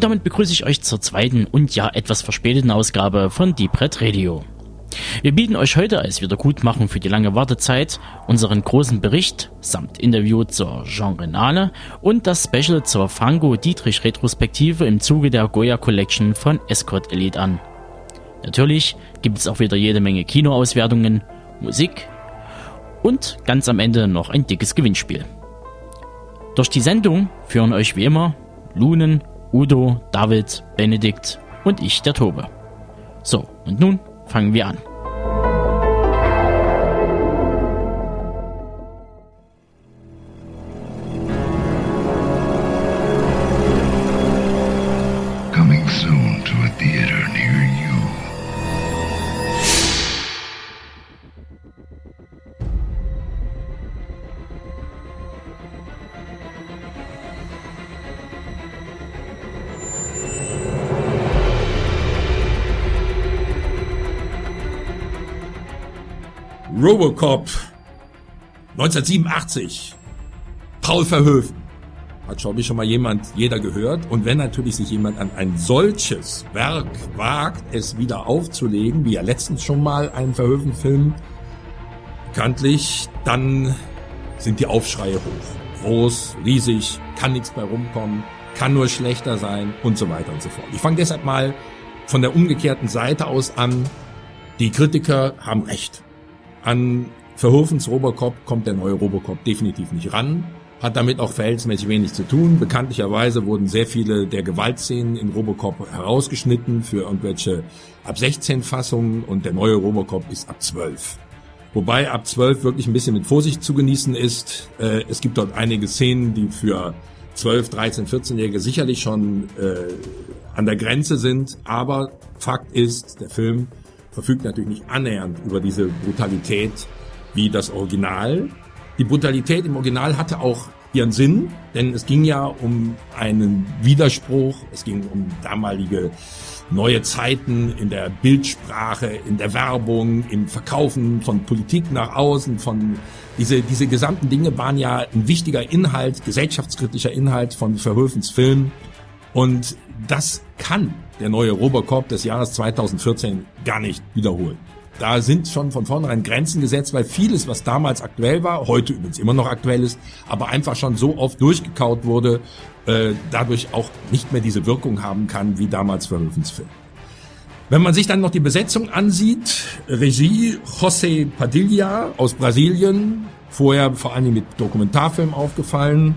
Und damit begrüße ich euch zur zweiten und ja etwas verspäteten Ausgabe von Deep Red Radio. Wir bieten euch heute als Wiedergutmachung für die lange Wartezeit unseren großen Bericht samt Interview zur Jean und das Special zur Franco Dietrich Retrospektive im Zuge der Goya Collection von Escort Elite an. Natürlich gibt es auch wieder jede Menge Kinoauswertungen, Musik und ganz am Ende noch ein dickes Gewinnspiel. Durch die Sendung führen euch wie immer Lunen, Udo, David, Benedikt und ich, der Tobe. So, und nun fangen wir an. Robocop 1987. Paul Verhoeven. Hat glaube ich schon mal jemand, jeder gehört. Und wenn natürlich sich jemand an ein solches Werk wagt, es wieder aufzulegen, wie ja letztens schon mal einen Verhoeven-Film, bekanntlich, dann sind die Aufschreie hoch. Groß, riesig, kann nichts bei rumkommen, kann nur schlechter sein und so weiter und so fort. Ich fange deshalb mal von der umgekehrten Seite aus an. Die Kritiker haben recht. An Verhofens Robocop kommt der neue Robocop definitiv nicht ran, hat damit auch verhältnismäßig wenig zu tun. Bekanntlicherweise wurden sehr viele der Gewaltszenen in Robocop herausgeschnitten für irgendwelche ab 16 Fassungen und der neue Robocop ist ab 12. Wobei ab 12 wirklich ein bisschen mit Vorsicht zu genießen ist. Äh, es gibt dort einige Szenen, die für 12, 13, 14-Jährige sicherlich schon äh, an der Grenze sind. Aber Fakt ist, der Film verfügt natürlich nicht annähernd über diese Brutalität wie das Original. Die Brutalität im Original hatte auch ihren Sinn, denn es ging ja um einen Widerspruch, es ging um damalige neue Zeiten in der Bildsprache, in der Werbung, im Verkaufen von Politik nach außen, von diese, diese gesamten Dinge waren ja ein wichtiger Inhalt, gesellschaftskritischer Inhalt von Verhoevens Film. Und das kann der neue Robocop des Jahres 2014 gar nicht wiederholen. Da sind schon von vornherein Grenzen gesetzt, weil vieles, was damals aktuell war, heute übrigens immer noch aktuell ist, aber einfach schon so oft durchgekaut wurde, äh, dadurch auch nicht mehr diese Wirkung haben kann wie damals Verhoevens Film. Wenn man sich dann noch die Besetzung ansieht, Regie José Padilla aus Brasilien, vorher vor allem mit Dokumentarfilm aufgefallen,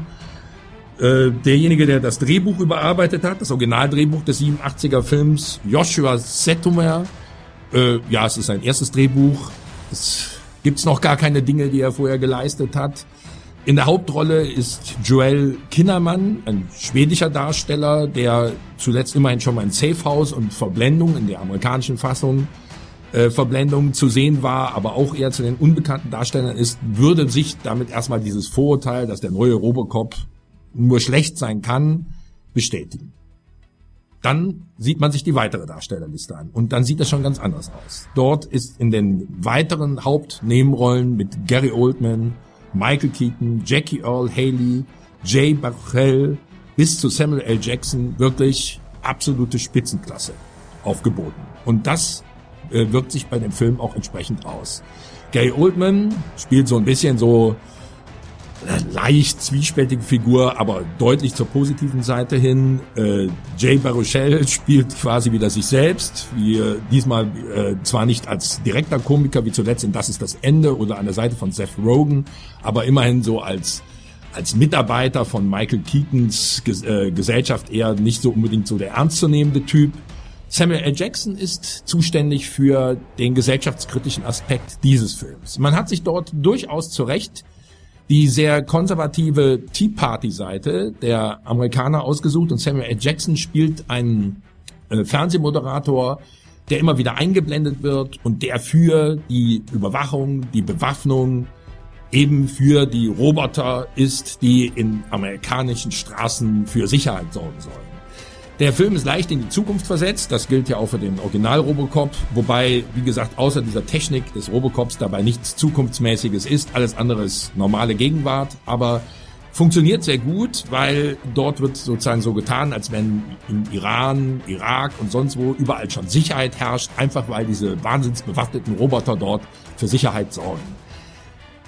äh, derjenige, der das Drehbuch überarbeitet hat, das Originaldrehbuch des 87er Films, Joshua Setumer. Äh, ja, es ist sein erstes Drehbuch. Es gibt's noch gar keine Dinge, die er vorher geleistet hat. In der Hauptrolle ist Joel Kinnermann, ein schwedischer Darsteller, der zuletzt immerhin schon mal in Safe House und Verblendung in der amerikanischen Fassung äh, Verblendung zu sehen war, aber auch eher zu den unbekannten Darstellern ist, würde sich damit erstmal dieses Vorurteil, dass der neue Robocop nur schlecht sein kann, bestätigen. Dann sieht man sich die weitere Darstellerliste an und dann sieht das schon ganz anders aus. Dort ist in den weiteren Hauptnebenrollen mit Gary Oldman, Michael Keaton, Jackie Earl Haley, Jay Baruchel bis zu Samuel L. Jackson wirklich absolute Spitzenklasse aufgeboten. Und das äh, wirkt sich bei dem Film auch entsprechend aus. Gary Oldman spielt so ein bisschen so leicht zwiespältige Figur, aber deutlich zur positiven Seite hin. Äh, Jay Baruchel spielt quasi wieder sich selbst, wie äh, diesmal äh, zwar nicht als direkter Komiker wie zuletzt in Das ist das Ende oder an der Seite von Seth Rogen, aber immerhin so als als Mitarbeiter von Michael Keatons Ges äh, Gesellschaft eher nicht so unbedingt so der ernstzunehmende Typ. Samuel L. Jackson ist zuständig für den gesellschaftskritischen Aspekt dieses Films. Man hat sich dort durchaus zu Recht die sehr konservative Tea Party Seite der Amerikaner ausgesucht und Samuel L. Jackson spielt einen äh, Fernsehmoderator, der immer wieder eingeblendet wird und der für die Überwachung, die Bewaffnung, eben für die Roboter ist, die in amerikanischen Straßen für Sicherheit sorgen sollen. Der Film ist leicht in die Zukunft versetzt, das gilt ja auch für den Original Robocop, wobei, wie gesagt, außer dieser Technik des Robocops dabei nichts Zukunftsmäßiges ist, alles andere ist normale Gegenwart, aber funktioniert sehr gut, weil dort wird sozusagen so getan, als wenn im Iran, Irak und sonst wo überall schon Sicherheit herrscht, einfach weil diese wahnsinnsbewaffneten Roboter dort für Sicherheit sorgen.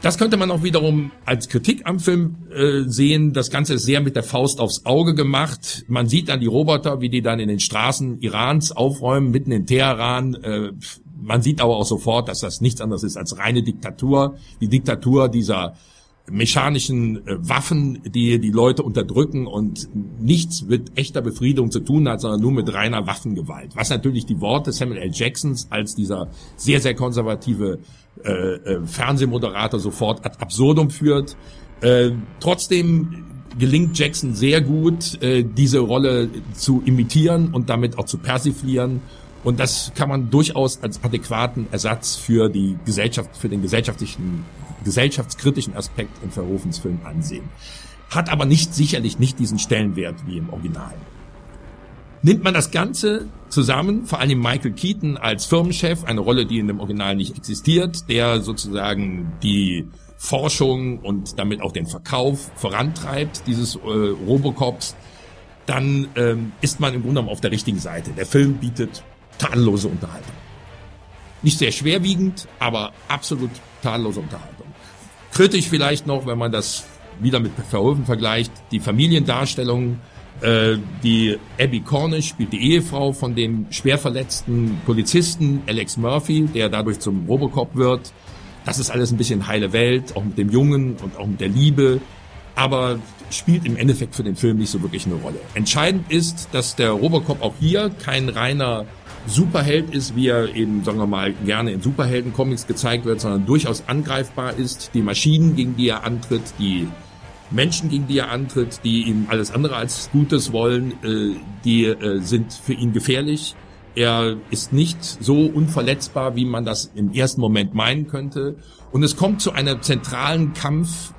Das könnte man auch wiederum als Kritik am Film äh, sehen. Das Ganze ist sehr mit der Faust aufs Auge gemacht. Man sieht dann die Roboter, wie die dann in den Straßen Irans aufräumen, mitten in Teheran. Äh, man sieht aber auch sofort, dass das nichts anderes ist als reine Diktatur. Die Diktatur dieser mechanischen äh, Waffen, die die Leute unterdrücken und nichts mit echter Befriedung zu tun hat, sondern nur mit reiner Waffengewalt. Was natürlich die Worte Samuel L. Jacksons als dieser sehr, sehr konservative äh, äh, Fernsehmoderator sofort ad absurdum führt. Äh, trotzdem gelingt Jackson sehr gut, äh, diese Rolle zu imitieren und damit auch zu persiflieren. Und das kann man durchaus als adäquaten Ersatz für die Gesellschaft, für den gesellschaftlichen gesellschaftskritischen Aspekt in Verhofens Film ansehen. Hat aber nicht sicherlich nicht diesen Stellenwert wie im Original. Nimmt man das Ganze zusammen, vor allem Michael Keaton als Firmenchef, eine Rolle, die in dem Original nicht existiert, der sozusagen die Forschung und damit auch den Verkauf vorantreibt, dieses äh, Robocops, dann ähm, ist man im Grunde genommen auf der richtigen Seite. Der Film bietet tadellose Unterhaltung. Nicht sehr schwerwiegend, aber absolut tadellose Unterhaltung. Kritisch vielleicht noch, wenn man das wieder mit Verhoeven vergleicht, die Familiendarstellung, äh, die Abby Cornish spielt die Ehefrau von dem schwer verletzten Polizisten Alex Murphy, der dadurch zum Robocop wird. Das ist alles ein bisschen heile Welt, auch mit dem Jungen und auch mit der Liebe, aber spielt im Endeffekt für den Film nicht so wirklich eine Rolle. Entscheidend ist, dass der Robocop auch hier kein reiner Superheld ist, wie er eben, sagen wir mal, gerne in Superhelden-Comics gezeigt wird, sondern durchaus angreifbar ist. Die Maschinen, gegen die er antritt, die Menschen, gegen die er antritt, die ihm alles andere als Gutes wollen, äh, die äh, sind für ihn gefährlich. Er ist nicht so unverletzbar, wie man das im ersten Moment meinen könnte. Und es kommt zu einem zentralen Kampf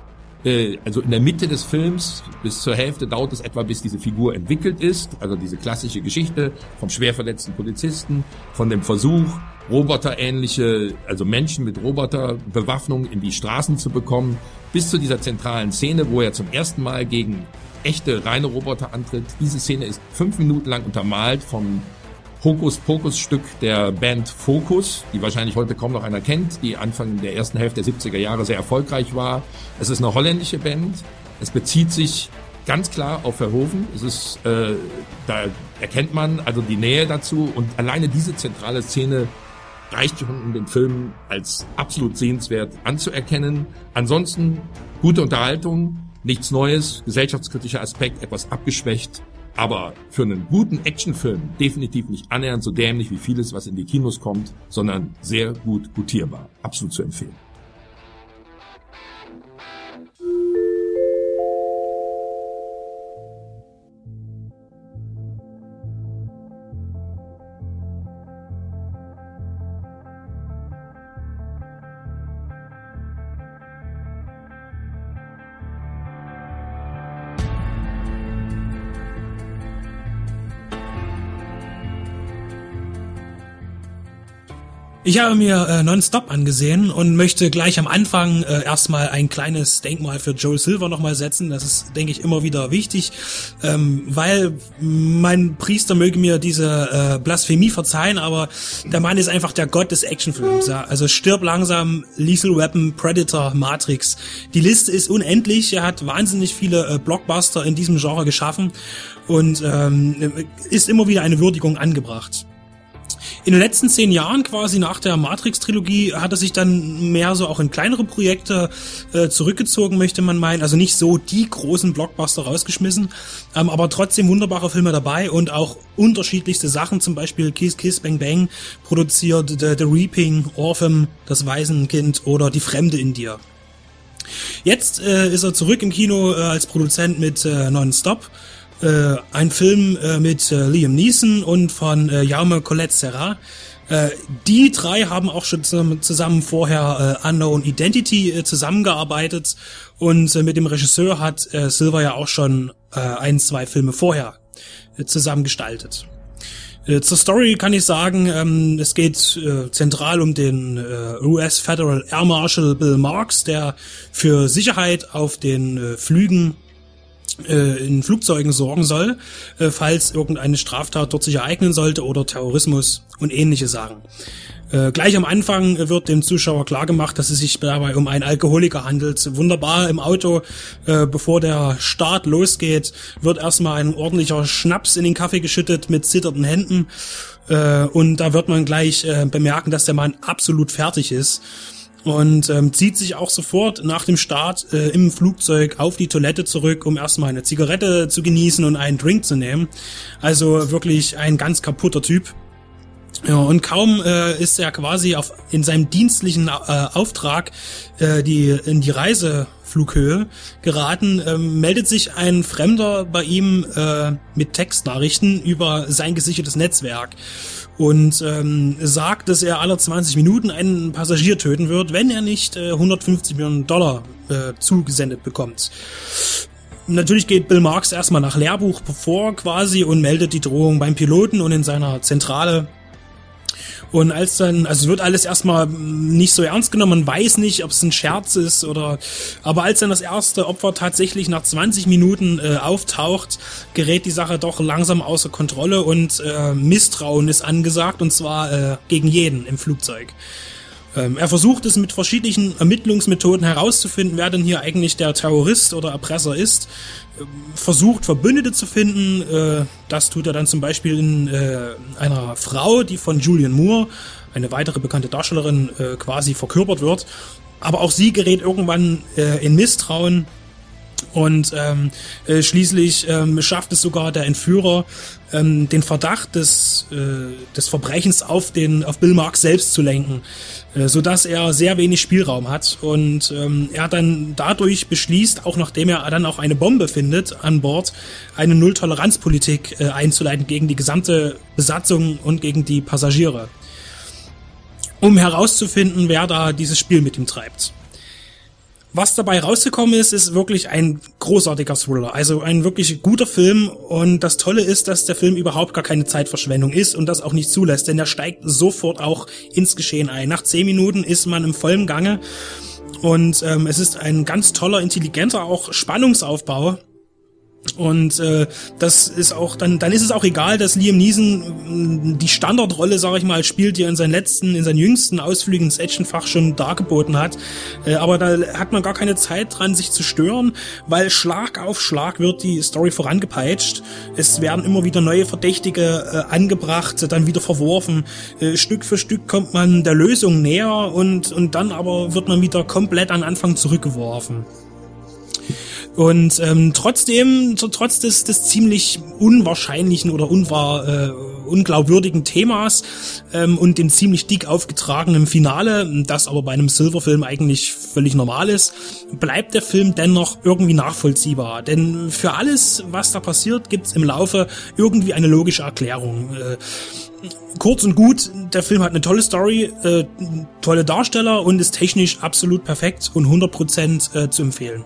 äh, also in der Mitte des Films, bis zur Hälfte dauert es etwa, bis diese Figur entwickelt ist, also diese klassische Geschichte vom schwer verletzten Polizisten, von dem Versuch, roboterähnliche, also Menschen mit Roboterbewaffnung in die Straßen zu bekommen, bis zu dieser zentralen Szene, wo er zum ersten Mal gegen echte, reine Roboter antritt. Diese Szene ist fünf Minuten lang untermalt vom Hokus-Pokus-Stück der Band Focus, die wahrscheinlich heute kaum noch einer kennt, die Anfang der ersten Hälfte der 70er Jahre sehr erfolgreich war. Es ist eine holländische Band. Es bezieht sich ganz klar auf Verhoeven. Es ist, äh, da erkennt man also die Nähe dazu und alleine diese zentrale Szene reicht schon, um den Film als absolut sehenswert anzuerkennen. Ansonsten gute Unterhaltung, nichts Neues, gesellschaftskritischer Aspekt etwas abgeschwächt aber für einen guten Actionfilm definitiv nicht annähernd so dämlich wie vieles, was in die Kinos kommt, sondern sehr gut gutierbar. Absolut zu empfehlen. Ich habe mir äh, Nonstop angesehen und möchte gleich am Anfang äh, erstmal ein kleines Denkmal für Joel Silver nochmal setzen. Das ist, denke ich, immer wieder wichtig, ähm, weil mein Priester möge mir diese äh, Blasphemie verzeihen, aber der Mann ist einfach der Gott des Actionfilms. Ja? Also stirb langsam, Lethal Weapon, Predator, Matrix. Die Liste ist unendlich. Er hat wahnsinnig viele äh, Blockbuster in diesem Genre geschaffen und ähm, ist immer wieder eine Würdigung angebracht. In den letzten zehn Jahren, quasi nach der Matrix-Trilogie, hat er sich dann mehr so auch in kleinere Projekte äh, zurückgezogen, möchte man meinen. Also nicht so die großen Blockbuster rausgeschmissen, ähm, aber trotzdem wunderbare Filme dabei und auch unterschiedlichste Sachen, zum Beispiel Kiss Kiss Bang Bang produziert, The, The Reaping, Orphan, Das Waisenkind oder Die Fremde in dir. Jetzt äh, ist er zurück im Kino äh, als Produzent mit äh, Non-Stop äh, ein Film äh, mit äh, Liam Neeson und von äh, Jaume Colette Serra. Äh, die drei haben auch schon zusammen vorher äh, Unknown Identity äh, zusammengearbeitet und äh, mit dem Regisseur hat äh, Silver ja auch schon äh, ein, zwei Filme vorher äh, zusammen gestaltet. Äh, zur Story kann ich sagen, ähm, es geht äh, zentral um den äh, US Federal Air Marshal Bill Marks, der für Sicherheit auf den äh, Flügen in Flugzeugen sorgen soll, äh, falls irgendeine Straftat dort sich ereignen sollte oder Terrorismus und ähnliche Sachen. Äh, gleich am Anfang wird dem Zuschauer klargemacht, dass es sich dabei um einen Alkoholiker handelt. Wunderbar im Auto, äh, bevor der Start losgeht, wird erstmal ein ordentlicher Schnaps in den Kaffee geschüttet mit zitternden Händen. Äh, und da wird man gleich äh, bemerken, dass der Mann absolut fertig ist und ähm, zieht sich auch sofort nach dem Start äh, im Flugzeug auf die Toilette zurück, um erstmal eine Zigarette zu genießen und einen Drink zu nehmen. Also wirklich ein ganz kaputter Typ. Ja, und kaum äh, ist er quasi auf, in seinem dienstlichen äh, Auftrag äh, die, in die Reiseflughöhe geraten, äh, meldet sich ein Fremder bei ihm äh, mit Textnachrichten über sein gesichertes Netzwerk und ähm, sagt, dass er alle 20 Minuten einen Passagier töten wird, wenn er nicht äh, 150 Millionen Dollar äh, zugesendet bekommt. Natürlich geht Bill Marks erstmal nach Lehrbuch vor quasi und meldet die Drohung beim Piloten und in seiner Zentrale und als dann, also wird alles erstmal nicht so ernst genommen, man weiß nicht, ob es ein Scherz ist oder, aber als dann das erste Opfer tatsächlich nach 20 Minuten äh, auftaucht, gerät die Sache doch langsam außer Kontrolle und äh, Misstrauen ist angesagt und zwar äh, gegen jeden im Flugzeug. Ähm, er versucht es mit verschiedenen Ermittlungsmethoden herauszufinden, wer denn hier eigentlich der Terrorist oder Erpresser ist. Ähm, versucht Verbündete zu finden. Äh, das tut er dann zum Beispiel in äh, einer Frau, die von Julian Moore, eine weitere bekannte Darstellerin, äh, quasi verkörpert wird. Aber auch sie gerät irgendwann äh, in Misstrauen und ähm, äh, schließlich ähm, schafft es sogar der Entführer, ähm, den Verdacht des, äh, des Verbrechens auf, den, auf Bill Marks selbst zu lenken, äh, so dass er sehr wenig Spielraum hat. Und ähm, er dann dadurch beschließt, auch nachdem er dann auch eine Bombe findet an Bord, eine Nulltoleranzpolitik äh, einzuleiten gegen die gesamte Besatzung und gegen die Passagiere. Um herauszufinden, wer da dieses Spiel mit ihm treibt. Was dabei rausgekommen ist, ist wirklich ein großartiger Thriller. Also ein wirklich guter Film. Und das Tolle ist, dass der Film überhaupt gar keine Zeitverschwendung ist und das auch nicht zulässt, denn er steigt sofort auch ins Geschehen ein. Nach zehn Minuten ist man im vollen Gange. Und ähm, es ist ein ganz toller, intelligenter auch Spannungsaufbau, und äh, das ist auch dann dann ist es auch egal, dass Liam Neeson äh, die Standardrolle, sage ich mal, spielt, die er in seinen letzten, in seinen jüngsten Ausflügen ins Actionfach schon dargeboten hat. Äh, aber da hat man gar keine Zeit dran, sich zu stören, weil Schlag auf Schlag wird die Story vorangepeitscht. Es werden immer wieder neue Verdächtige äh, angebracht, dann wieder verworfen. Äh, Stück für Stück kommt man der Lösung näher und und dann aber wird man wieder komplett an Anfang zurückgeworfen. Und ähm, trotzdem, so, trotz des, des ziemlich unwahrscheinlichen oder unwahr, äh, unglaubwürdigen Themas ähm, und dem ziemlich dick aufgetragenen Finale, das aber bei einem Silverfilm eigentlich völlig normal ist, bleibt der Film dennoch irgendwie nachvollziehbar. Denn für alles, was da passiert, gibt's im Laufe irgendwie eine logische Erklärung. Äh, kurz und gut, der Film hat eine tolle Story, äh, tolle Darsteller und ist technisch absolut perfekt und 100% äh, zu empfehlen.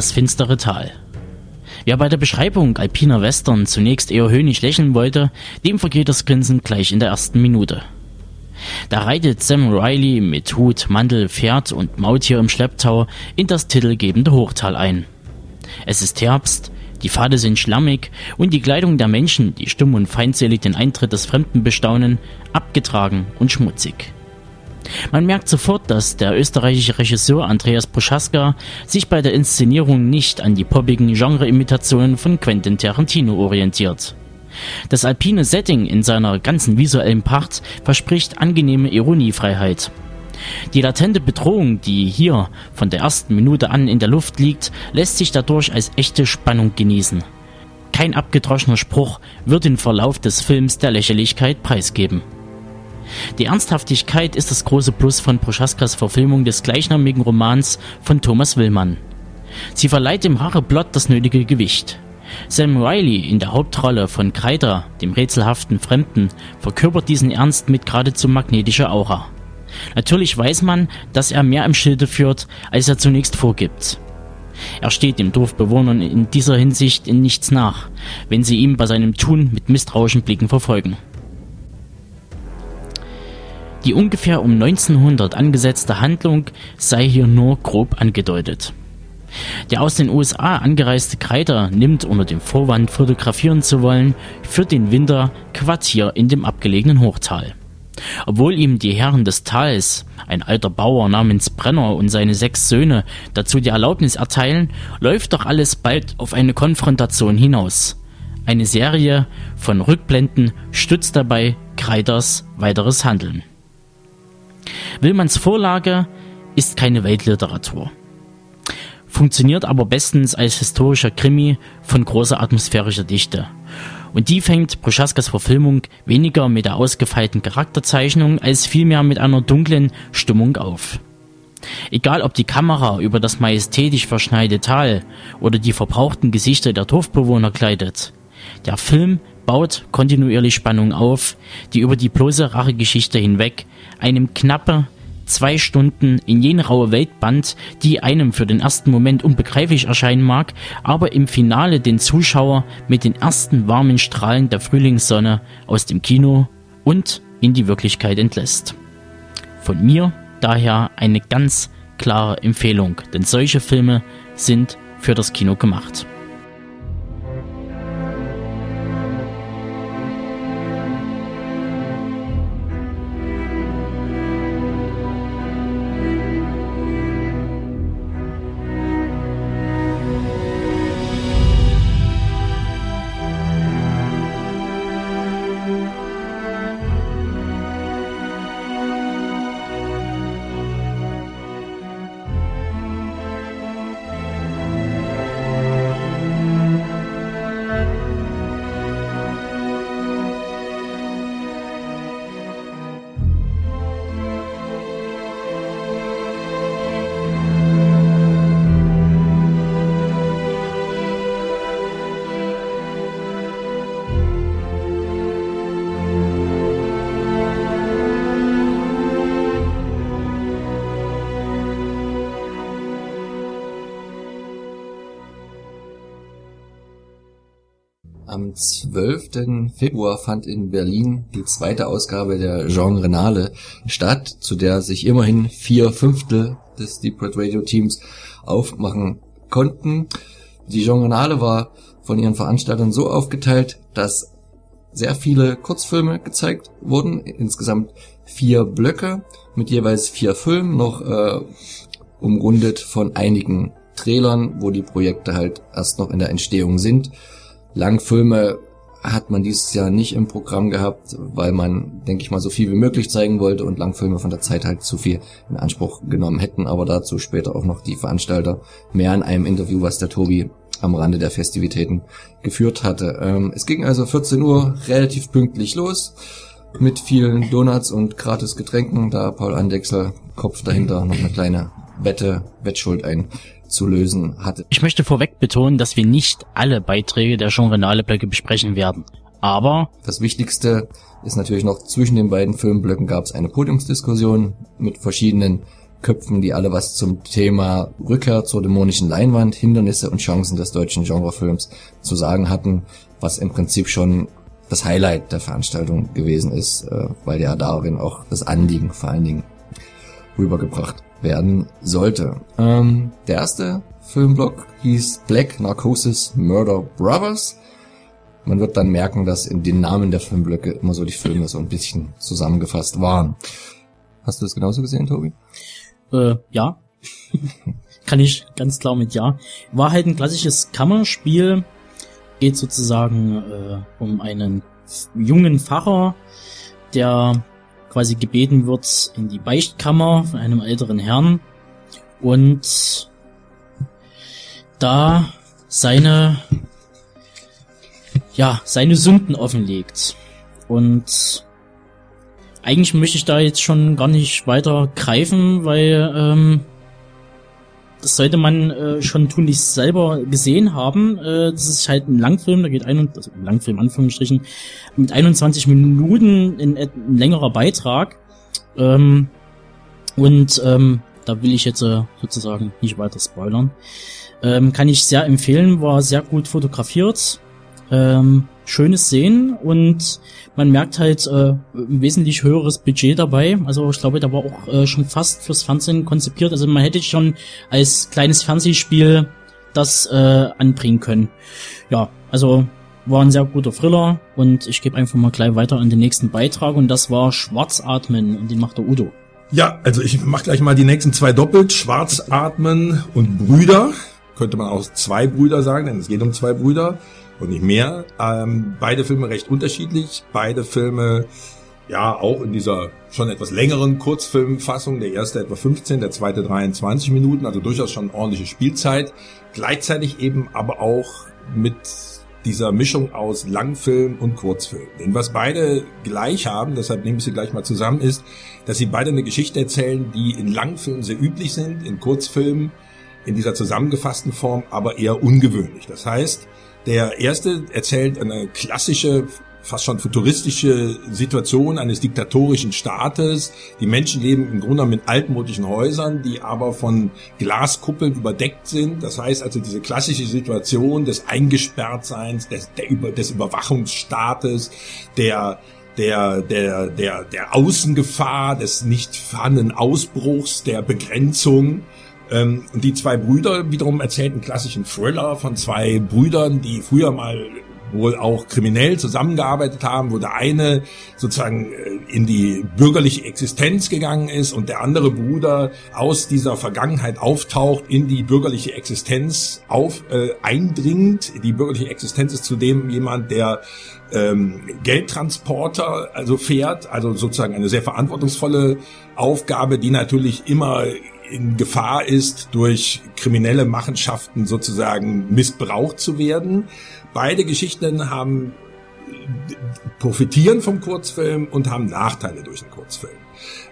Das finstere Tal. Wer bei der Beschreibung alpiner Western zunächst eher höhnisch lächeln wollte, dem vergeht das Grinsen gleich in der ersten Minute. Da reitet Sam Riley mit Hut, Mantel, Pferd und Mautier im Schlepptau in das titelgebende Hochtal ein. Es ist Herbst, die Pfade sind schlammig und die Kleidung der Menschen, die stumm und feindselig den Eintritt des Fremden bestaunen, abgetragen und schmutzig. Man merkt sofort, dass der österreichische Regisseur Andreas Prochaska sich bei der Inszenierung nicht an die poppigen Genre-Imitationen von Quentin Tarantino orientiert. Das alpine Setting in seiner ganzen visuellen Pracht verspricht angenehme Ironiefreiheit. Die latente Bedrohung, die hier von der ersten Minute an in der Luft liegt, lässt sich dadurch als echte Spannung genießen. Kein abgedroschener Spruch wird den Verlauf des Films der Lächerlichkeit preisgeben. Die Ernsthaftigkeit ist das große Plus von Prochaskas Verfilmung des gleichnamigen Romans von Thomas Willmann. Sie verleiht dem Racheplot das nötige Gewicht. Sam Riley in der Hauptrolle von Kreider, dem rätselhaften Fremden, verkörpert diesen Ernst mit geradezu magnetischer Aura. Natürlich weiß man, dass er mehr im Schilde führt, als er zunächst vorgibt. Er steht den Dorfbewohnern in dieser Hinsicht in nichts nach, wenn sie ihm bei seinem Tun mit misstrauischen Blicken verfolgen. Die ungefähr um 1900 angesetzte Handlung sei hier nur grob angedeutet. Der aus den USA angereiste Kreiter nimmt unter dem Vorwand fotografieren zu wollen für den Winter Quartier in dem abgelegenen Hochtal. Obwohl ihm die Herren des Tals, ein alter Bauer namens Brenner und seine sechs Söhne, dazu die Erlaubnis erteilen, läuft doch alles bald auf eine Konfrontation hinaus. Eine Serie von Rückblenden stützt dabei Kreiters weiteres Handeln. Willmanns Vorlage ist keine Weltliteratur funktioniert aber bestens als historischer Krimi von großer atmosphärischer Dichte. Und die fängt Prochaskas Verfilmung weniger mit der ausgefeilten Charakterzeichnung als vielmehr mit einer dunklen Stimmung auf. Egal ob die Kamera über das majestätisch verschneite Tal oder die verbrauchten Gesichter der Dorfbewohner gleitet, der Film baut kontinuierlich Spannung auf, die über die bloße Rachegeschichte hinweg einem knappe zwei Stunden in jene raue Welt band, die einem für den ersten Moment unbegreiflich erscheinen mag, aber im Finale den Zuschauer mit den ersten warmen Strahlen der Frühlingssonne aus dem Kino und in die Wirklichkeit entlässt. Von mir daher eine ganz klare Empfehlung, denn solche Filme sind für das Kino gemacht. Am 12. Februar fand in Berlin die zweite Ausgabe der Genre Renale statt, zu der sich immerhin vier Fünftel des Deep Red Radio Teams aufmachen konnten. Die Genre Renale war von ihren Veranstaltern so aufgeteilt, dass sehr viele Kurzfilme gezeigt wurden, insgesamt vier Blöcke mit jeweils vier Filmen, noch äh, umrundet von einigen Trailern, wo die Projekte halt erst noch in der Entstehung sind. Langfilme hat man dieses Jahr nicht im Programm gehabt, weil man, denke ich mal, so viel wie möglich zeigen wollte und Langfilme von der Zeit halt zu viel in Anspruch genommen hätten, aber dazu später auch noch die Veranstalter. Mehr in einem Interview, was der Tobi am Rande der Festivitäten geführt hatte. Ähm, es ging also 14 Uhr relativ pünktlich los mit vielen Donuts und gratis Getränken, da Paul Andexel Kopf dahinter noch eine kleine Wette, Wettschuld ein zu lösen hatte. Ich möchte vorweg betonen, dass wir nicht alle Beiträge der Genre-Blöcke besprechen werden. Aber das Wichtigste ist natürlich noch, zwischen den beiden Filmblöcken gab es eine Podiumsdiskussion mit verschiedenen Köpfen, die alle was zum Thema Rückkehr zur dämonischen Leinwand, Hindernisse und Chancen des deutschen Genrefilms zu sagen hatten, was im Prinzip schon das Highlight der Veranstaltung gewesen ist, äh, weil ja darin auch das Anliegen vor allen Dingen rübergebracht werden sollte. Ähm, der erste Filmblock hieß Black Narcosis Murder Brothers. Man wird dann merken, dass in den Namen der Filmblöcke immer so die Filme so ein bisschen zusammengefasst waren. Hast du das genauso gesehen, Tobi? Äh, ja. Kann ich ganz klar mit ja. War halt ein klassisches Kammerspiel. Geht sozusagen äh, um einen jungen Pfarrer, der quasi gebeten wird in die Beichtkammer von einem älteren Herrn und da seine ja seine Sünden offenlegt. Und eigentlich möchte ich da jetzt schon gar nicht weiter greifen, weil ähm, das sollte man äh, schon tunlichst selber gesehen haben. Äh, das ist halt ein Langfilm, da geht ein, also ein Langfilm Anführungsstrichen, mit 21 Minuten in, in ein längerer Beitrag. Ähm, und ähm, da will ich jetzt äh, sozusagen nicht weiter spoilern. Ähm, kann ich sehr empfehlen, war sehr gut fotografiert. Ähm, schönes Sehen und man merkt halt äh, ein wesentlich höheres Budget dabei. Also ich glaube, da war auch äh, schon fast fürs Fernsehen konzipiert. Also man hätte schon als kleines Fernsehspiel das äh, anbringen können. Ja, also war ein sehr guter Thriller und ich gebe einfach mal gleich weiter an den nächsten Beitrag und das war Schwarzatmen und den macht der Udo. Ja, also ich mach gleich mal die nächsten zwei doppelt. Schwarzatmen und Brüder. Könnte man auch zwei Brüder sagen, denn es geht um zwei Brüder und nicht mehr. Ähm, beide Filme recht unterschiedlich. Beide Filme ja auch in dieser schon etwas längeren Kurzfilmfassung. Der erste etwa 15, der zweite 23 Minuten, also durchaus schon ordentliche Spielzeit. Gleichzeitig eben aber auch mit dieser Mischung aus Langfilm und Kurzfilm. Denn was beide gleich haben, deshalb nehme ich sie gleich mal zusammen, ist, dass sie beide eine Geschichte erzählen, die in Langfilmen sehr üblich sind, in Kurzfilmen in dieser zusammengefassten Form aber eher ungewöhnlich. Das heißt, der erste erzählt eine klassische fast schon futuristische Situation eines diktatorischen Staates. Die Menschen leben im Grunde mit altmodischen Häusern, die aber von Glaskuppeln überdeckt sind. Das heißt also diese klassische Situation des Eingesperrtseins, des, der, des Überwachungsstaates, der der, der, der, der Außengefahr, des nicht vorhandenen Ausbruchs, der Begrenzung. Ähm, und die zwei Brüder wiederum erzählt einen klassischen Thriller von zwei Brüdern, die früher mal wohl auch kriminell zusammengearbeitet haben, wo der eine sozusagen äh, in die bürgerliche Existenz gegangen ist und der andere Bruder aus dieser Vergangenheit auftaucht, in die bürgerliche Existenz auf äh, eindringt. Die bürgerliche Existenz ist zudem jemand, der ähm, Geldtransporter also fährt, also sozusagen eine sehr verantwortungsvolle Aufgabe, die natürlich immer in Gefahr ist, durch kriminelle Machenschaften sozusagen missbraucht zu werden. Beide Geschichten haben profitieren vom Kurzfilm und haben Nachteile durch den Kurzfilm.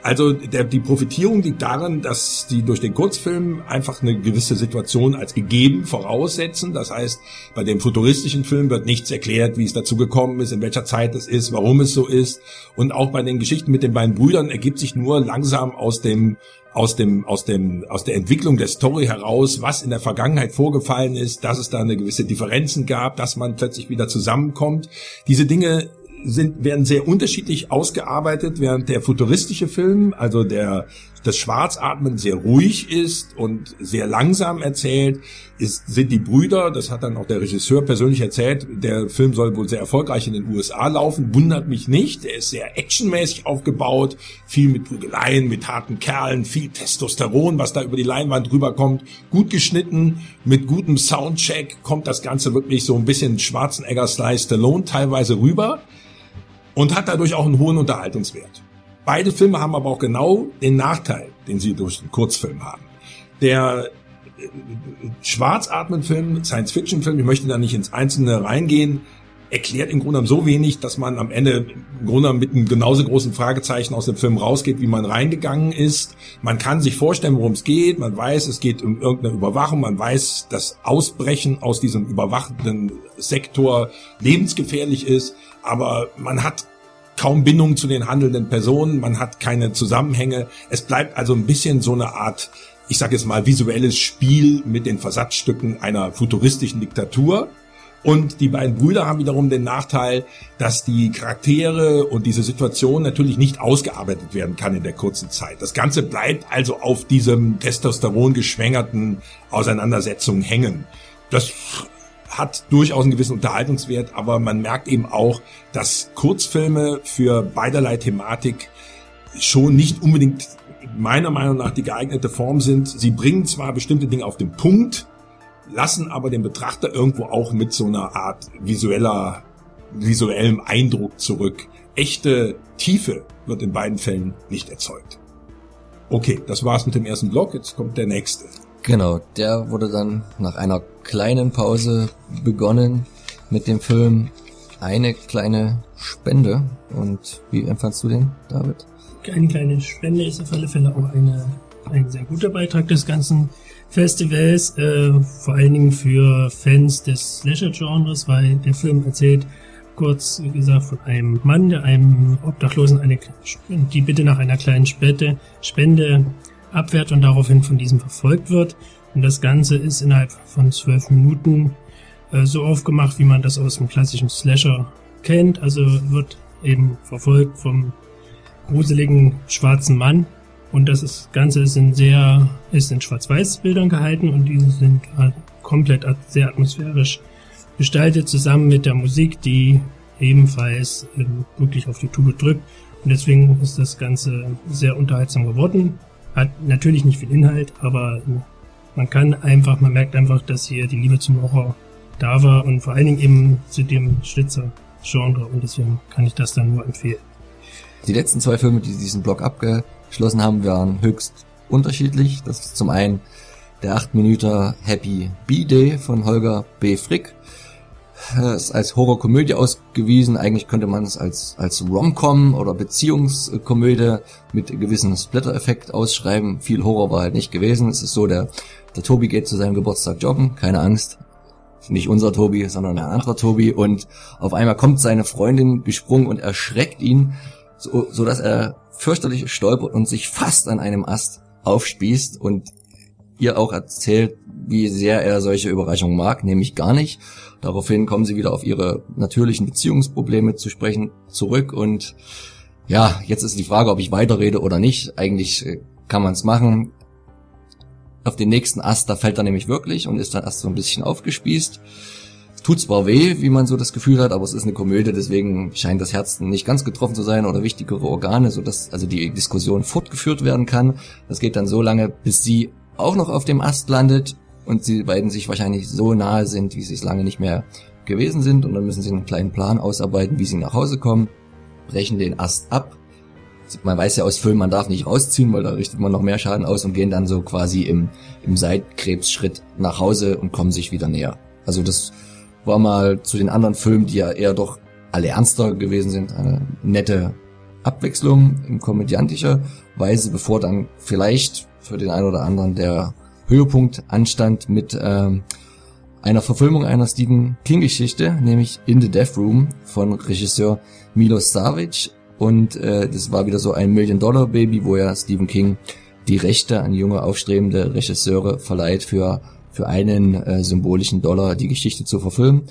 Also der, die Profitierung liegt darin, dass die durch den Kurzfilm einfach eine gewisse Situation als gegeben voraussetzen. Das heißt, bei dem futuristischen Film wird nichts erklärt, wie es dazu gekommen ist, in welcher Zeit es ist, warum es so ist. Und auch bei den Geschichten mit den beiden Brüdern ergibt sich nur langsam aus dem aus dem aus dem aus der Entwicklung der Story heraus, was in der Vergangenheit vorgefallen ist, dass es da eine gewisse Differenzen gab, dass man plötzlich wieder zusammenkommt. Diese Dinge sind, werden sehr unterschiedlich ausgearbeitet, während der futuristische Film, also der, das Schwarzatmen sehr ruhig ist und sehr langsam erzählt, ist, sind die Brüder, das hat dann auch der Regisseur persönlich erzählt, der Film soll wohl sehr erfolgreich in den USA laufen, wundert mich nicht, er ist sehr actionmäßig aufgebaut, viel mit Prügeleien, mit harten Kerlen, viel Testosteron, was da über die Leinwand rüberkommt, gut geschnitten, mit gutem Soundcheck kommt das Ganze wirklich so ein bisschen Schwarzenegger Slice Stallone teilweise rüber und hat dadurch auch einen hohen Unterhaltungswert. Beide Filme haben aber auch genau den Nachteil, den sie durch den Kurzfilm haben. Der äh, Schwarzatmen-Film, Science-Fiction-Film, ich möchte da nicht ins Einzelne reingehen, erklärt im Grunde so wenig, dass man am Ende im Grunde mit einem genauso großen Fragezeichen aus dem Film rausgeht, wie man reingegangen ist. Man kann sich vorstellen, worum es geht. Man weiß, es geht um irgendeine Überwachung. Man weiß, dass Ausbrechen aus diesem überwachenden Sektor lebensgefährlich ist. Aber man hat kaum Bindung zu den handelnden Personen. Man hat keine Zusammenhänge. Es bleibt also ein bisschen so eine Art ich sage jetzt mal, visuelles Spiel mit den Versatzstücken einer futuristischen Diktatur. Und die beiden Brüder haben wiederum den Nachteil, dass die Charaktere und diese Situation natürlich nicht ausgearbeitet werden kann in der kurzen Zeit. Das Ganze bleibt also auf diesem Testosteron geschwängerten Auseinandersetzung hängen. Das hat durchaus einen gewissen Unterhaltungswert, aber man merkt eben auch, dass Kurzfilme für beiderlei Thematik schon nicht unbedingt meiner Meinung nach die geeignete Form sind. Sie bringen zwar bestimmte Dinge auf den Punkt, lassen aber den Betrachter irgendwo auch mit so einer Art visueller, visuellem Eindruck zurück. Echte Tiefe wird in beiden Fällen nicht erzeugt. Okay, das war's mit dem ersten Block, jetzt kommt der nächste. Genau, der wurde dann nach einer kleinen Pause begonnen mit dem Film Eine kleine Spende. Und wie empfandst du den, David? Eine kleine Spende ist auf alle Fälle auch eine, ein sehr guter Beitrag des ganzen Festivals, äh, vor allen Dingen für Fans des Slasher-Genres, weil der Film erzählt kurz gesagt von einem Mann, der einem Obdachlosen eine, die Bitte nach einer kleinen Spende, Spende abwehrt und daraufhin von diesem verfolgt wird. Und das Ganze ist innerhalb von zwölf Minuten äh, so aufgemacht, wie man das aus dem klassischen Slasher kennt. Also wird eben verfolgt vom gruseligen schwarzen Mann. Und das ist, Ganze ist in sehr, ist in Schwarz-Weiß-Bildern gehalten und diese sind halt komplett sehr atmosphärisch gestaltet, zusammen mit der Musik, die ebenfalls ähm, wirklich auf die Tube drückt. Und deswegen ist das Ganze sehr unterhaltsam geworden. Hat natürlich nicht viel Inhalt, aber man kann einfach, man merkt einfach, dass hier die Liebe zum Horror da war und vor allen Dingen eben zu dem Schlitzer-Genre und deswegen kann ich das dann nur empfehlen. Die letzten zwei Filme, die diesen Blog abgeschlossen haben, waren höchst unterschiedlich. Das ist zum einen der 8 Minuten Happy B-Day von Holger B. Frick. Ist als Horrorkomödie ausgewiesen. Eigentlich könnte man es als, als Rom-Com oder Beziehungskomödie mit gewissem Splatter-Effekt ausschreiben. Viel Horror war halt nicht gewesen. Es ist so, der, der Tobi geht zu seinem Geburtstag joggen. Keine Angst. Nicht unser Tobi, sondern ein anderer Tobi. Und auf einmal kommt seine Freundin gesprungen und erschreckt ihn so, so dass er fürchterlich stolpert und sich fast an einem Ast aufspießt und ihr auch erzählt, wie sehr er solche Überraschungen mag, nämlich gar nicht. Daraufhin kommen sie wieder auf ihre natürlichen Beziehungsprobleme zu sprechen zurück und ja, jetzt ist die Frage, ob ich weiterrede oder nicht. Eigentlich äh, kann man es machen. Auf den nächsten Ast, da fällt er nämlich wirklich und ist dann erst so ein bisschen aufgespießt tut zwar weh, wie man so das Gefühl hat, aber es ist eine Komödie, deswegen scheint das Herz nicht ganz getroffen zu sein oder wichtigere Organe, so dass also die Diskussion fortgeführt werden kann. Das geht dann so lange, bis sie auch noch auf dem Ast landet und sie beiden sich wahrscheinlich so nahe sind, wie sie es lange nicht mehr gewesen sind und dann müssen sie einen kleinen Plan ausarbeiten, wie sie nach Hause kommen, brechen den Ast ab. Man weiß ja aus Filmen, man darf nicht rausziehen, weil da richtet man noch mehr Schaden aus und gehen dann so quasi im, im Seitkrebsschritt nach Hause und kommen sich wieder näher. Also das war mal zu den anderen Filmen, die ja eher doch alle ernster gewesen sind, eine nette Abwechslung in komödiantischer Weise, bevor dann vielleicht für den einen oder anderen der Höhepunkt anstand mit ähm, einer Verfilmung einer Stephen King Geschichte, nämlich In the Death Room von Regisseur Milos Savic und äh, das war wieder so ein Million Dollar Baby, wo ja Stephen King die Rechte an junge aufstrebende Regisseure verleiht für für einen äh, symbolischen Dollar die Geschichte zu verfilmen.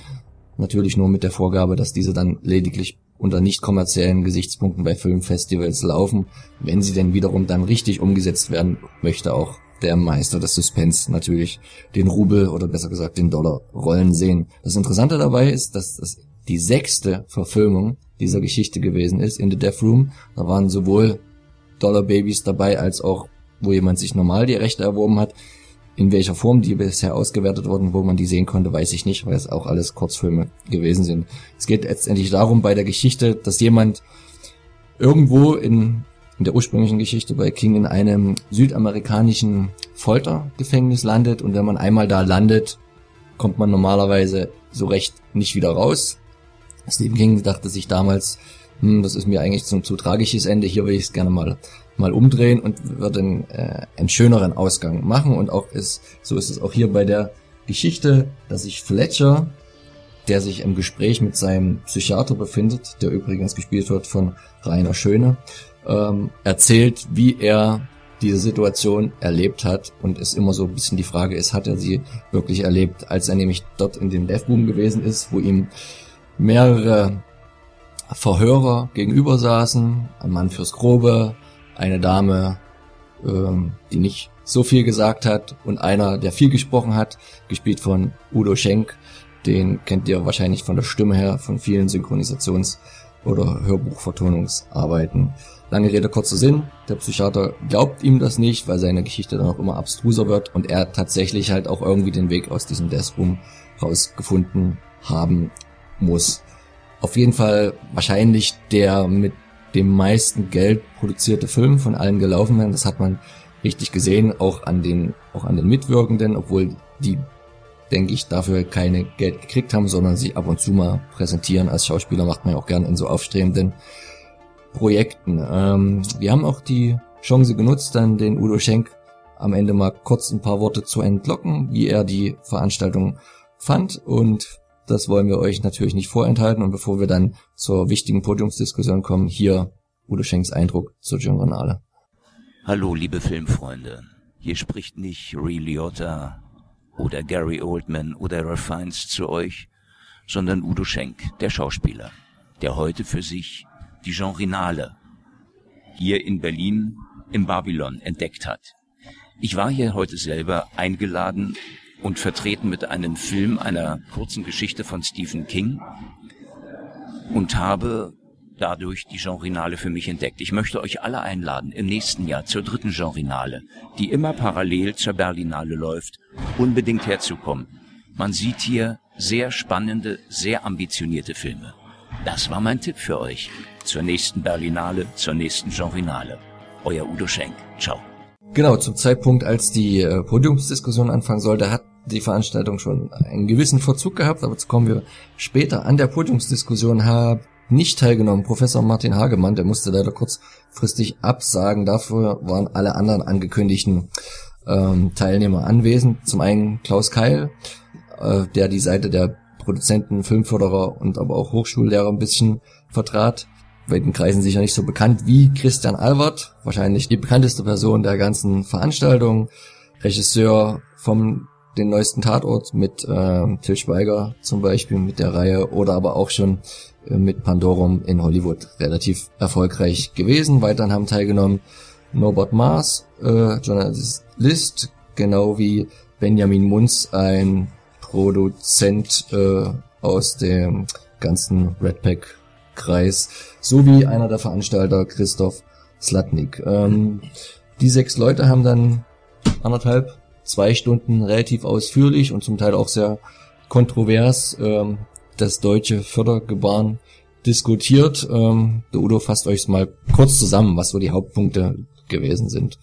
Natürlich nur mit der Vorgabe, dass diese dann lediglich unter nicht kommerziellen Gesichtspunkten bei Filmfestivals laufen. Wenn sie denn wiederum dann richtig umgesetzt werden, möchte auch der Meister des Suspense natürlich den Rubel oder besser gesagt den Dollar rollen sehen. Das Interessante dabei ist, dass das die sechste Verfilmung dieser Geschichte gewesen ist in The Death Room. Da waren sowohl Dollar Babies dabei als auch wo jemand sich normal die Rechte erworben hat. In welcher Form die bisher ausgewertet wurden, wo man die sehen konnte, weiß ich nicht, weil es auch alles Kurzfilme gewesen sind. Es geht letztendlich darum bei der Geschichte, dass jemand irgendwo in, in der ursprünglichen Geschichte bei King in einem südamerikanischen Foltergefängnis landet und wenn man einmal da landet, kommt man normalerweise so recht nicht wieder raus. Stephen King dachte sich damals, hm, das ist mir eigentlich zum zu tragisches Ende, hier will ich es gerne mal mal umdrehen und wird einen, äh, einen schöneren Ausgang machen. Und auch ist, so ist es auch hier bei der Geschichte, dass sich Fletcher, der sich im Gespräch mit seinem Psychiater befindet, der übrigens gespielt wird von Rainer Schöne, ähm, erzählt, wie er diese Situation erlebt hat und es immer so ein bisschen die Frage ist, hat er sie wirklich erlebt, als er nämlich dort in dem Death Room gewesen ist, wo ihm mehrere Verhörer gegenüber saßen, ein Mann fürs Grobe, eine Dame, ähm, die nicht so viel gesagt hat und einer, der viel gesprochen hat, gespielt von Udo Schenk. Den kennt ihr wahrscheinlich von der Stimme her, von vielen Synchronisations- oder Hörbuchvertonungsarbeiten. Lange Rede, kurzer Sinn. Der Psychiater glaubt ihm das nicht, weil seine Geschichte dann auch immer abstruser wird und er tatsächlich halt auch irgendwie den Weg aus diesem Death rausgefunden haben muss. Auf jeden Fall wahrscheinlich der mit dem meisten Geld produzierte Film von allen gelaufen werden. Das hat man richtig gesehen, auch an den, auch an den Mitwirkenden, obwohl die, denke ich, dafür keine Geld gekriegt haben, sondern sich ab und zu mal präsentieren. Als Schauspieler macht man ja auch gern in so aufstrebenden Projekten. Ähm, wir haben auch die Chance genutzt, dann den Udo Schenk am Ende mal kurz ein paar Worte zu entlocken, wie er die Veranstaltung fand und das wollen wir euch natürlich nicht vorenthalten und bevor wir dann zur wichtigen Podiumsdiskussion kommen, hier Udo Schenks Eindruck zur Giornale. Hallo liebe Filmfreunde, hier spricht nicht Ray Liotta oder Gary Oldman oder Ralph Fiennes zu euch, sondern Udo Schenk, der Schauspieler, der heute für sich die Genrinale hier in Berlin im Babylon entdeckt hat. Ich war hier heute selber eingeladen und vertreten mit einem Film einer kurzen Geschichte von Stephen King und habe dadurch die Genrinale für mich entdeckt. Ich möchte euch alle einladen, im nächsten Jahr zur dritten Genrinale, die immer parallel zur Berlinale läuft, unbedingt herzukommen. Man sieht hier sehr spannende, sehr ambitionierte Filme. Das war mein Tipp für euch. Zur nächsten Berlinale, zur nächsten Genrinale. Euer Udo Schenk. Ciao. Genau, zum Zeitpunkt, als die äh, Podiumsdiskussion anfangen sollte, hat die Veranstaltung schon einen gewissen Verzug gehabt, aber jetzt kommen wir später. An der Podiumsdiskussion hat nicht teilgenommen Professor Martin Hagemann, der musste leider kurzfristig absagen. Dafür waren alle anderen angekündigten ähm, Teilnehmer anwesend. Zum einen Klaus Keil, äh, der die Seite der Produzenten, Filmförderer und aber auch Hochschullehrer ein bisschen vertrat. Bei den Kreisen sicher nicht so bekannt wie Christian Albert, wahrscheinlich die bekannteste Person der ganzen Veranstaltung, Regisseur vom den neuesten Tatort mit äh, Till Schweiger zum Beispiel mit der Reihe oder aber auch schon äh, mit Pandorum in Hollywood relativ erfolgreich gewesen. Weiterhin haben teilgenommen Norbert Maas, äh, Journalist, genau wie Benjamin Munz, ein Produzent äh, aus dem ganzen Redpack Kreis, sowie einer der Veranstalter Christoph Slatnik. Ähm, die sechs Leute haben dann anderthalb zwei Stunden relativ ausführlich und zum Teil auch sehr kontrovers ähm, das deutsche Fördergebaren diskutiert. Ähm, der Udo fasst euch mal kurz zusammen, was so die Hauptpunkte gewesen sind.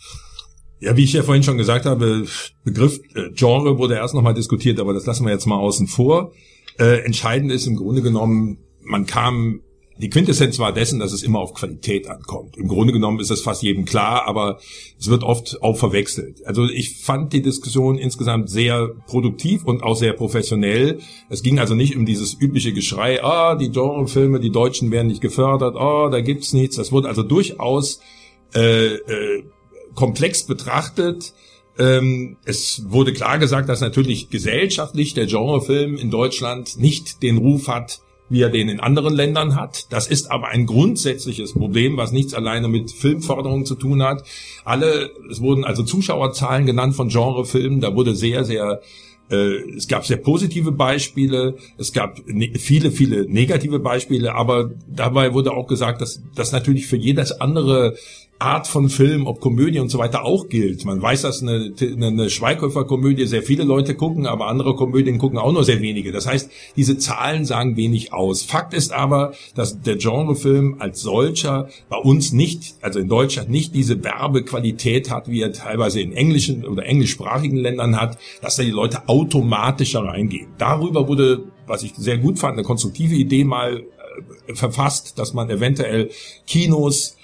Ja, wie ich ja vorhin schon gesagt habe, Begriff äh, Genre wurde erst nochmal diskutiert, aber das lassen wir jetzt mal außen vor. Äh, entscheidend ist im Grunde genommen, man kam die Quintessenz war dessen, dass es immer auf Qualität ankommt. Im Grunde genommen ist das fast jedem klar, aber es wird oft auch verwechselt. Also ich fand die Diskussion insgesamt sehr produktiv und auch sehr professionell. Es ging also nicht um dieses übliche Geschrei, ah, die Genrefilme, die Deutschen werden nicht gefördert, ah, da gibt's nichts. Das wurde also durchaus äh, äh, komplex betrachtet. Ähm, es wurde klar gesagt, dass natürlich gesellschaftlich der Genrefilm in Deutschland nicht den Ruf hat, wie er den in anderen Ländern hat. Das ist aber ein grundsätzliches Problem, was nichts alleine mit Filmförderung zu tun hat. Alle, es wurden also Zuschauerzahlen genannt von Genrefilmen, da wurde sehr, sehr äh, es gab sehr positive Beispiele, es gab ne viele, viele negative Beispiele, aber dabei wurde auch gesagt, dass das natürlich für jedes andere Art von Film, ob Komödie und so weiter auch gilt. Man weiß, dass eine, eine Schweighöfer-Komödie sehr viele Leute gucken, aber andere Komödien gucken auch nur sehr wenige. Das heißt, diese Zahlen sagen wenig aus. Fakt ist aber, dass der Genrefilm als solcher bei uns nicht, also in Deutschland nicht diese Werbequalität hat, wie er teilweise in englischen oder englischsprachigen Ländern hat, dass da die Leute automatisch reingehen. Darüber wurde, was ich sehr gut fand, eine konstruktive Idee mal äh, verfasst, dass man eventuell Kinos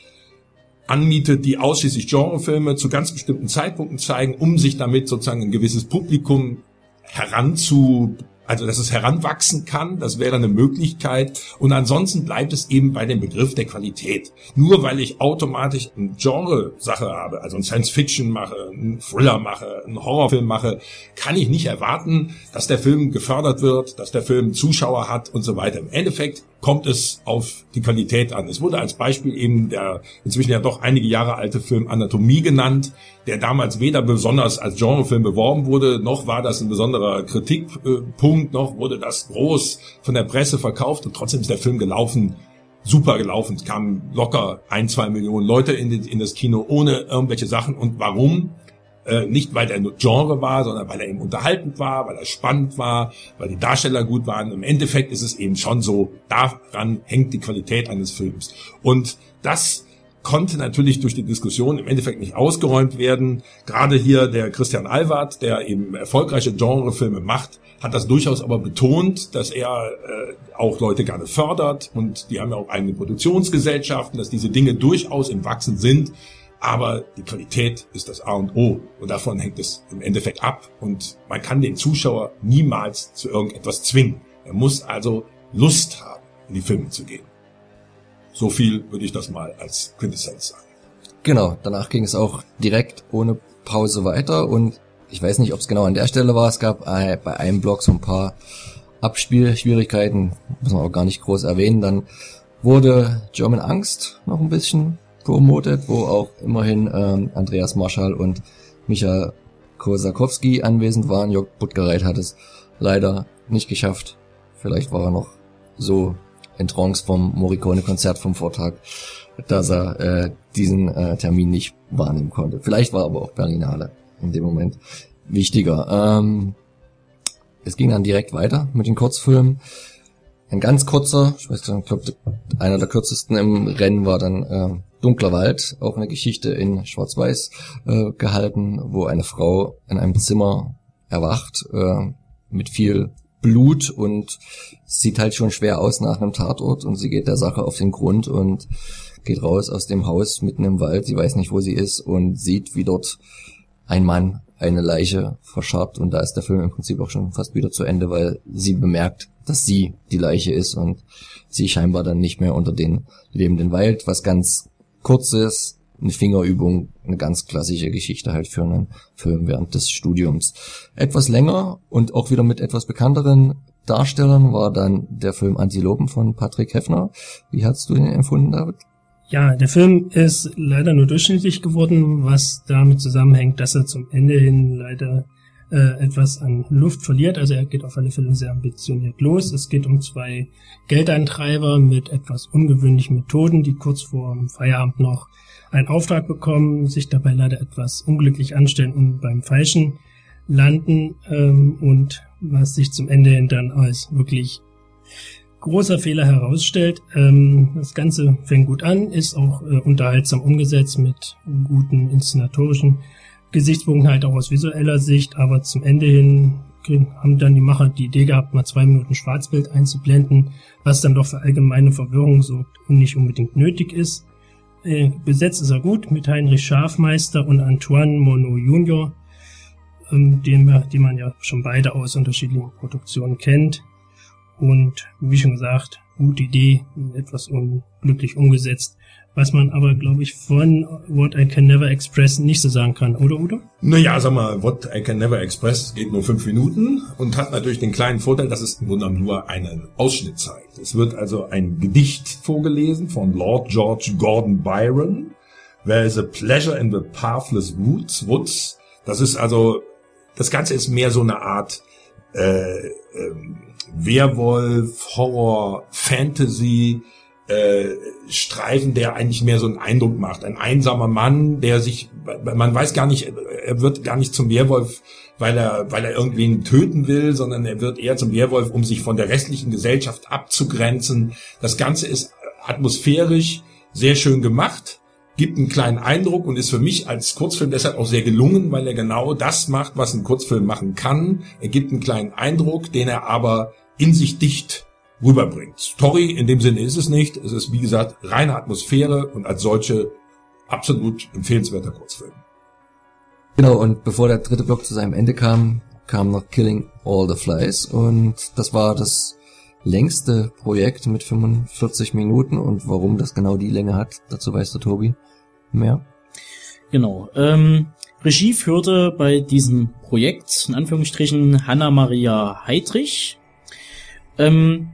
anmietet, die ausschließlich Genrefilme zu ganz bestimmten Zeitpunkten zeigen, um sich damit sozusagen ein gewisses Publikum heranzu also dass es heranwachsen kann, das wäre eine Möglichkeit. Und ansonsten bleibt es eben bei dem Begriff der Qualität. Nur weil ich automatisch eine Genre-Sache habe, also ein Science-Fiction mache, einen Thriller mache, einen Horrorfilm mache, kann ich nicht erwarten, dass der Film gefördert wird, dass der Film Zuschauer hat und so weiter. Im Endeffekt kommt es auf die Qualität an. Es wurde als Beispiel eben der inzwischen ja doch einige Jahre alte Film Anatomie genannt, der damals weder besonders als Genrefilm beworben wurde, noch war das ein besonderer Kritikpunkt, noch wurde das groß von der Presse verkauft und trotzdem ist der Film gelaufen super gelaufen. Es kamen locker ein, zwei Millionen Leute in, in das Kino ohne irgendwelche Sachen. Und warum? Äh, nicht, weil der Genre war, sondern weil er eben unterhaltend war, weil er spannend war, weil die Darsteller gut waren. Im Endeffekt ist es eben schon so, daran hängt die Qualität eines Films. Und das konnte natürlich durch die Diskussion im Endeffekt nicht ausgeräumt werden. Gerade hier der Christian Alward, der eben erfolgreiche Genrefilme macht, hat das durchaus aber betont, dass er äh, auch Leute gerne fördert und die haben ja auch eigene Produktionsgesellschaften, dass diese Dinge durchaus im Wachsen sind. Aber die Qualität ist das A und O und davon hängt es im Endeffekt ab und man kann den Zuschauer niemals zu irgendetwas zwingen. Er muss also Lust haben, in die Filme zu gehen. So viel würde ich das mal als Quintessenz sagen. Genau, danach ging es auch direkt ohne Pause weiter und ich weiß nicht, ob es genau an der Stelle war. Es gab bei einem Blog so ein paar Abspielschwierigkeiten, muss man auch gar nicht groß erwähnen. Dann wurde German Angst noch ein bisschen promotet, wo auch immerhin ähm, Andreas Marschall und Micha Kosakowski anwesend waren. Jörg Buttgereit hat es leider nicht geschafft. Vielleicht war er noch so in Trance vom Morricone-Konzert vom Vortag, dass er äh, diesen äh, Termin nicht wahrnehmen konnte. Vielleicht war aber auch Berlinale in dem Moment wichtiger. Ähm, es ging dann direkt weiter mit den Kurzfilmen. Ein ganz kurzer, ich weiß nicht, ich glaube, einer der kürzesten im Rennen war dann äh, Dunkler Wald, auch eine Geschichte in Schwarz-Weiß äh, gehalten, wo eine Frau in einem Zimmer erwacht äh, mit viel Blut und sieht halt schon schwer aus nach einem Tatort und sie geht der Sache auf den Grund und geht raus aus dem Haus mitten im Wald, sie weiß nicht, wo sie ist und sieht, wie dort ein Mann eine Leiche verscharrt. Und da ist der Film im Prinzip auch schon fast wieder zu Ende, weil sie bemerkt, dass sie die Leiche ist und sie scheinbar dann nicht mehr unter den lebenden weilt, was ganz kurzes, eine Fingerübung, eine ganz klassische Geschichte halt für einen Film während des Studiums. Etwas länger und auch wieder mit etwas bekannteren Darstellern war dann der Film Antilopen von Patrick Heffner. Wie hast du ihn empfunden, David? Ja, der Film ist leider nur durchschnittlich geworden, was damit zusammenhängt, dass er zum Ende hin leider äh, etwas an Luft verliert. Also er geht auf alle Fälle sehr ambitioniert los. Es geht um zwei Geldeintreiber mit etwas ungewöhnlichen Methoden, die kurz vor dem Feierabend noch einen Auftrag bekommen, sich dabei leider etwas unglücklich anstellen und beim Falschen landen ähm, und was sich zum Ende hin dann als wirklich großer Fehler herausstellt. Ähm, das Ganze fängt gut an, ist auch äh, unterhaltsam umgesetzt mit guten inszenatorischen Gesichtspunkten halt auch aus visueller Sicht, aber zum Ende hin haben dann die Macher die Idee gehabt, mal zwei Minuten Schwarzbild einzublenden, was dann doch für allgemeine Verwirrung sorgt und nicht unbedingt nötig ist. Äh, besetzt ist er gut mit Heinrich Schafmeister und Antoine Monod Junior, ähm, den, wir, man ja schon beide aus unterschiedlichen Produktionen kennt. Und wie schon gesagt, gute Idee, etwas unglücklich umgesetzt was man aber, glaube ich, von What I Can Never Express nicht so sagen kann, oder Udo? Naja, sag mal, What I Can Never Express geht nur fünf Minuten und hat natürlich den kleinen Vorteil, dass es im Grunde nur einen Ausschnitt zeigt. Es wird also ein Gedicht vorgelesen von Lord George Gordon Byron. There is a pleasure in the pathless woods. woods. Das ist also, das Ganze ist mehr so eine Art äh, äh, Werwolf, Horror, Fantasy, äh, Streifen, der eigentlich mehr so einen Eindruck macht. Ein einsamer Mann, der sich, man weiß gar nicht, er wird gar nicht zum Werwolf, weil er, weil er irgendwen töten will, sondern er wird eher zum Werwolf, um sich von der restlichen Gesellschaft abzugrenzen. Das Ganze ist atmosphärisch sehr schön gemacht, gibt einen kleinen Eindruck und ist für mich als Kurzfilm deshalb auch sehr gelungen, weil er genau das macht, was ein Kurzfilm machen kann. Er gibt einen kleinen Eindruck, den er aber in sich dicht rüberbringt. Story in dem Sinne ist es nicht. Es ist, wie gesagt, reine Atmosphäre und als solche absolut empfehlenswerter Kurzfilm. Genau, und bevor der dritte Block zu seinem Ende kam, kam noch Killing All the Flies und das war das längste Projekt mit 45 Minuten und warum das genau die Länge hat, dazu weiß der Tobi mehr. Genau. Ähm, Regie führte bei diesem Projekt, in Anführungsstrichen, Hanna-Maria Heidrich. Ähm,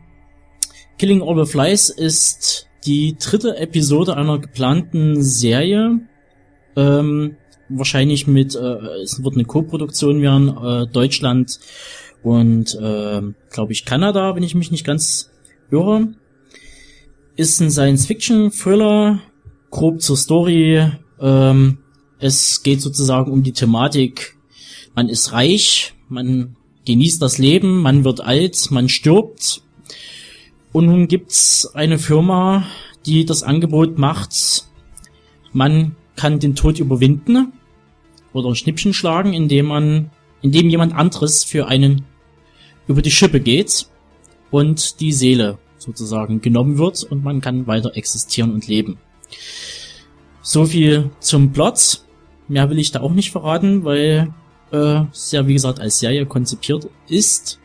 Killing All the Flies ist die dritte Episode einer geplanten Serie. Ähm, wahrscheinlich mit, äh, es wird eine Co-Produktion werden, äh, Deutschland und, äh, glaube ich, Kanada, wenn ich mich nicht ganz irre. ist ein Science-Fiction-Thriller, grob zur Story. Ähm, es geht sozusagen um die Thematik, man ist reich, man genießt das Leben, man wird alt, man stirbt. Und nun gibt's eine Firma, die das Angebot macht, man kann den Tod überwinden oder Schnippchen schlagen, indem man, indem jemand anderes für einen über die Schippe geht und die Seele sozusagen genommen wird und man kann weiter existieren und leben. So viel zum Plot. Mehr will ich da auch nicht verraten, weil äh, es ja wie gesagt als Serie konzipiert ist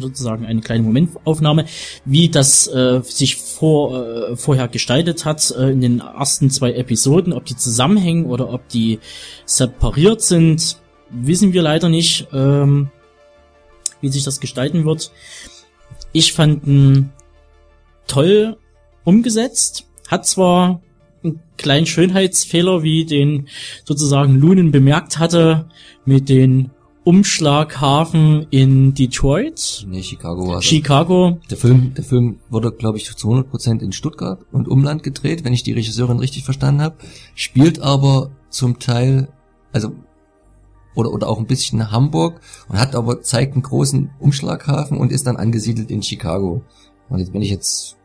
sozusagen eine kleine Momentaufnahme, wie das äh, sich vor, äh, vorher gestaltet hat äh, in den ersten zwei Episoden, ob die zusammenhängen oder ob die separiert sind, wissen wir leider nicht, ähm, wie sich das gestalten wird. Ich fand ihn toll umgesetzt, hat zwar einen kleinen Schönheitsfehler, wie den sozusagen Lunen bemerkt hatte, mit den Umschlaghafen in Detroit. Nee, Chicago war. Chicago. Der Film, der Film wurde, glaube ich, zu 100% in Stuttgart und Umland gedreht, wenn ich die Regisseurin richtig verstanden habe. Spielt aber zum Teil, also oder, oder auch ein bisschen Hamburg und hat aber zeigt einen großen Umschlaghafen und ist dann angesiedelt in Chicago. Und jetzt bin ich jetzt,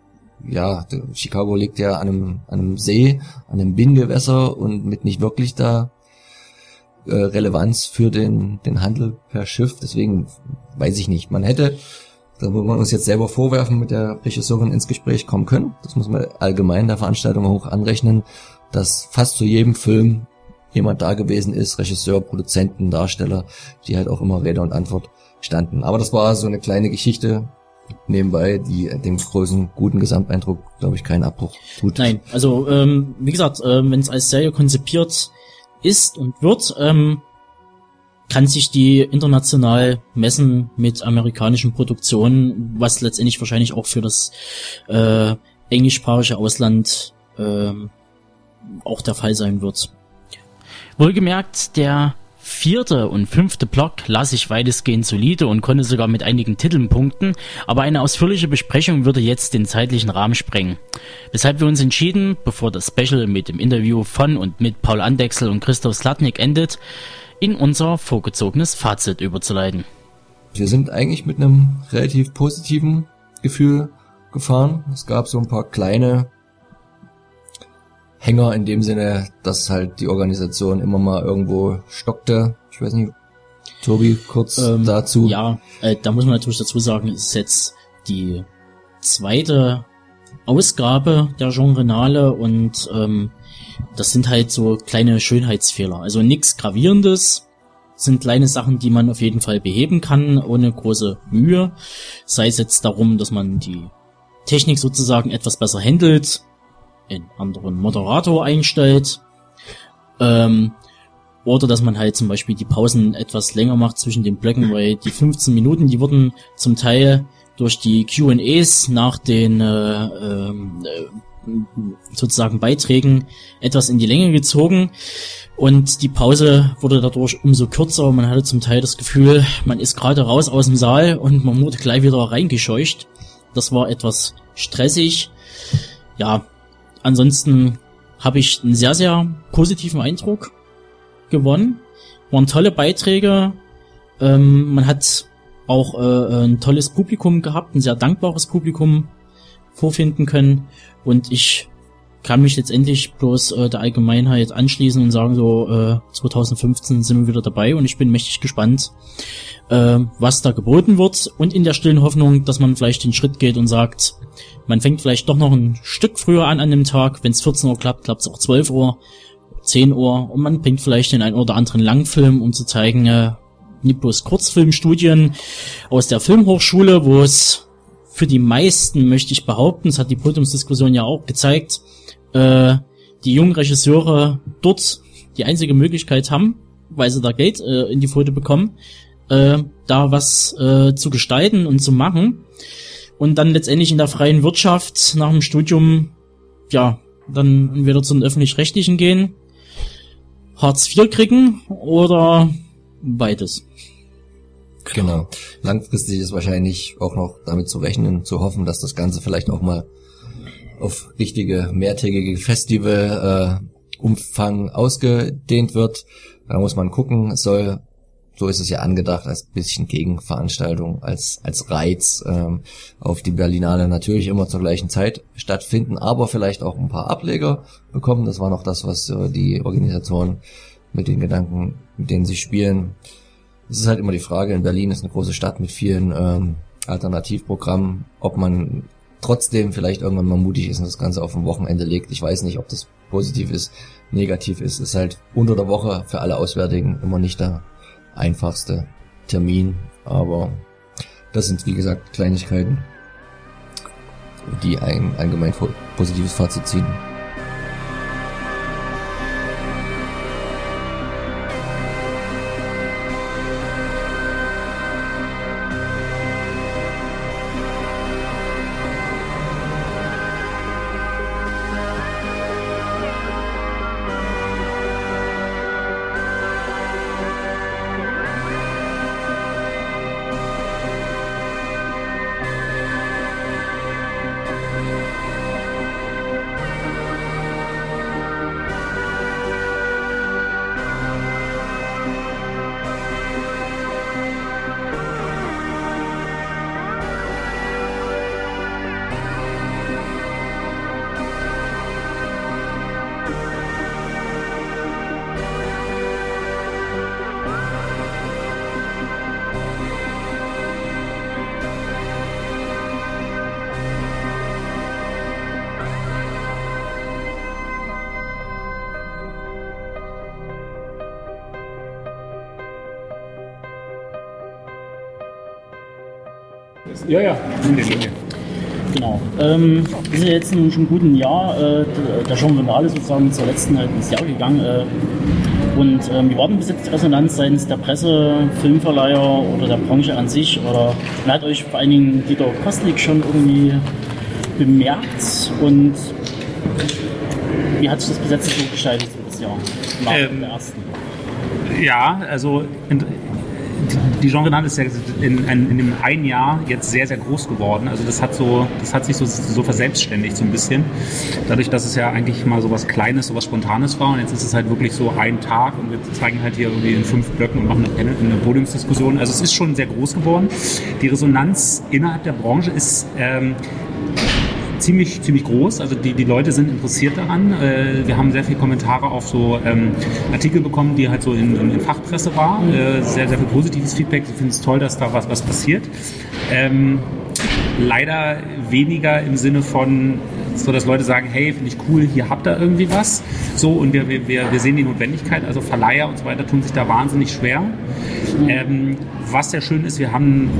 ja, Chicago liegt ja an einem, an einem See, an einem Binnengewässer und mit nicht wirklich da äh, Relevanz für den, den Handel per Schiff. Deswegen weiß ich nicht. Man hätte, da wo wir uns jetzt selber vorwerfen, mit der Regisseurin ins Gespräch kommen können. Das muss man allgemein der Veranstaltung hoch anrechnen, dass fast zu jedem Film jemand da gewesen ist, Regisseur, Produzenten, Darsteller, die halt auch immer Rede und Antwort standen. Aber das war so eine kleine Geschichte nebenbei, die dem großen, guten Gesamteindruck, glaube ich, keinen Abbruch tut. Nein, also ähm, wie gesagt, ähm, wenn es als Serie konzipiert ist und wird, ähm, kann sich die international messen mit amerikanischen Produktionen, was letztendlich wahrscheinlich auch für das äh, englischsprachige Ausland ähm, auch der Fall sein wird. Wohlgemerkt, der vierte und fünfte Block las ich weitestgehend solide und konnte sogar mit einigen Titeln punkten, aber eine ausführliche Besprechung würde jetzt den zeitlichen Rahmen sprengen. Weshalb wir uns entschieden, bevor das Special mit dem Interview von und mit Paul Andexel und Christoph Slatnik endet, in unser vorgezogenes Fazit überzuleiten. Wir sind eigentlich mit einem relativ positiven Gefühl gefahren. Es gab so ein paar kleine Hänger in dem Sinne, dass halt die Organisation immer mal irgendwo stockte. Ich weiß nicht, Tobi, kurz Ähm, dazu. Ja, äh, da muss man natürlich dazu sagen, es ist jetzt die zweite Ausgabe der Genrenale und ähm, das sind halt so kleine Schönheitsfehler. Also nichts Gravierendes, sind kleine Sachen, die man auf jeden Fall beheben kann, ohne große Mühe. Sei es jetzt darum, dass man die Technik sozusagen etwas besser handelt, einen anderen Moderator einstellt, ähm, oder dass man halt zum Beispiel die Pausen etwas länger macht zwischen den Blöcken, weil die 15 Minuten, die wurden zum Teil durch die Q&As nach den äh, ähm, äh, sozusagen Beiträgen etwas in die Länge gezogen und die Pause wurde dadurch umso kürzer. Man hatte zum Teil das Gefühl, man ist gerade raus aus dem Saal und man wurde gleich wieder reingescheucht. Das war etwas stressig. Ja, ansonsten habe ich einen sehr, sehr positiven Eindruck gewonnen. Waren tolle Beiträge. Ähm, man hat auch äh, ein tolles Publikum gehabt, ein sehr dankbares Publikum vorfinden können. Und ich kann mich letztendlich bloß äh, der Allgemeinheit anschließen und sagen, so äh, 2015 sind wir wieder dabei und ich bin mächtig gespannt, äh, was da geboten wird. Und in der stillen Hoffnung, dass man vielleicht den Schritt geht und sagt, man fängt vielleicht doch noch ein Stück früher an an dem Tag. Wenn es 14 Uhr klappt, klappt es auch 12 Uhr, 10 Uhr und man bringt vielleicht den einen oder anderen Langfilm, um zu zeigen, äh, nicht bloß Kurzfilmstudien aus der Filmhochschule, wo es für die meisten, möchte ich behaupten, das hat die Podiumsdiskussion ja auch gezeigt, äh, die jungen Regisseure dort die einzige Möglichkeit haben, weil sie da Geld äh, in die Pfote bekommen, äh, da was äh, zu gestalten und zu machen. Und dann letztendlich in der freien Wirtschaft nach dem Studium, ja, dann entweder zu den öffentlich-rechtlichen gehen, Hartz IV kriegen oder beides. Genau. Langfristig ist wahrscheinlich auch noch damit zu rechnen, zu hoffen, dass das Ganze vielleicht auch mal auf richtige mehrtägige Festival äh, Umfang ausgedehnt wird. Da muss man gucken, es soll so ist es ja angedacht, als bisschen Gegenveranstaltung, als, als Reiz ähm, auf die Berlinale natürlich immer zur gleichen Zeit stattfinden, aber vielleicht auch ein paar Ableger bekommen. Das war noch das, was äh, die Organisation mit den Gedanken, mit denen sie spielen. Es ist halt immer die Frage, in Berlin ist eine große Stadt mit vielen ähm, Alternativprogrammen, ob man trotzdem vielleicht irgendwann mal mutig ist und das Ganze auf ein Wochenende legt. Ich weiß nicht, ob das positiv ist, negativ ist. Ist halt unter der Woche für alle Auswärtigen immer nicht der einfachste Termin, aber das sind wie gesagt Kleinigkeiten, die ein allgemein positives Fazit ziehen. Ja, ja, in der Linie. Genau. Ähm, wir sind jetzt in schon guten Jahr äh, der Journal sozusagen zur letzten halt ins Jahr gegangen. Äh, und ähm, wie war denn bis jetzt die Resonanz seitens der Presse, Filmverleiher oder der Branche an sich? Oder man hat euch vor allen Dingen Dieter Kostlik schon irgendwie bemerkt und wie hat sich das bis jetzt so gestaltet, so das Jahr? Nach Ähm, ersten. Ja, also in, die Genre ist ja in, in, in dem einen Jahr jetzt sehr, sehr groß geworden. Also das hat so, das hat sich so, so verselbstständigt so ein bisschen. Dadurch, dass es ja eigentlich mal so was Kleines, so was Spontanes war und jetzt ist es halt wirklich so ein Tag und wir zeigen halt hier irgendwie in fünf Blöcken und machen eine, eine Podiumsdiskussion. Also es ist schon sehr groß geworden. Die Resonanz innerhalb der Branche ist ähm, ziemlich, ziemlich groß. Also die, die Leute sind interessiert daran. Äh, wir haben sehr viele Kommentare auf so ähm, Artikel bekommen, die halt so in, in, in Fachpresse war. Äh, sehr, sehr viel positives Feedback. Sie finden es toll, dass da was, was passiert. Ähm, leider weniger im Sinne von so dass Leute sagen, hey, finde ich cool, hier habt ihr irgendwie was. So, und wir, wir wir sehen die Notwendigkeit, also Verleiher und so weiter tun sich da wahnsinnig schwer. Ähm, was sehr schön ist, wir haben,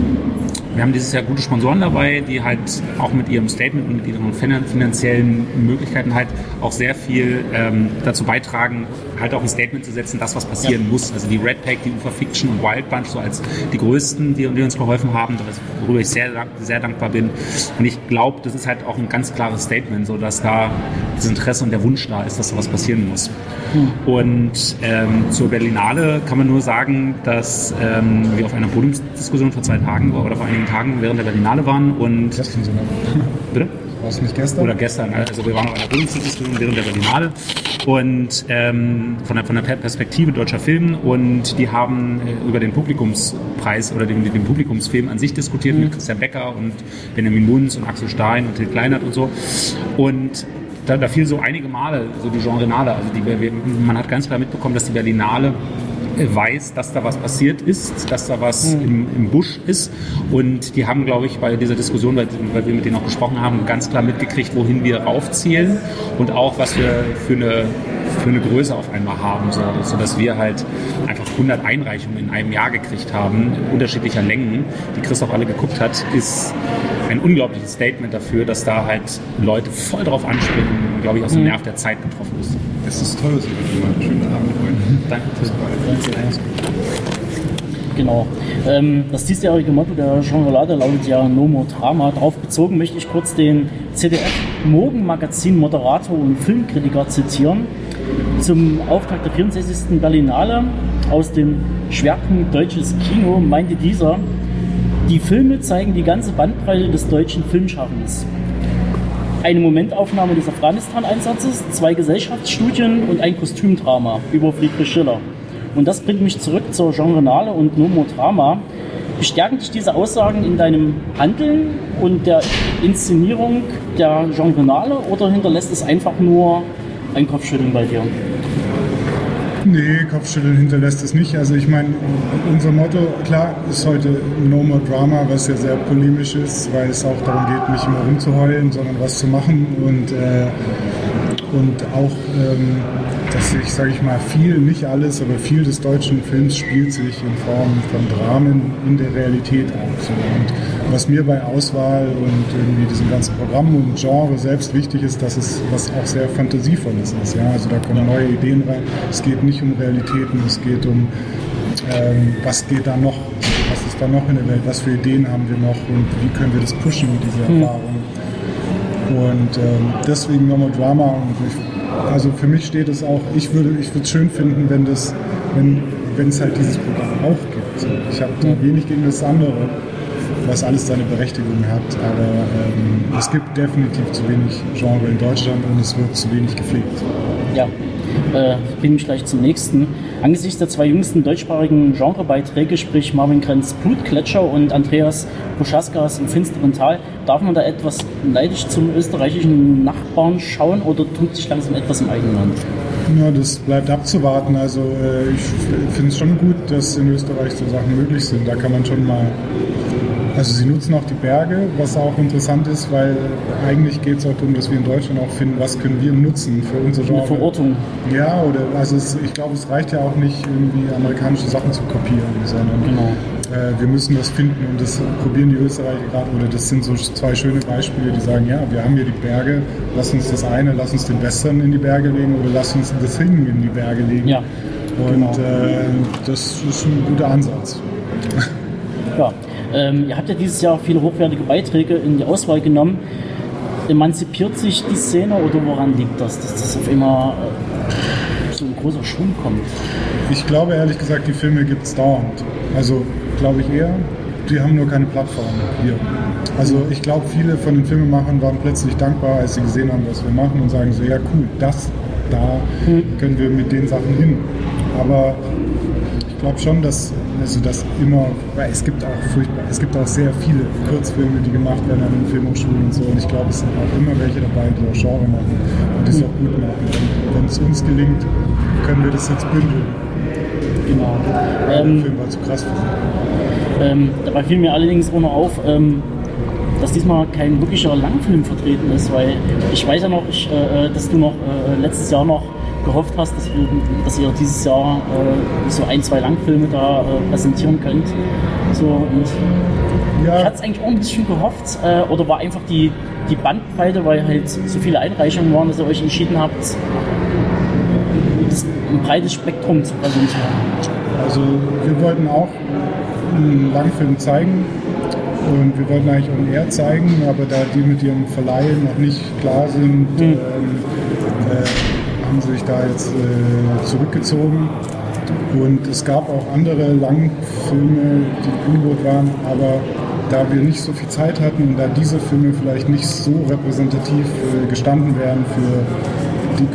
wir haben dieses Jahr gute Sponsoren dabei, die halt auch mit ihrem Statement und mit ihren finan- finanziellen Möglichkeiten halt auch sehr viel ähm, dazu beitragen, halt auch ein Statement zu setzen, das was passieren muss. Also die Red Pack, die Ufer Fiction und Wild Bunch so als die größten, die, die uns geholfen haben, worüber ich sehr, sehr dankbar bin. Und ich glaube, das ist halt auch ein ganz klares Statement, so dass da das Interesse und der Wunsch da ist, dass da was passieren muss. Und ähm, zur Berlinale kann man nur sagen, dass ähm, wir auf einer Podiumsdiskussion vor zwei Tagen oder vor einigen Tagen während der Berlinale waren und Gestern sogar. bitte? War es nicht gestern? Oder gestern, also wir waren auf einer Bildungsdiskussion während der Berlinale und ähm, von, der, von der Perspektive deutscher Film und die haben äh, über den Publikumspreis oder den, den Publikumsfilm an sich diskutiert mit Christian Becker und Benjamin Munz und Axel Stein und Till Kleinert und so und da, da fiel so einige Male so die Genrenale, also die, man hat ganz klar mitbekommen, dass die Berlinale äh, weiß, dass da was passiert ist, dass da was im, im Busch ist. Und die haben, glaube ich, bei dieser Diskussion, weil, weil wir mit denen auch gesprochen haben, ganz klar mitgekriegt, wohin wir raufzielen und auch, was wir für eine, für eine Größe auf einmal haben, so, sodass wir halt einfach 100 Einreichungen in einem Jahr gekriegt haben, unterschiedlicher Längen, die Chris auch alle geguckt hat, ist ein unglaubliches Statement dafür, dass da halt Leute voll drauf anspringen und, glaube ich, aus dem Nerv der Zeit getroffen ist. Es ist toll, dass ihr gemacht Schönen Abend, Freunde. Danke. Genau. Ähm, das diesjährige Motto der Genrelade lautet ja No More Drama. Darauf bezogen möchte ich kurz den ZDF-Morgenmagazin-Moderator und Filmkritiker zitieren. Zum Auftakt der 64. Berlinale aus dem Schwerpunkt Deutsches Kino meinte dieser, die Filme zeigen die ganze Bandbreite des deutschen Filmschaffens. eine Momentaufnahme des Afghanistan-Einsatzes, zwei Gesellschaftsstudien und ein Kostümdrama über Friedrich Schiller. Und das bringt mich zurück zur Genrenale und Nomodrama. Bestärken dich diese Aussagen in deinem Handeln und der Inszenierung der Genrenale oder hinterlässt es einfach nur ein Kopfschütteln bei dir? Nee, Kopfschütteln hinterlässt es nicht. Also ich meine, unser Motto, klar, ist heute No More Drama, was ja sehr polemisch ist, weil es auch darum geht, nicht immer rumzuheulen, sondern was zu machen und, äh, und auch, ähm, dass ich, sage ich mal, viel, nicht alles, aber viel des deutschen Films spielt sich in Form von Dramen in der Realität ab. Und was mir bei Auswahl und irgendwie diesem ganzen Programm und Genre selbst wichtig ist, dass es was auch sehr Fantasievolles ist. Ja? Also da kommen neue Ideen rein. Es geht nicht um Realitäten, es geht um, ähm, was geht da noch, was ist da noch in der Welt, was für Ideen haben wir noch und wie können wir das pushen, diese Erfahrung. Und ähm, deswegen nochmal Drama. Und ich, also für mich steht es auch, ich würde ich würde es schön finden, wenn das, wenn, wenn es halt dieses Programm auch gibt. Ich habe da wenig gegen das andere was alles seine Berechtigung hat. Aber ähm, es gibt definitiv zu wenig Genre in Deutschland und es wird zu wenig gepflegt. Ja, äh, bin ich gleich zum nächsten. Angesichts der zwei jüngsten deutschsprachigen Genrebeiträge, sprich Marvin Krenz Blutgletscher und Andreas Buschaskas im finsteren Tal, darf man da etwas neidisch zum österreichischen Nachbarn schauen oder tut sich langsam etwas im eigenen Land? Ja, das bleibt abzuwarten. Also äh, ich finde es schon gut, dass in Österreich so Sachen möglich sind. Da kann man schon mal also sie nutzen auch die Berge, was auch interessant ist, weil eigentlich geht es auch darum, dass wir in Deutschland auch finden, was können wir nutzen für unser Genre. Eine Verortung. Ja, oder also es, ich glaube, es reicht ja auch nicht, irgendwie amerikanische Sachen zu kopieren, sondern Genau. äh, wir müssen das finden und das probieren die Österreicher gerade. Oder das sind so zwei schöne Beispiele, die sagen, ja, wir haben hier die Berge, lass uns das eine, lass uns den Western in die Berge legen oder lass uns das Singen in die Berge legen. Ja, Und genau. äh, das ist ein guter Ansatz. Ja. Ähm, ihr habt ja dieses Jahr viele hochwertige Beiträge in die Auswahl genommen. Emanzipiert sich die Szene oder woran liegt das, dass das auf immer äh, so ein großer Schwung kommt? Ich glaube ehrlich gesagt, die Filme gibt es dauernd. Also glaube ich eher, die haben nur keine Plattform hier. Also ich glaube, viele von den Filmemachern waren plötzlich dankbar, als sie gesehen haben, was wir machen und sagen so, ja cool, das, da können wir mit den Sachen hin. Aber ich glaube schon, dass also das immer, weil es gibt auch furchtbar, es gibt auch sehr viele Kurzfilme, die gemacht werden an den Filmhochschulen und so. Und ich glaube, es sind auch immer welche dabei, die auch Genre machen und die es auch gut machen. Und wenn es uns gelingt, können wir das jetzt bündeln. Genau. Der Ähm, Film war zu krass für ähm, dabei fiel mir allerdings auch noch auf, ähm, dass diesmal kein wirklicher Langfilm vertreten ist, weil ich weiß ja noch, ich, äh, dass du noch äh, letztes Jahr noch gehofft hast, dass, wir, dass ihr dieses Jahr äh, so ein, zwei Langfilme da äh, präsentieren könnt. So, und ich Ja, hatte es eigentlich auch ein bisschen gehofft, äh, oder war einfach die, die Bandbreite, weil halt so viele Einreichungen waren, dass ihr euch entschieden habt, das, ein breites Spektrum zu präsentieren. also wir wollten auch einen Langfilm zeigen und wir wollten eigentlich On Air zeigen, aber da die mit ihrem Verleih noch nicht klar sind, ähm, äh, sie sich da jetzt äh, zurückgezogen. Und es gab auch andere Langfilme, die Angebot waren, aber da wir nicht so viel Zeit hatten und da diese Filme vielleicht nicht so repräsentativ äh, gestanden wären für die,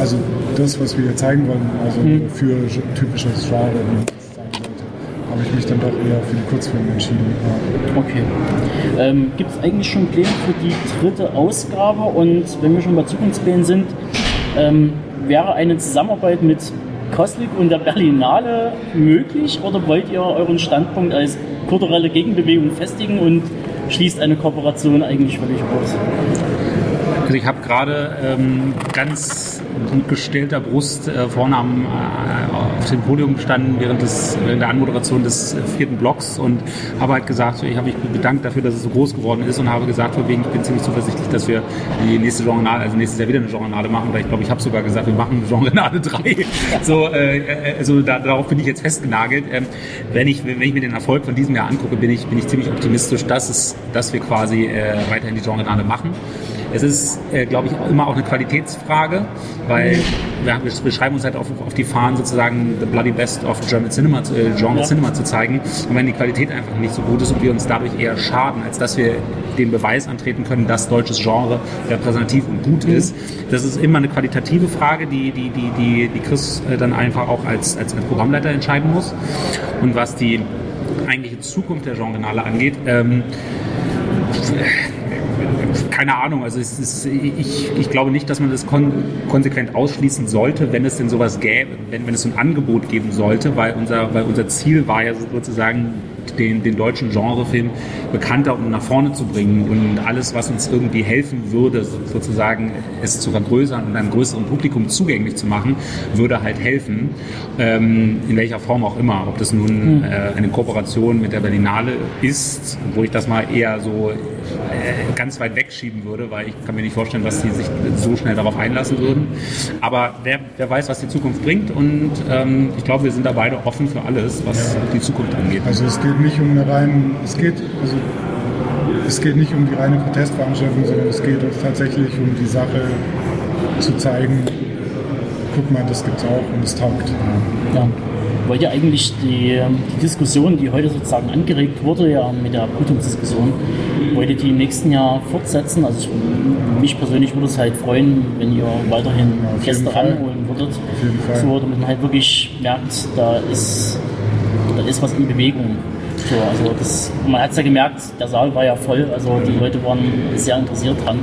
also das, was wir hier zeigen wollen, also für ge- typisches Genre, wie man es sagen sollte, habe ich mich dann doch eher für die Kurzfilme entschieden. Ja. Okay. Ähm, Gibt es eigentlich schon Pläne für die dritte Ausgabe? Und wenn wir schon bei Zukunftsplänen sind, ähm, wäre eine Zusammenarbeit mit Koslik und der Berlinale möglich? Oder wollt ihr euren Standpunkt als kulturelle Gegenbewegung festigen und schließt eine Kooperation eigentlich völlig aus? Also ich habe gerade ähm, ganz mit gestellter Brust äh, vorne am, äh, auf dem Podium gestanden während, des, während der Anmoderation des äh, vierten Blocks und habe halt gesagt, ich habe mich bedankt dafür, dass es so groß geworden ist und habe gesagt, von wegen, ich bin ziemlich zuversichtlich, dass wir die nächste Genrenale, also nächstes Jahr wieder eine Genrenale machen, weil ich glaube, ich habe sogar gesagt, wir machen Genrenale 3. So, äh, also da, darauf bin ich jetzt festgenagelt. Ähm, wenn, ich, wenn ich mir den Erfolg von diesem Jahr angucke, bin ich, bin ich ziemlich optimistisch, dass, es, dass wir quasi äh, weiterhin die Genrenale machen. Es ist, äh, glaube ich, auch immer auch eine Qualitätsfrage, weil wir, wir schreiben uns halt auf, auf die Fahnen sozusagen the bloody best of German Cinema, äh, Genre Ja. Cinema zu zeigen. Und wenn die Qualität einfach nicht so gut ist und wir uns dadurch eher schaden, als dass wir den Beweis antreten können, dass deutsches Genre repräsentativ und gut ist. Das ist immer eine qualitative Frage, die, die, die, die, die Chris äh, dann einfach auch als, als, als Programmleiter entscheiden muss. Und was die eigentliche Zukunft der Genrenale angeht, ähm, keine Ahnung, also ist, ich, ich glaube nicht, dass man das kon konsequent ausschließen sollte, wenn es denn sowas gäbe, wenn, wenn es so ein Angebot geben sollte, weil unser, weil unser Ziel war ja sozusagen, den, den deutschen Genrefilm bekannter und nach vorne zu bringen und alles, was uns irgendwie helfen würde, sozusagen es zu vergrößern und einem größeren Publikum zugänglich zu machen, würde halt helfen, ähm, in welcher Form auch immer. Ob das nun äh, eine Kooperation mit der Berlinale ist, wo ich das mal eher so ganz weit wegschieben würde, weil ich kann mir nicht vorstellen, dass die sich so schnell darauf einlassen würden. Aber wer, wer weiß, was die Zukunft bringt und ähm, ich glaube, wir sind da beide offen für alles, was die Zukunft angeht. Also es geht nicht um eine rein, es geht, also es geht nicht um die reine Protestveranstaltung, sondern es geht uns tatsächlich um die Sache zu zeigen, guck mal, das gibt's auch und es taugt. Ja. Wollt ihr eigentlich die, die Diskussion, die heute sozusagen angeregt wurde, ja mit der Prüfungsdiskussion, wollt ihr die im nächsten Jahr fortsetzen? Also ich, mich persönlich würde es halt freuen, wenn ihr weiterhin Gäste Fall. ranholen würdet. Auf jeden Fall. So, damit man halt wirklich merkt, da ist, da ist was in Bewegung. So, also das, man hat es ja gemerkt, der Saal war ja voll, also die Leute waren sehr interessiert dran.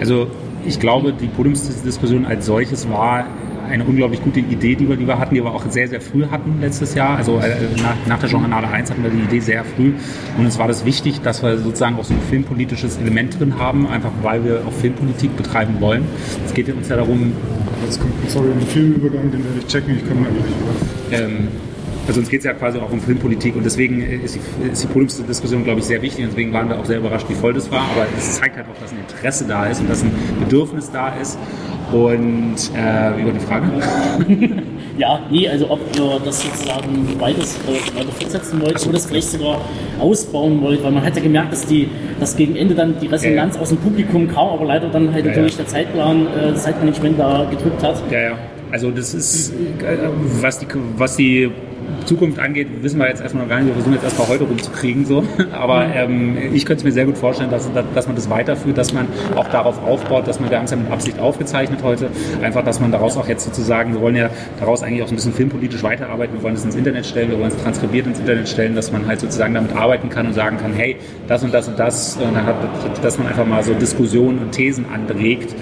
Also ich glaube, die Podiumsdiskussion als solches war eine unglaublich gute Idee, die wir, die wir hatten, die wir auch sehr, sehr früh hatten letztes Jahr. Also äh, nach, nach der Journale 1 hatten wir die Idee sehr früh. Und uns war das wichtig, dass wir sozusagen auch so ein filmpolitisches Element drin haben, einfach weil wir auch Filmpolitik betreiben wollen. Es geht uns ja darum, Jetzt kommt, sorry, ein Filmübergang, den werde ich checken, ich komme gleich über. ähm, also uns geht es ja quasi auch um Filmpolitik und deswegen ist die, ist die Podiumsdiskussion, glaube ich, sehr wichtig und deswegen waren wir auch sehr überrascht, wie voll das war. Aber es zeigt halt auch, dass ein Interesse da ist und dass ein Bedürfnis da ist. Und äh, war die Frage? Ja, nee, also ob ihr das sozusagen weiter, äh, weiter fortsetzen wollt oder das vielleicht sogar ausbauen wollt, weil man hat ja gemerkt, dass die, dass gegen Ende dann die Resonanz aus dem Publikum kam, aber leider dann halt Ja, natürlich ja. der Zeitplan, äh, das Zeitmanagement da gedrückt hat. Ja, ja. Also das ist, äh, was die, was die Zukunft angeht, wissen wir jetzt erstmal noch gar nicht. Wir versuchen jetzt erstmal heute rumzukriegen. So. Aber ähm, ich könnte es mir sehr gut vorstellen, dass, dass man das weiterführt, dass man auch darauf aufbaut, dass man, wir haben es ja mit Absicht aufgezeichnet heute, einfach, dass man daraus auch jetzt sozusagen, wir wollen ja daraus eigentlich auch so ein bisschen filmpolitisch weiterarbeiten, wir wollen es ins Internet stellen, wir wollen es transkribiert ins Internet stellen, dass man halt sozusagen damit arbeiten kann und sagen kann, hey, das und das und das, und dann hat, dass man einfach mal so Diskussionen und Thesen anregt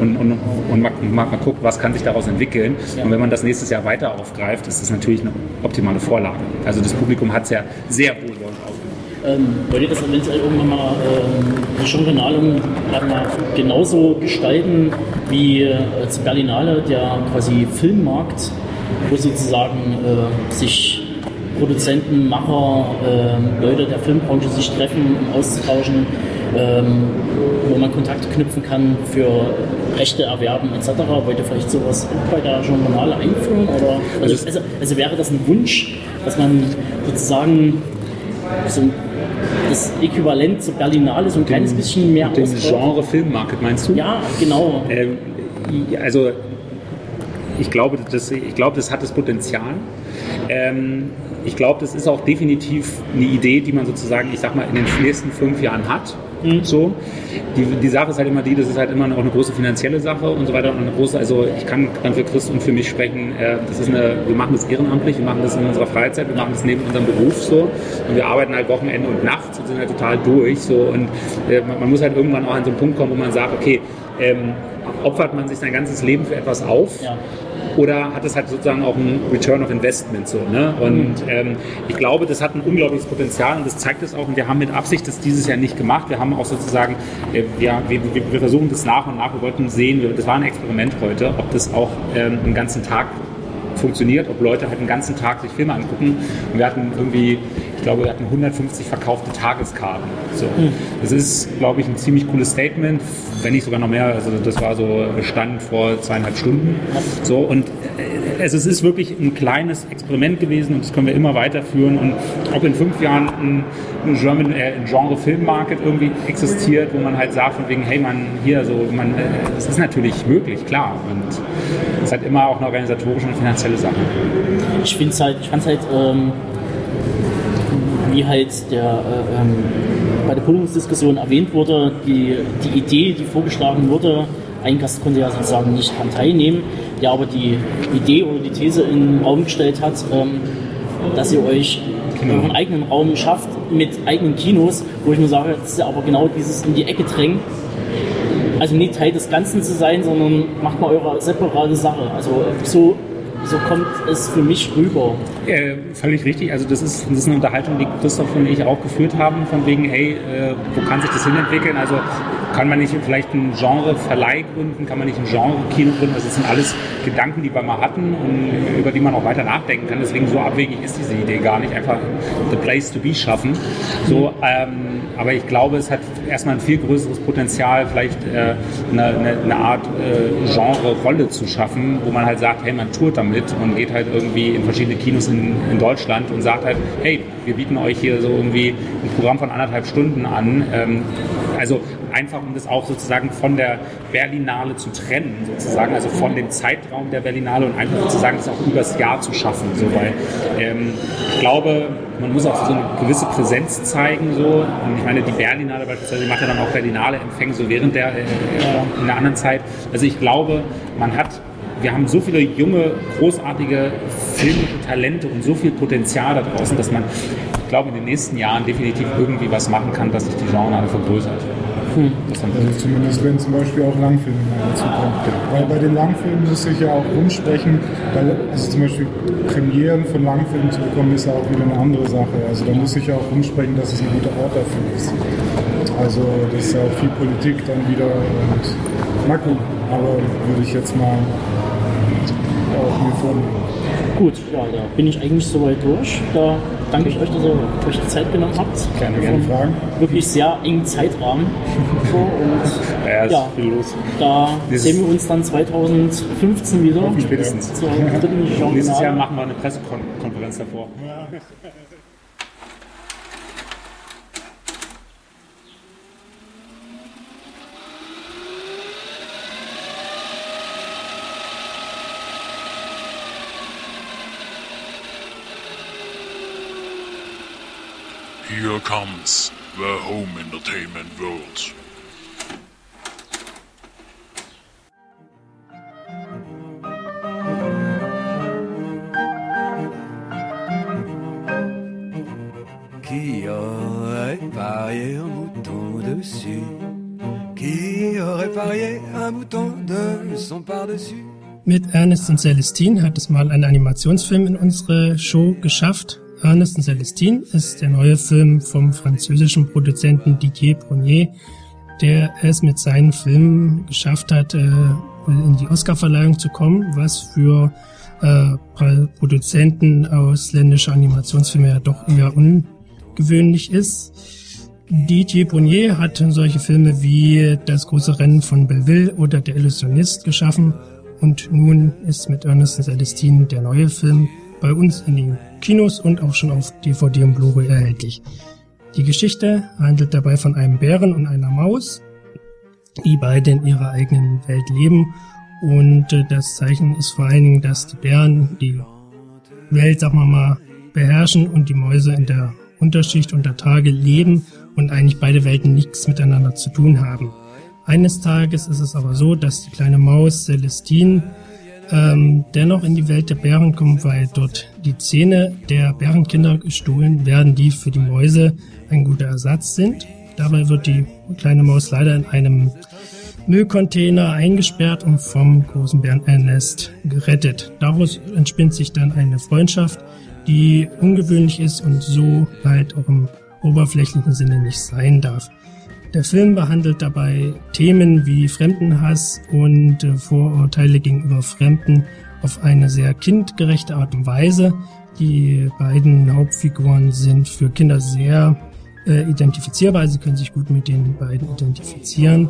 und, und, und mal, mal, mal guckt, was kann sich daraus entwickeln. Und wenn man das nächstes Jahr weiter aufgreift, ist das natürlich eine optimale Vorlage. Also das Publikum hat es ja sehr wohlwollend aufgenommen. Ähm, wollt ihr das eventuell irgendwann mal ähm, die mal genauso gestalten wie äh, Berlinale, der quasi Filmmarkt, wo sozusagen äh, sich Produzenten, Macher, ähm, Leute der Filmbranche sich treffen, um auszutauschen, ähm, wo man Kontakte knüpfen kann für Rechte erwerben etc. Wollt ihr vielleicht sowas auch bei der Genrenale einführen? Oder, also, also, also wäre das ein Wunsch, dass man sozusagen so das Äquivalent zur Berlinale so ein kleines bisschen mehr Den ausbaut? Genre Filmmarket meinst du? Ja, genau. Ähm, also ich glaube, das, ich glaube, das hat das Potenzial. Ähm, ich glaube, das ist auch definitiv eine Idee, die man sozusagen, ich sag mal, in den nächsten fünf Jahren hat. So. Die, die Sache ist halt immer die, das ist halt immer auch eine große finanzielle Sache und so weiter. Und eine große, also ich kann dann für Chris und für mich sprechen, äh, das ist eine, wir machen das ehrenamtlich, wir machen das in unserer Freizeit, wir machen das neben unserem Beruf so. Und wir arbeiten halt Wochenende und nachts und sind halt total durch. So. Und äh, man, man muss halt irgendwann auch an so einen Punkt kommen, wo man sagt, okay, ähm, opfert man sich sein ganzes Leben für etwas auf? Ja. Oder hat es halt sozusagen auch einen Return of Investment so, ne? Und ähm, ich glaube, das hat ein unglaubliches Potenzial und das zeigt es auch. Und wir haben mit Absicht das dieses Jahr nicht gemacht. Wir haben auch sozusagen, äh, wir, wir, wir versuchen das nach und nach. Wir wollten sehen, das war ein Experiment heute, ob das auch ähm, einen ganzen Tag funktioniert, ob Leute halt den ganzen Tag sich Filme angucken. Und wir hatten irgendwie, glaube, wir hatten 150 verkaufte Tageskarten. So. Das ist, glaube ich, ein ziemlich cooles Statement, wenn nicht sogar noch mehr. Also das war so Stand vor zweieinhalb Stunden. So und äh, also es ist wirklich ein kleines Experiment gewesen und das können wir immer weiterführen. Und ob in fünf Jahren ein, ein, German, äh, ein Genre Film Market irgendwie existiert, wo man halt sagt, von wegen, hey man, hier so, man, äh, das ist natürlich möglich, klar. Und es hat immer auch eine organisatorische und finanzielle Sache. Ich finde es halt, ich fand's halt, ähm, wie halt der, äh, ähm, bei der Podiumsdiskussion erwähnt wurde, die, die Idee, die vorgeschlagen wurde, ein Gast konnte ja sozusagen nicht daran teilnehmen, der aber die Idee oder die These in den Raum gestellt hat, ähm, dass ihr euch Genau. euren eigenen Raum schafft mit eigenen Kinos, wo ich mir sage, das ist ja aber genau dieses in die Ecke drängen. Also nicht Teil des Ganzen zu sein, sondern macht mal eure separate Sache. Also so, so kommt es für mich rüber. Äh, völlig richtig. Also das ist, das ist eine Unterhaltung, die Christoph und ich auch geführt haben, von wegen, hey, äh, wo kann sich das hinentwickeln? Also kann man nicht vielleicht einen Genre-Verleih gründen? Kann man nicht ein Genre-Kino gründen? Das sind alles Gedanken, die wir mal hatten und über die man auch weiter nachdenken kann. Deswegen so abwegig ist diese Idee gar nicht. Einfach the place to be schaffen. So, ähm, aber ich glaube, es hat erstmal ein viel größeres Potenzial, vielleicht äh, eine, eine, eine Art äh, Genre-Rolle zu schaffen, wo man halt sagt, hey, man tourt damit und geht halt irgendwie in verschiedene Kinos in, in Deutschland und sagt halt, hey, wir bieten euch hier so irgendwie ein Programm von anderthalb Stunden an. Ähm, also einfach, um das auch sozusagen von der Berlinale zu trennen, sozusagen, also von dem Zeitraum der Berlinale und einfach sozusagen das auch übers Jahr zu schaffen. So, weil ähm, ich glaube, man muss auch so eine gewisse Präsenz zeigen. So. Und ich meine, die Berlinale beispielsweise macht ja dann auch Berlinale-Empfänge so während der, äh, in der anderen Zeit. Also ich glaube, man hat wir haben so viele junge, großartige filmische Talente und so viel Potenzial da draußen, dass man, ich glaube, in den nächsten Jahren definitiv irgendwie was machen kann, dass sich die Genre vergrößert. Haben wir- Also zumindest wenn zum Beispiel auch Langfilme mal dazu kommen. Weil bei den Langfilmen muss sich ja auch rumsprechen, weil also zum Beispiel Premieren von Langfilmen zu bekommen, ist ja auch wieder eine andere Sache. Also da muss sich ja auch rumsprechen, dass es ein guter Ort dafür ist. Also das ist ja auch viel Politik dann wieder und mal gucken. Aber würde ich jetzt mal auch mir vornehmen. Gut, ja, da bin ich eigentlich soweit durch. Da danke ich euch, dass ihr euch die Zeit genommen habt. Gerne Vom Fragen? Wirklich sehr engen Zeitrahmen. So, und Ja, ist ja, viel los. da Dieses- sehen wir uns dann 2015 wieder. Spätestens. Zur dritten Nächstes Jahr machen wir eine Pressekonferenz davor. Here comes the home entertainment world. Qui aurait parié un mouton dessus Qui aurait parié un mouton de son par-dessus Mit Ernest und Celestine hat es mal ein Animationsfilm in unsere Show geschafft. Ernest und Celestine ist der neue Film vom französischen Produzenten Didier Brunier, der es mit seinen Filmen geschafft hat, äh, in die Oscarverleihung zu kommen, was für äh, Produzenten ausländischer Animationsfilme ja doch eher ungewöhnlich ist. DJ Brunier hat solche Filme wie Das große Rennen von Belleville oder Der Illusionist geschaffen und nun ist mit Ernest und Celestine der neue Film bei uns in den Kinos und auch schon auf DVD und Blu-ray erhältlich. Die Geschichte handelt dabei von einem Bären und einer Maus, die beide in ihrer eigenen Welt leben und äh, das Zeichen ist vor allen Dingen, dass die Bären die Welt, sagen wir mal, beherrschen und die Mäuse in der Unterschicht unter Tage leben und eigentlich beide Welten nichts miteinander zu tun haben. Eines Tages ist es aber so, dass die kleine Maus Celestine ähm, dennoch in die Welt der Bären kommt, weil dort die Zähne der Bärenkinder gestohlen werden, die für die Mäuse ein guter Ersatz sind. Dabei wird die kleine Maus leider in einem Müllcontainer eingesperrt und vom großen Bärennest gerettet. Daraus entspinnt sich dann eine Freundschaft, die ungewöhnlich ist und so halt auch im oberflächlichen Sinne nicht sein darf. Der Film behandelt dabei Themen wie Fremdenhass und äh, Vorurteile gegenüber Fremden auf eine sehr kindgerechte Art und Weise. Die beiden Hauptfiguren sind für Kinder sehr äh, identifizierbar, sie können sich gut mit den beiden identifizieren.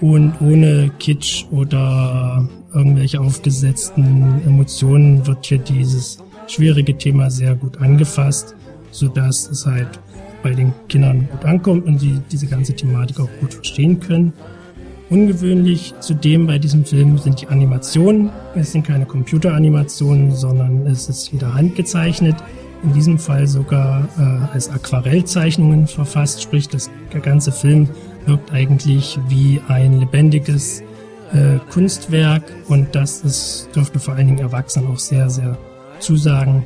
und ohne Kitsch oder irgendwelche aufgesetzten Emotionen wird hier dieses schwierige Thema sehr gut angefasst, sodass es halt bei den Kindern gut ankommt und sie diese ganze Thematik auch gut verstehen können. Ungewöhnlich zudem bei diesem Film sind die Animationen. Es sind keine Computeranimationen, sondern es ist wieder handgezeichnet. In diesem Fall sogar äh, als Aquarellzeichnungen verfasst, sprich das, der ganze Film wirkt eigentlich wie ein lebendiges äh, Kunstwerk und das ist, dürfte vor allen Dingen Erwachsenen auch sehr, sehr zusagen.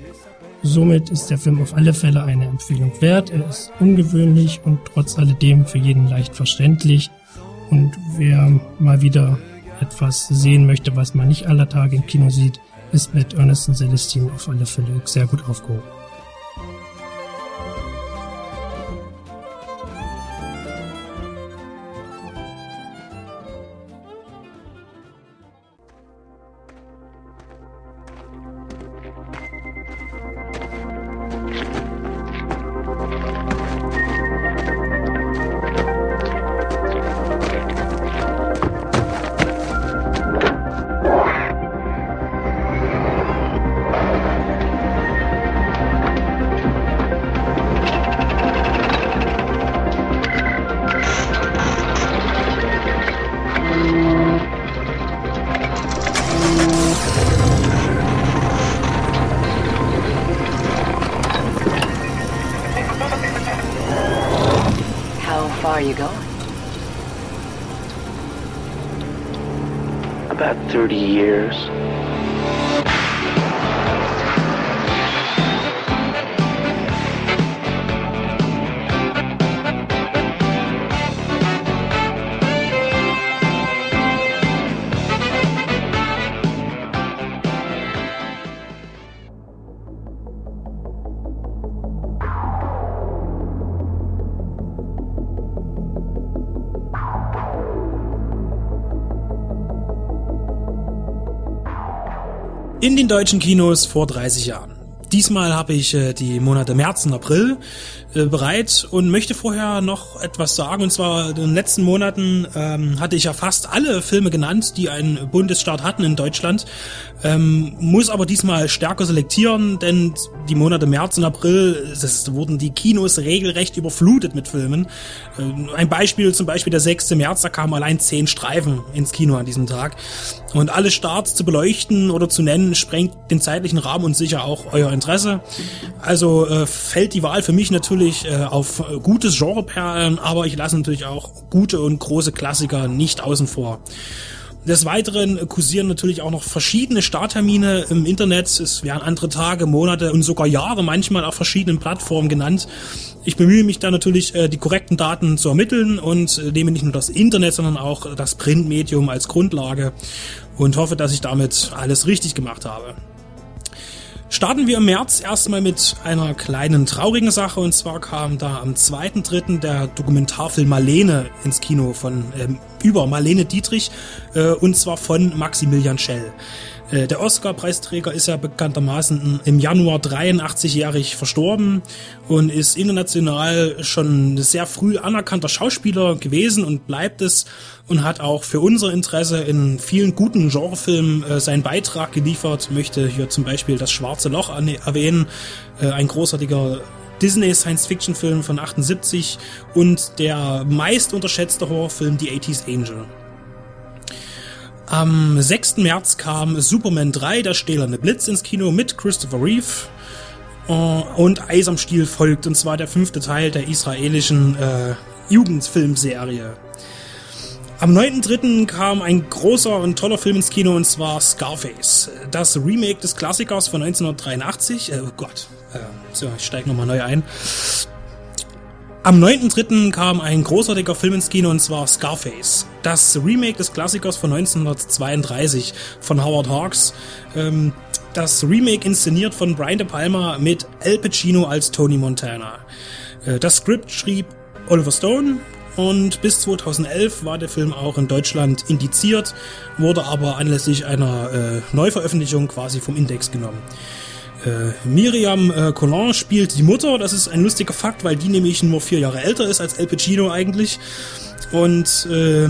Somit ist der Film auf alle Fälle eine Empfehlung wert. Er ist ungewöhnlich und trotz alledem für jeden leicht verständlich. Und wer mal wieder etwas sehen möchte, was man nicht aller Tage im Kino sieht, ist mit Ernest und Celestine auf alle Fälle sehr gut aufgehoben. In den deutschen Kinos vor 30 Jahren. Diesmal habe ich äh, die Monate März und April äh, bereit und möchte vorher noch etwas sagen. Und zwar in den letzten Monaten ähm, hatte ich ja fast alle Filme genannt, die einen Bundesstaat hatten in Deutschland. Ähm, muss aber diesmal stärker selektieren, denn die Monate März und April, das wurden die Kinos regelrecht überflutet mit Filmen. Ähm, ein Beispiel zum Beispiel der 6. März, da kamen allein zehn Streifen ins Kino an diesem Tag. Und alle Starts zu beleuchten oder zu nennen, sprengt den zeitlichen Rahmen und sicher auch euer Interesse. Also äh, fällt die Wahl für mich natürlich äh, auf gutes Genreperlen, aber ich lasse natürlich auch gute und große Klassiker nicht außen vor. Des Weiteren kursieren natürlich auch noch verschiedene Starttermine im Internet. Es werden andere Tage, Monate und sogar Jahre manchmal auf verschiedenen Plattformen genannt. Ich bemühe mich da natürlich, äh, die korrekten Daten zu ermitteln und äh, nehme nicht nur das Internet, sondern auch das Printmedium als Grundlage und hoffe, dass ich damit alles richtig gemacht habe. Starten wir im März erstmal mit einer kleinen traurigen Sache und zwar kam da am 2.3. der Dokumentarfilm Marlene ins Kino von ähm, über Marlene Dietrich äh, und zwar von Maximilian Schell. Äh, der Oscar-Preisträger ist ja bekanntermaßen im Januar 83-jährig verstorben und ist international schon sehr früh anerkannter Schauspieler gewesen und bleibt es und hat auch für unser Interesse in vielen guten Genrefilmen äh, seinen Beitrag geliefert. Möchte hier zum Beispiel das Schwarze Loch erwähnen, äh, ein großartiger Disney Science-Fiction-Film von 78 und der meist unterschätzte Horrorfilm The 80s Angel. Am 6. März kam Superman 3, der stählerne Blitz ins Kino mit Christopher Reeve. Äh, und Eis am Stiel folgt, und zwar der fünfte Teil der israelischen äh, Jugendfilmserie. Am 9.3. kam ein großer und toller Film ins Kino, und zwar Scarface. Das Remake des Klassikers von 1983. Äh, oh Gott, äh, so, ich steige nochmal neu ein. Am 9.3. kam ein großartiger Film ins Kino und zwar Scarface. Das Remake des Klassikers von 1932 von Howard Hawks. Ähm, das Remake inszeniert von Brian De Palma mit Al Pacino als Tony Montana. Äh, das Skript schrieb Oliver Stone und bis 2011 war der Film auch in Deutschland indiziert, wurde aber anlässlich einer äh, Neuveröffentlichung quasi vom Index genommen. Äh, Miriam äh, Collin spielt die Mutter. Das ist ein lustiger Fakt, weil die nämlich nur vier Jahre älter ist als El Pacino eigentlich. Und äh,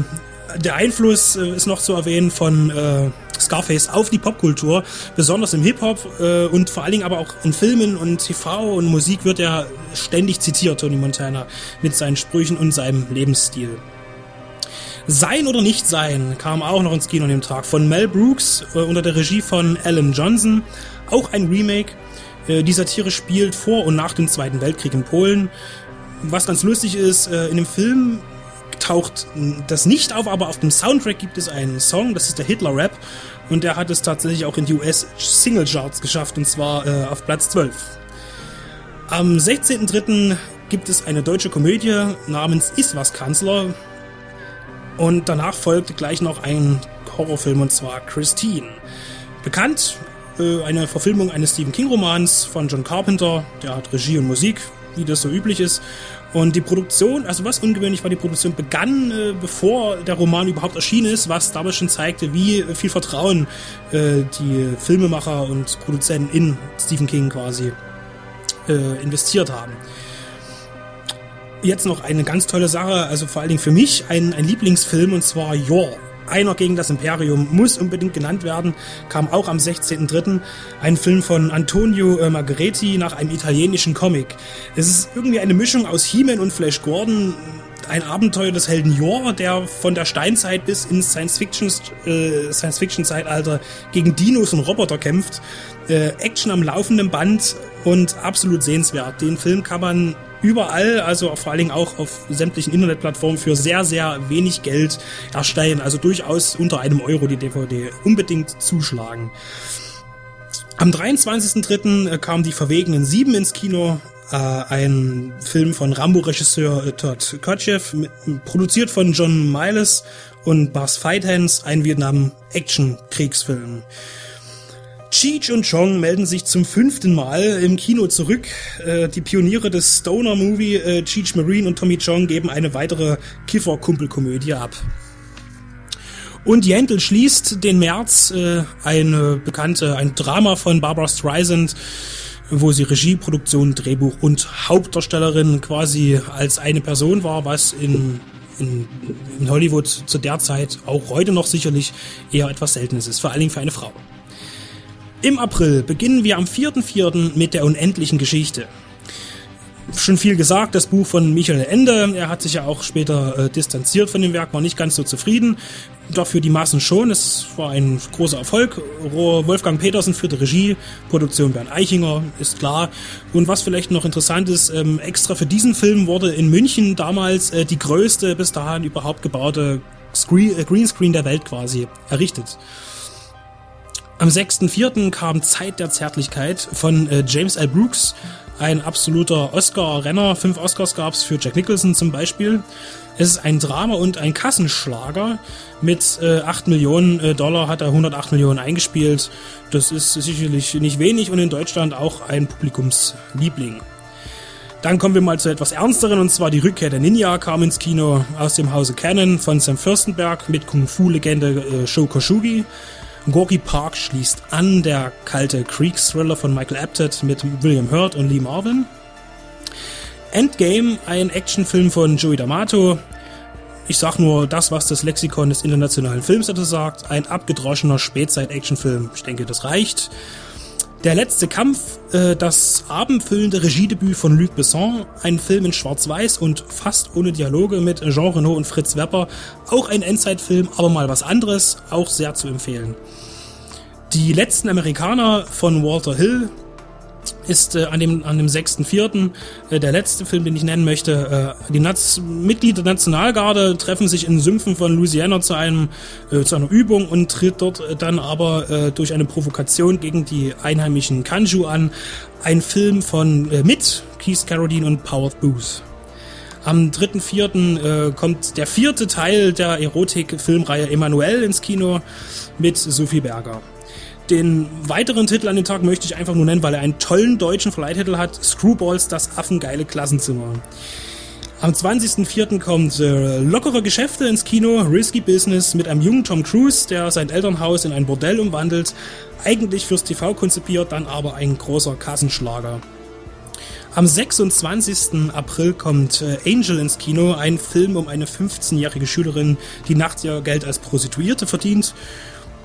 der Einfluss äh, ist noch zu erwähnen von äh, Scarface auf die Popkultur, besonders im Hip-Hop äh, und vor allen Dingen aber auch in Filmen und TV und Musik wird er ständig zitiert, Tony Montana, mit seinen Sprüchen und seinem Lebensstil. Sein oder nicht sein kam auch noch ins Kino an dem Tag von Mel Brooks äh, unter der Regie von Alan Johnson, auch ein Remake. Äh, die Satire spielt vor und nach dem Zweiten Weltkrieg in Polen. Was ganz lustig ist, äh, in dem Film taucht das nicht auf, aber auf dem Soundtrack gibt es einen Song, das ist der Hitler Rap und der hat es tatsächlich auch in die US Single Charts geschafft und zwar äh, auf Platz 12. Am 16.03. gibt es eine deutsche Komödie namens Is was Kanzler und danach folgt gleich noch ein Horrorfilm und zwar Christine. Bekannt äh, eine Verfilmung eines Stephen King Romans von John Carpenter, der hat Regie und Musik, wie das so üblich ist. Und die Produktion, also was ungewöhnlich war, die Produktion begann, äh, bevor der Roman überhaupt erschienen ist, was dabei schon zeigte, wie viel Vertrauen äh, die Filmemacher und Produzenten in Stephen King quasi äh, investiert haben. Jetzt noch eine ganz tolle Sache, also vor allen Dingen für mich ein, ein Lieblingsfilm und zwar Your einer gegen das Imperium muss unbedingt genannt werden, kam auch am 16.03. Ein Film von Antonio äh, Margheriti nach einem italienischen Comic. Es ist irgendwie eine Mischung aus He-Man und Flash Gordon, ein Abenteuer des Helden Jor, der von der Steinzeit bis ins Science-Fiction-Zeitalter äh, Science gegen Dinos und Roboter kämpft. Äh, Action am laufenden Band und absolut sehenswert. Den Film kann man überall, also vor allen Dingen auch auf sämtlichen Internetplattformen für sehr, sehr wenig Geld erstellen. Also durchaus unter einem Euro die DVD. Unbedingt zuschlagen. Am 23.03. Äh, kam die Verwegenen Sieben ins Kino. Äh, ein Film von Rambo-Regisseur äh, Todd Kotcheff, produziert von John Miles und Buzz Fighthans, ein Vietnam-Action-Kriegsfilm. Cheech und Chong melden sich zum fünften Mal im Kino zurück. Äh, die Pioniere des Stoner-Movie äh, Cheech Marine und Tommy Chong geben eine weitere Kiffer-Kumpelkomödie ab. Und Yandel schließt den März äh, eine bekannte, ein Drama von Barbara Streisand, wo sie Regie, Produktion, Drehbuch und Hauptdarstellerin quasi als eine Person war, was in, in, in Hollywood zu der Zeit auch heute noch sicherlich eher etwas Seltenes ist, vor allen Dingen für eine Frau. Im April beginnen wir am 4.4. mit der unendlichen Geschichte. Schon viel gesagt, das Buch von Michael Ende. Er hat sich ja auch später äh, distanziert von dem Werk, war nicht ganz so zufrieden. Dafür die Massen schon. Es war ein großer Erfolg. Wolfgang Petersen führte Regie, Produktion Bernd Eichinger, ist klar. Und was vielleicht noch interessant ist, ähm, extra für diesen Film wurde in München damals äh, die größte bis dahin überhaupt gebaute Screen, äh, Greenscreen der Welt quasi errichtet. Am 6.4. kam Zeit der Zärtlichkeit von äh, James L. Brooks, ein absoluter Oscar-Renner. Fünf Oscars gab's für Jack Nicholson zum Beispiel. Es ist ein Drama und ein Kassenschlager. Mit äh, 8 Millionen äh, Dollar hat er 108 Millionen eingespielt. Das ist sicherlich nicht wenig und in Deutschland auch ein Publikumsliebling. Dann kommen wir mal zu etwas Ernsteren und zwar die Rückkehr der Ninja kam ins Kino aus dem Hause Cannon von Sam Fürstenberg mit Kung-Fu-Legende äh, Sho Kosugi. Gorky Park schließt an, der kalte Creek-Thriller von Michael Apted mit William Hurt und Lee Marvin. Endgame, ein Actionfilm von Joey D'Amato. Ich sag nur das, was das Lexikon des internationalen Films dazu sagt. Ein abgedroschener Spätzeit-Actionfilm. Ich denke, das reicht. Der letzte Kampf, äh, das abendfüllende Regiedebüt von Luc Besson, ein Film in Schwarz-Weiß und fast ohne Dialoge mit Jean Renault und Fritz Wepper, auch ein Endzeitfilm, aber mal was anderes, auch sehr zu empfehlen. Die letzten Amerikaner von Walter Hill, ist äh, an dem, an dem 6.4. Äh, der letzte Film, den ich nennen möchte. Äh, die Naz Mitglieder der Nationalgarde treffen sich in Sümpfen von Louisiana zu, einem, äh, zu einer Übung und tritt dort äh, dann aber äh, durch eine Provokation gegen die einheimischen Kanju an. Ein Film von äh, mit Keith Carradine und Powers Booth. Am 3.4. Äh, kommt der vierte Teil der Erotik-Filmreihe Emanuel ins Kino mit Sophie Berger. Den weiteren Titel an den Tag möchte ich einfach nur nennen, weil er einen tollen deutschen Verleihtitel hat. Screwballs, das affengeile Klassenzimmer. Am 20.04. kommt äh, lockere Geschäfte ins Kino, Risky Business mit einem jungen Tom Cruise, der sein Elternhaus in ein Bordell umwandelt. Eigentlich fürs TV konzipiert, dann aber ein großer Kassenschlager. Am 26. April kommt äh, Angel ins Kino, ein Film um eine 15-jährige Schülerin, die nachts ihr Geld als Prostituierte verdient.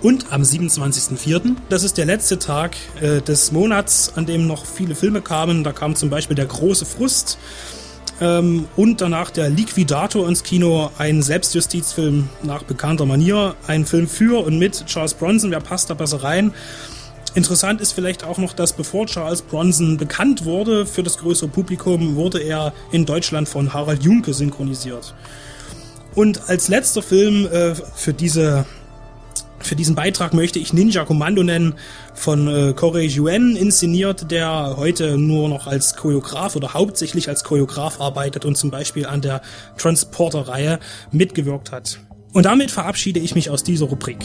Und am 27.04., das ist der letzte Tag äh, des Monats, an dem noch viele Filme kamen. Da kam zum Beispiel Der große Frust ähm, und danach der Liquidator ins Kino, ein Selbstjustizfilm nach bekannter Manier, ein Film für und mit Charles Bronson. Wer passt da besser rein? Interessant ist vielleicht auch noch, dass bevor Charles Bronson bekannt wurde für das größere Publikum, wurde er in Deutschland von Harald Junke synchronisiert. Und als letzter Film äh, für diese für diesen Beitrag möchte ich Ninja Kommando nennen, von äh, Corey Yuen inszeniert, der heute nur noch als Choreograf oder hauptsächlich als Choreograf arbeitet und zum Beispiel an der Transporter-Reihe mitgewirkt hat. Und damit verabschiede ich mich aus dieser Rubrik.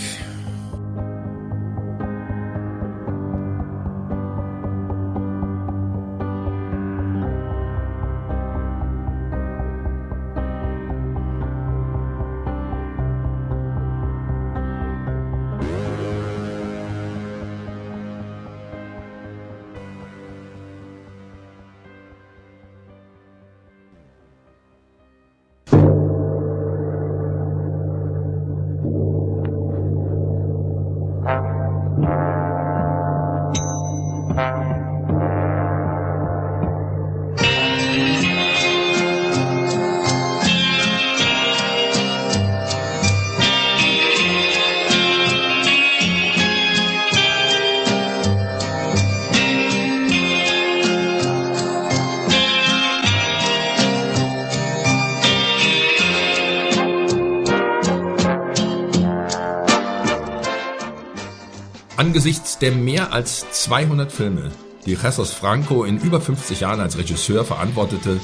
Angesichts der mehr als 200 Filme, die Jesus Franco in über 50 Jahren als Regisseur verantwortete,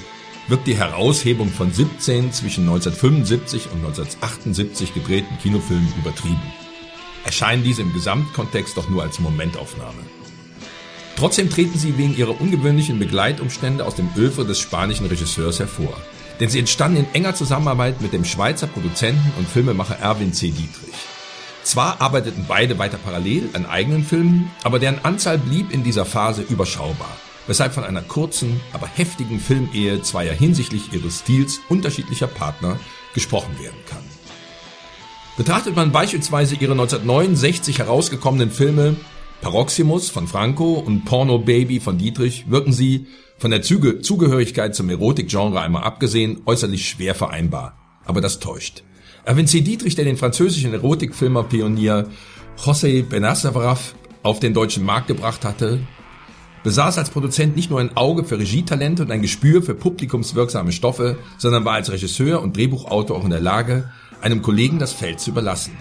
wird die Heraushebung von 17 zwischen 1975 und 1978 gedrehten Kinofilmen übertrieben. Erscheinen diese im Gesamtkontext doch nur als Momentaufnahme. Trotzdem treten sie wegen ihrer ungewöhnlichen Begleitumstände aus dem Öfe des spanischen Regisseurs hervor. Denn sie entstanden in enger Zusammenarbeit mit dem Schweizer Produzenten und Filmemacher Erwin C. Dietrich. Zwar arbeiteten beide weiter parallel an eigenen Filmen, aber deren Anzahl blieb in dieser Phase überschaubar, weshalb von einer kurzen, aber heftigen Filmehe zweier hinsichtlich ihres Stils unterschiedlicher Partner gesprochen werden kann. Betrachtet man beispielsweise ihre 1969 herausgekommenen Filme Paroxymus von Franco und Porno Baby von Dietrich, wirken sie, von der Zuge Zugehörigkeit zum Erotikgenre einmal abgesehen, äußerlich schwer vereinbar. Aber das täuscht. Erwin C. Dietrich, der den französischen Erotikfilmer-Pionier José Benacerraf auf den deutschen Markt gebracht hatte, besaß als Produzent nicht nur ein Auge für Regietalente und ein Gespür für publikumswirksame Stoffe, sondern war als Regisseur und Drehbuchautor auch in der Lage, einem Kollegen das Feld zu überlassen.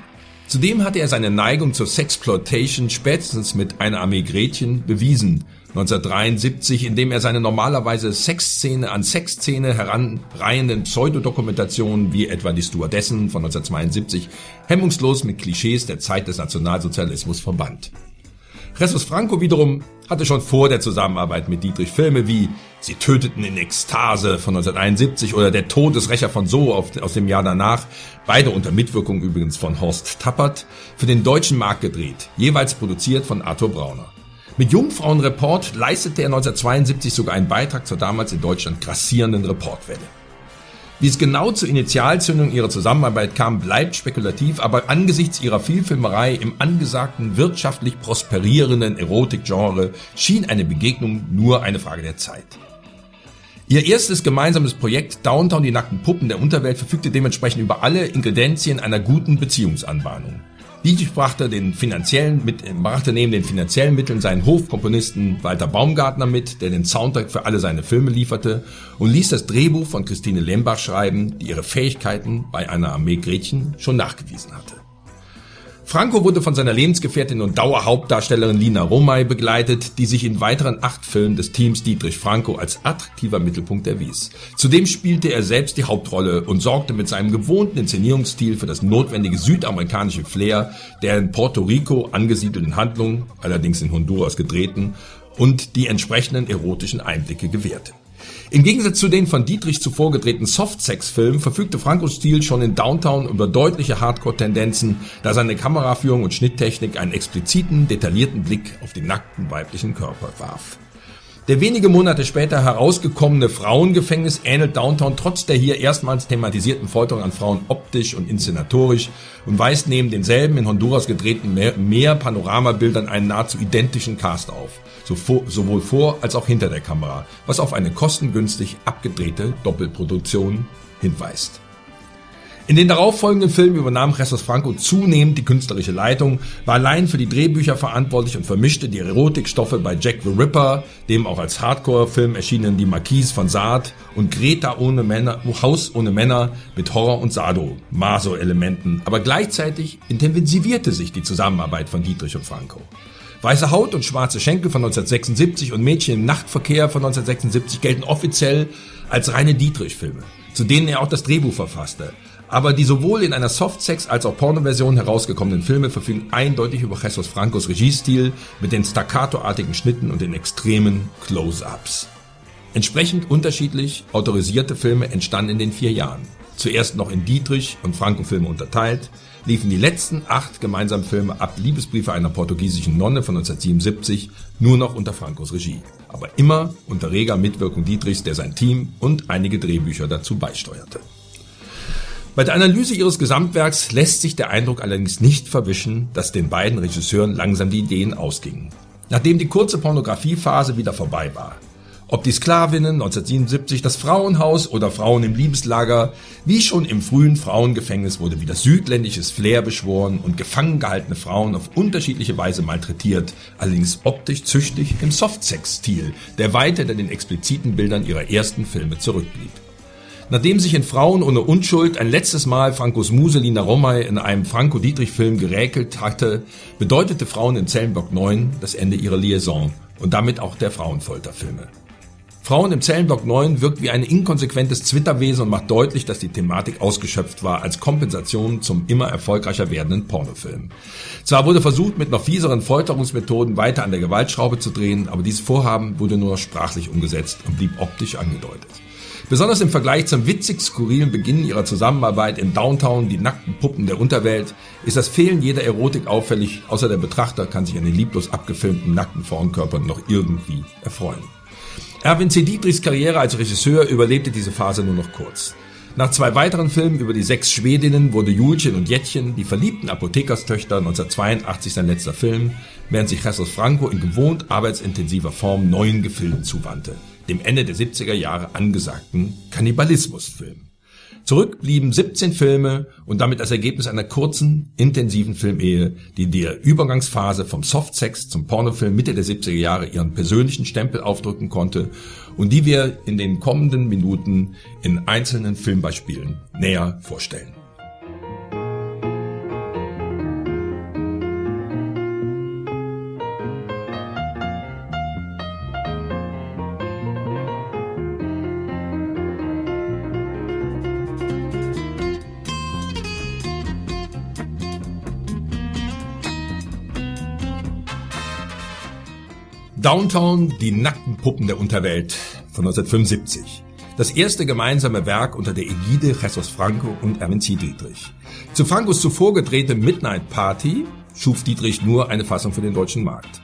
Zudem hatte er seine Neigung zur Sexploitation spätestens mit einer Armee Gretchen bewiesen 1973, indem er seine normalerweise Sexszene an Sexszene heranreihenden Pseudodokumentationen wie etwa die Stewardessen von 1972 hemmungslos mit Klischees der Zeit des Nationalsozialismus verband. Jesus Franco wiederum hatte schon vor der Zusammenarbeit mit Dietrich Filme wie Sie töteten in Ekstase von 1971 oder Der Todesrächer von So aus dem Jahr danach, beide unter Mitwirkung übrigens von Horst Tappert, für den deutschen Markt gedreht, jeweils produziert von Arthur Brauner. Mit Jungfrauenreport leistete er 1972 sogar einen Beitrag zur damals in Deutschland grassierenden Reportwelle. Wie es genau zur Initialzündung ihrer Zusammenarbeit kam, bleibt spekulativ, aber angesichts ihrer Vielfilmerei im angesagten wirtschaftlich prosperierenden Erotikgenre schien eine Begegnung nur eine Frage der Zeit. Ihr erstes gemeinsames Projekt Downtown die nackten Puppen der Unterwelt verfügte dementsprechend über alle Ingredienzien einer guten Beziehungsanbahnung. Dietrich brachte den finanziellen mit, brachte neben den finanziellen Mitteln seinen Hofkomponisten Walter Baumgartner mit, der den Soundtrack für alle seine Filme lieferte und ließ das Drehbuch von Christine Lembach schreiben, die ihre Fähigkeiten bei einer Armee Gretchen schon nachgewiesen hatte. Franco wurde von seiner Lebensgefährtin und Dauerhauptdarstellerin Lina Romay begleitet, die sich in weiteren acht Filmen des Teams Dietrich Franco als attraktiver Mittelpunkt erwies. Zudem spielte er selbst die Hauptrolle und sorgte mit seinem gewohnten Inszenierungsstil für das notwendige südamerikanische Flair der in Puerto Rico angesiedelten Handlung, allerdings in Honduras gedrehten, und die entsprechenden erotischen Einblicke gewährte. Im Gegensatz zu den von Dietrich zuvor gedrehten Softsex-Filmen verfügte Franco Stil schon in Downtown über deutliche Hardcore-Tendenzen, da seine Kameraführung und Schnitttechnik einen expliziten, detaillierten Blick auf den nackten weiblichen Körper warf. Der wenige Monate später herausgekommene Frauengefängnis ähnelt Downtown trotz der hier erstmals thematisierten Folterung an Frauen optisch und inszenatorisch und weist neben denselben in Honduras gedrehten mehr, mehr Panoramabildern einen nahezu identischen Cast auf, sowohl vor als auch hinter der Kamera, was auf eine kostengünstig abgedrehte Doppelproduktion hinweist. In den darauffolgenden Filmen übernahm Jesus Franco zunehmend die künstlerische Leitung, war allein für die Drehbücher verantwortlich und vermischte die Erotikstoffe bei Jack the Ripper, dem auch als Hardcore-Film erschienenen Die Marquise von Sade und Greta ohne Männer, Haus ohne Männer mit Horror und Sado, Maso-Elementen, aber gleichzeitig intensivierte sich die Zusammenarbeit von Dietrich und Franco. Weiße Haut und schwarze Schenkel von 1976 und Mädchen im Nachtverkehr von 1976 gelten offiziell als reine Dietrich-Filme, zu denen er auch das Drehbuch verfasste. Aber die sowohl in einer Softsex als auch Pornoversion herausgekommenen Filme verfügen eindeutig über Jesus Francos Regiestil mit den staccatoartigen Schnitten und den extremen Close-ups. Entsprechend unterschiedlich autorisierte Filme entstanden in den vier Jahren. Zuerst noch in Dietrich und Franco-Filme unterteilt, liefen die letzten acht gemeinsamen Filme ab Liebesbriefe einer portugiesischen Nonne von 1977 nur noch unter Francos Regie. Aber immer unter reger Mitwirkung Dietrichs, der sein Team und einige Drehbücher dazu beisteuerte. Bei der Analyse ihres Gesamtwerks lässt sich der Eindruck allerdings nicht verwischen, dass den beiden Regisseuren langsam die Ideen ausgingen. Nachdem die kurze Pornografiephase wieder vorbei war. Ob die Sklavinnen 1977, das Frauenhaus oder Frauen im Liebeslager, wie schon im frühen Frauengefängnis wurde wieder südländisches Flair beschworen und gefangen gehaltene Frauen auf unterschiedliche Weise malträtiert, allerdings optisch züchtig im Softsex-Stil, der weit hinter den expliziten Bildern ihrer ersten Filme zurückblieb. Nachdem sich in Frauen ohne Unschuld ein letztes Mal Frankos Muse Lina Romay in einem Franco-Dietrich-Film geräkelt hatte, bedeutete Frauen in Zellenblock 9 das Ende ihrer Liaison und damit auch der Frauenfolterfilme. Frauen im Zellenblock 9 wirkt wie ein inkonsequentes Zwitterwesen und macht deutlich, dass die Thematik ausgeschöpft war als Kompensation zum immer erfolgreicher werdenden Pornofilm. Zwar wurde versucht, mit noch fieseren Folterungsmethoden weiter an der Gewaltschraube zu drehen, aber dieses Vorhaben wurde nur noch sprachlich umgesetzt und blieb optisch angedeutet. Besonders im Vergleich zum witzig skurrilen Beginn ihrer Zusammenarbeit in Downtown, die nackten Puppen der Unterwelt, ist das Fehlen jeder Erotik auffällig, außer der Betrachter kann sich an den lieblos abgefilmten nackten Frauenkörpern noch irgendwie erfreuen. Erwin C. Dietrichs Karriere als Regisseur überlebte diese Phase nur noch kurz. Nach zwei weiteren Filmen über die sechs Schwedinnen wurde Julchen und Jettchen, die verliebten Apothekerstöchter, 1982 sein letzter Film, während sich Jesus Franco in gewohnt arbeitsintensiver Form neuen Gefilden zuwandte dem Ende der 70er Jahre angesagten Kannibalismusfilm. Zurück blieben 17 Filme und damit das Ergebnis einer kurzen, intensiven Filmehe, die in der Übergangsphase vom Softsex zum Pornofilm Mitte der 70er Jahre ihren persönlichen Stempel aufdrücken konnte und die wir in den kommenden Minuten in einzelnen Filmbeispielen näher vorstellen. Downtown, die nackten Puppen der Unterwelt von 1975. Das erste gemeinsame Werk unter der Ägide Jesus Franco und Erwin C. Dietrich. Zu Francos zuvor gedrehte Midnight Party schuf Dietrich nur eine Fassung für den deutschen Markt.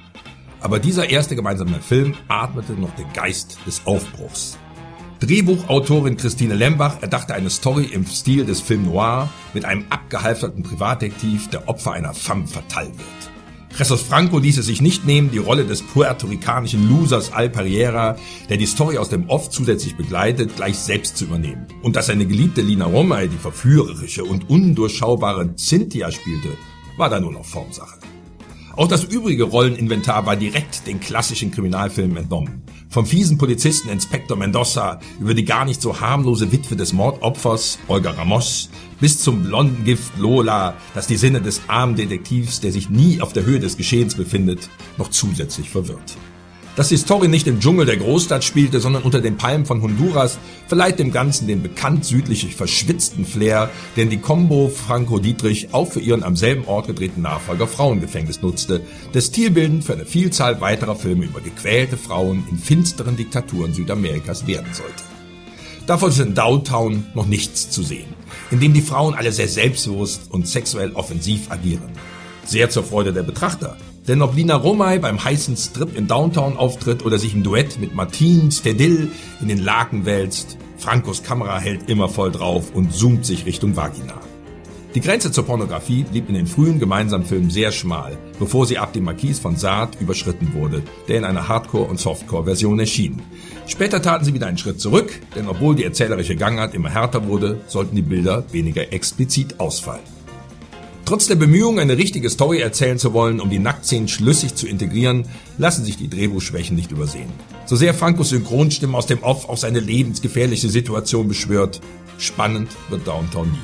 Aber dieser erste gemeinsame Film atmete noch den Geist des Aufbruchs. Drehbuchautorin Christine Lembach erdachte eine Story im Stil des Film Noir mit einem abgehalfterten Privatdetektiv, der Opfer einer femme fatale wird. Jesus Franco ließ es sich nicht nehmen, die Rolle des puerto-ricanischen Losers Al Pereira, der die Story aus dem Off zusätzlich begleitet, gleich selbst zu übernehmen. Und dass seine geliebte Lina Romay die verführerische und undurchschaubare Cynthia spielte, war da nur noch Formsache. Auch das übrige Rolleninventar war direkt den klassischen Kriminalfilmen entnommen. Vom fiesen Polizisten Inspektor Mendoza über die gar nicht so harmlose Witwe des Mordopfers Olga Ramos bis zum blonden Gift Lola, das die Sinne des armen Detektivs, der sich nie auf der Höhe des Geschehens befindet, noch zusätzlich verwirrt. Dass die Story nicht im Dschungel der Großstadt spielte, sondern unter den Palmen von Honduras, verleiht dem Ganzen den bekannt südlich verschwitzten Flair, den die Combo Franco Dietrich auch für ihren am selben Ort gedrehten Nachfolger Frauengefängnis nutzte, der stilbildend für eine Vielzahl weiterer Filme über gequälte Frauen in finsteren Diktaturen Südamerikas werden sollte. Davon ist in Downtown noch nichts zu sehen, in dem die Frauen alle sehr selbstbewusst und sexuell offensiv agieren. Sehr zur Freude der Betrachter, Denn ob Lina Romay beim heißen Strip in Downtown auftritt oder sich im Duett mit Martin Stedil in den Laken wälzt, Frankos Kamera hält immer voll drauf und zoomt sich Richtung Vagina. Die Grenze zur Pornografie blieb in den frühen gemeinsamen Filmen sehr schmal, bevor sie ab dem Marquis von Sade überschritten wurde, der in einer Hardcore- und Softcore-Version erschien. Später taten sie wieder einen Schritt zurück, denn obwohl die erzählerische Gangart immer härter wurde, sollten die Bilder weniger explizit ausfallen. Trotz der Bemühungen, eine richtige Story erzählen zu wollen, um die Nacktszenen schlüssig zu integrieren, lassen sich die Drehbuchschwächen nicht übersehen. So sehr Frankos Synchronstimme aus dem Off auf seine lebensgefährliche Situation beschwört, spannend wird Downtown nie.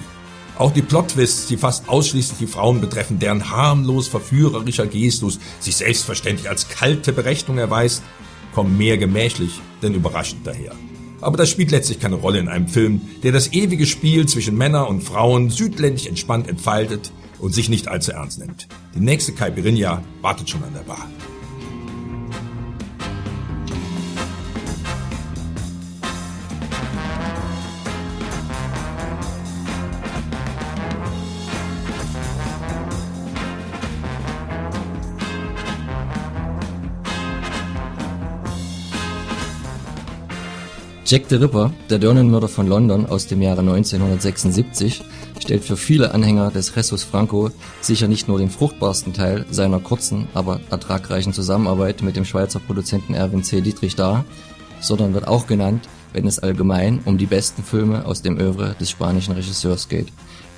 Auch die Plot-Twists, die fast ausschließlich die Frauen betreffen, deren harmlos verführerischer Gestus sich selbstverständlich als kalte Berechnung erweist, kommen mehr gemächlich denn überraschend daher. Aber das spielt letztlich keine Rolle in einem Film, der das ewige Spiel zwischen Männer und Frauen südländisch entspannt entfaltet und sich nicht allzu ernst nimmt. Die nächste Caipirinha wartet schon an der Bar. Jack the Ripper, der Dirnenmörder von London aus dem Jahre 1976, stellt für viele Anhänger des Jesus Franco sicher nicht nur den fruchtbarsten Teil seiner kurzen, aber ertragreichen Zusammenarbeit mit dem Schweizer Produzenten Erwin C. Dietrich dar, sondern wird auch genannt, wenn es allgemein um die besten Filme aus dem Övre des spanischen Regisseurs geht.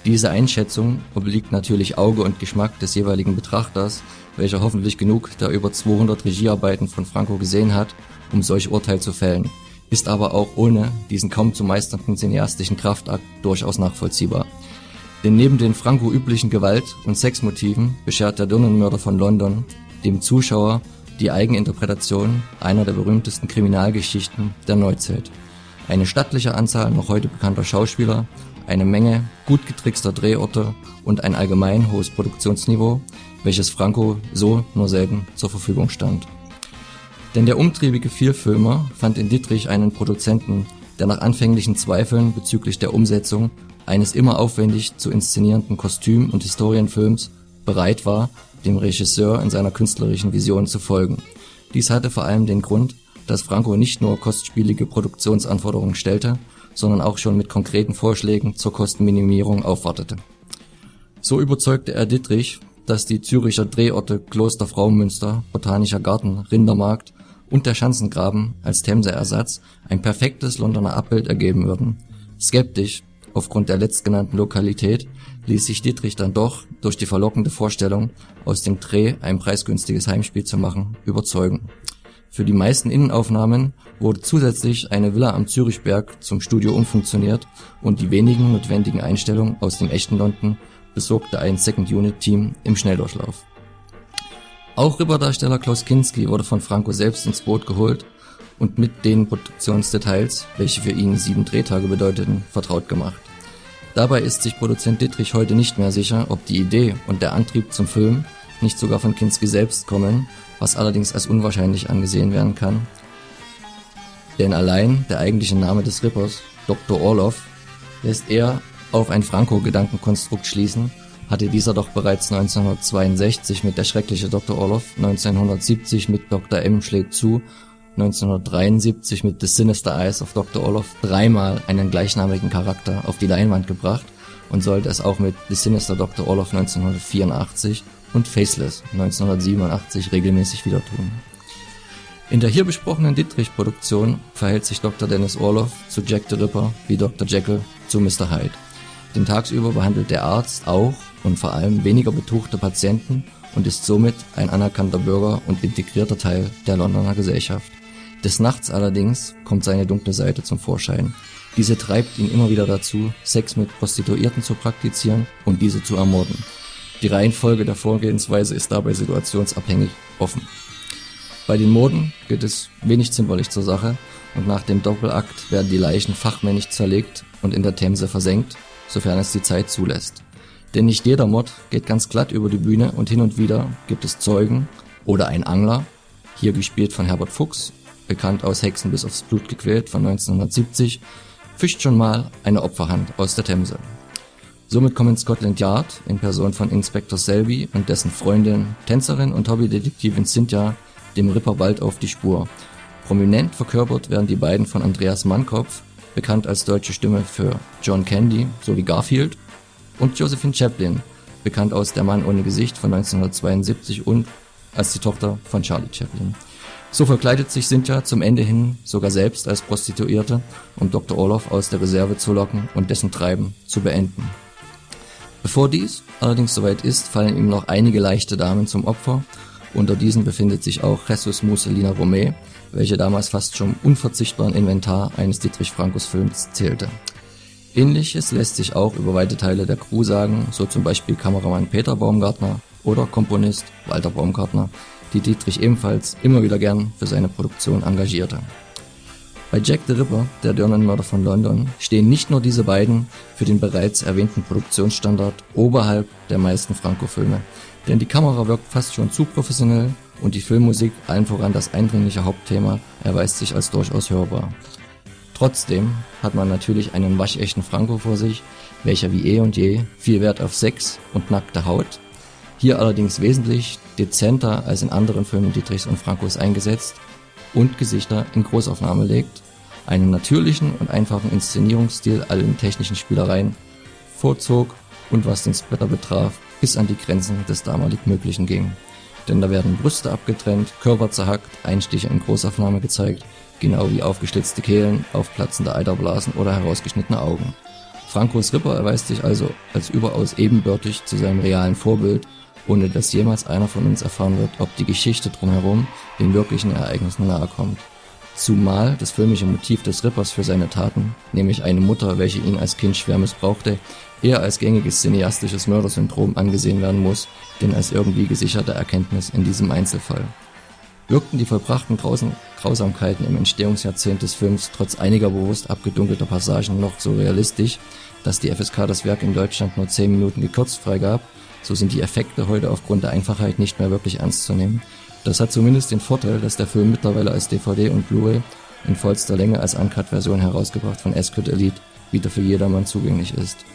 Diese Einschätzung obliegt natürlich Auge und Geschmack des jeweiligen Betrachters, welcher hoffentlich genug der über 200 Regiearbeiten von Franco gesehen hat, um solch Urteil zu fällen ist aber auch ohne diesen kaum zu meisternden cineastischen Kraftakt durchaus nachvollziehbar. Denn neben den Franco üblichen Gewalt- und Sexmotiven beschert der Dirnenmörder von London dem Zuschauer die Eigeninterpretation einer der berühmtesten Kriminalgeschichten der Neuzeit. Eine stattliche Anzahl noch heute bekannter Schauspieler, eine Menge gut getrickster Drehorte und ein allgemein hohes Produktionsniveau, welches Franco so nur selten zur Verfügung stand. Denn der umtriebige Vielfilmer fand in Dittrich einen Produzenten, der nach anfänglichen Zweifeln bezüglich der Umsetzung eines immer aufwendig zu inszenierenden Kostüm- und Historienfilms bereit war, dem Regisseur in seiner künstlerischen Vision zu folgen. Dies hatte vor allem den Grund, dass Franco nicht nur kostspielige Produktionsanforderungen stellte, sondern auch schon mit konkreten Vorschlägen zur Kostenminimierung aufwartete. So überzeugte er Dittrich, dass die Züricher Drehorte Kloster Fraumünster, Botanischer Garten, Rindermarkt und der Schanzengraben als Themse-Ersatz ein perfektes Londoner Abbild ergeben würden. Skeptisch, aufgrund der letztgenannten Lokalität, ließ sich Dietrich dann doch durch die verlockende Vorstellung, aus dem Dreh ein preisgünstiges Heimspiel zu machen, überzeugen. Für die meisten Innenaufnahmen wurde zusätzlich eine Villa am Zürichberg zum Studio umfunktioniert und die wenigen notwendigen Einstellungen aus dem echten London besorgte ein Second Unit Team im Schnelldurchlauf. Auch Ripperdarsteller Klaus Kinski wurde von Franco selbst ins Boot geholt und mit den Produktionsdetails, welche für ihn sieben Drehtage bedeuteten, vertraut gemacht. Dabei ist sich Produzent Dittrich heute nicht mehr sicher, ob die Idee und der Antrieb zum Film nicht sogar von Kinski selbst kommen, was allerdings als unwahrscheinlich angesehen werden kann. Denn allein der eigentliche Name des Rippers, Dr. Orloff, lässt eher auf ein Franco-Gedankenkonstrukt schließen, hatte dieser doch bereits 1962 mit Der schreckliche Dr. Orloff, 1970 mit Dr. M schlägt zu, 1973 mit The Sinister Eyes of Dr. Orloff dreimal einen gleichnamigen Charakter auf die Leinwand gebracht und sollte es auch mit The Sinister Dr. Orloff 1984 und Faceless 1987 regelmäßig wieder tun. In der hier besprochenen Dittrich-Produktion verhält sich Dr. Dennis Orloff zu Jack the Ripper wie Dr. Jekyll zu Mr. Hyde. Denn tagsüber behandelt der Arzt auch und vor allem weniger betuchte Patienten und ist somit ein anerkannter Bürger und integrierter Teil der Londoner Gesellschaft. Des Nachts allerdings kommt seine dunkle Seite zum Vorschein. Diese treibt ihn immer wieder dazu, Sex mit Prostituierten zu praktizieren und diese zu ermorden. Die Reihenfolge der Vorgehensweise ist dabei situationsabhängig offen. Bei den Morden geht es wenig zimperlich zur Sache und nach dem Doppelakt werden die Leichen fachmännisch zerlegt und in der Themse versenkt, sofern es die Zeit zulässt. Denn nicht jeder Mod geht ganz glatt über die Bühne und hin und wieder gibt es Zeugen oder ein Angler, hier gespielt von Herbert Fuchs, bekannt aus Hexen bis aufs Blut gequält von 1970, fischt schon mal eine Opferhand aus der Themse. Somit kommen Scotland Yard in Person von Inspector Selby und dessen Freundin, Tänzerin und Hobbydetektivin Cynthia dem Ripper bald auf die Spur. Prominent verkörpert werden die beiden von Andreas Mannkopf, bekannt als deutsche Stimme für John Candy sowie Garfield, und Josephine Chaplin, bekannt aus Der Mann ohne Gesicht von 1972 und als die Tochter von Charlie Chaplin. So verkleidet sich Cynthia zum Ende hin sogar selbst als Prostituierte, um Dr. Orloff aus der Reserve zu locken und dessen Treiben zu beenden. Bevor dies allerdings soweit ist, fallen ihm noch einige leichte Damen zum Opfer. Unter diesen befindet sich auch Jesus Musselina Romé, welche damals fast schon unverzichtbaren Inventar eines Dietrich Frankos Films zählte. Ähnliches lässt sich auch über weite Teile der Crew sagen, so zum Beispiel Kameramann Peter Baumgartner oder Komponist Walter Baumgartner, die Dietrich ebenfalls immer wieder gern für seine Produktion engagierte. Bei Jack the Ripper, der Dirnenmörder von London, stehen nicht nur diese beiden für den bereits erwähnten Produktionsstandard oberhalb der meisten Franco-Filme, denn die Kamera wirkt fast schon zu professionell und die Filmmusik, allen voran das eindringliche Hauptthema, erweist sich als durchaus hörbar. Trotzdem hat man natürlich einen waschechten Franco vor sich, welcher wie eh und je viel Wert auf Sex und nackte Haut, hier allerdings wesentlich dezenter als in anderen Filmen Dietrichs und Francos eingesetzt und Gesichter in Großaufnahme legt, einen natürlichen und einfachen Inszenierungsstil allen technischen Spielereien vorzog und was den Splatter betraf, bis an die Grenzen des damalig Möglichen ging. Denn da werden Brüste abgetrennt, Körper zerhackt, Einstiche in Großaufnahme gezeigt, genau wie aufgeschlitzte Kehlen, aufplatzende Eiterblasen oder herausgeschnittene Augen. Frankos Ripper erweist sich also als überaus ebenbürtig zu seinem realen Vorbild ohne dass jemals einer von uns erfahren wird, ob die Geschichte drumherum den wirklichen Ereignissen nahe kommt. Zumal das filmische Motiv des Rippers für seine Taten, nämlich eine Mutter, welche ihn als Kind schwer missbrauchte, eher als gängiges cineastisches Mördersyndrom angesehen werden muss, denn als irgendwie gesicherte Erkenntnis in diesem Einzelfall. Wirkten die vollbrachten Grausamkeiten im Entstehungsjahrzehnt des Films trotz einiger bewusst abgedunkelter Passagen noch so realistisch, dass die FSK das Werk in Deutschland nur 10 Minuten gekürzt freigab, so sind die Effekte heute aufgrund der Einfachheit nicht mehr wirklich ernst zu nehmen. Das hat zumindest den Vorteil, dass der Film mittlerweile als DVD und Blu-ray in vollster Länge als Uncut-Version herausgebracht von Escut Elite wieder für jedermann zugänglich ist.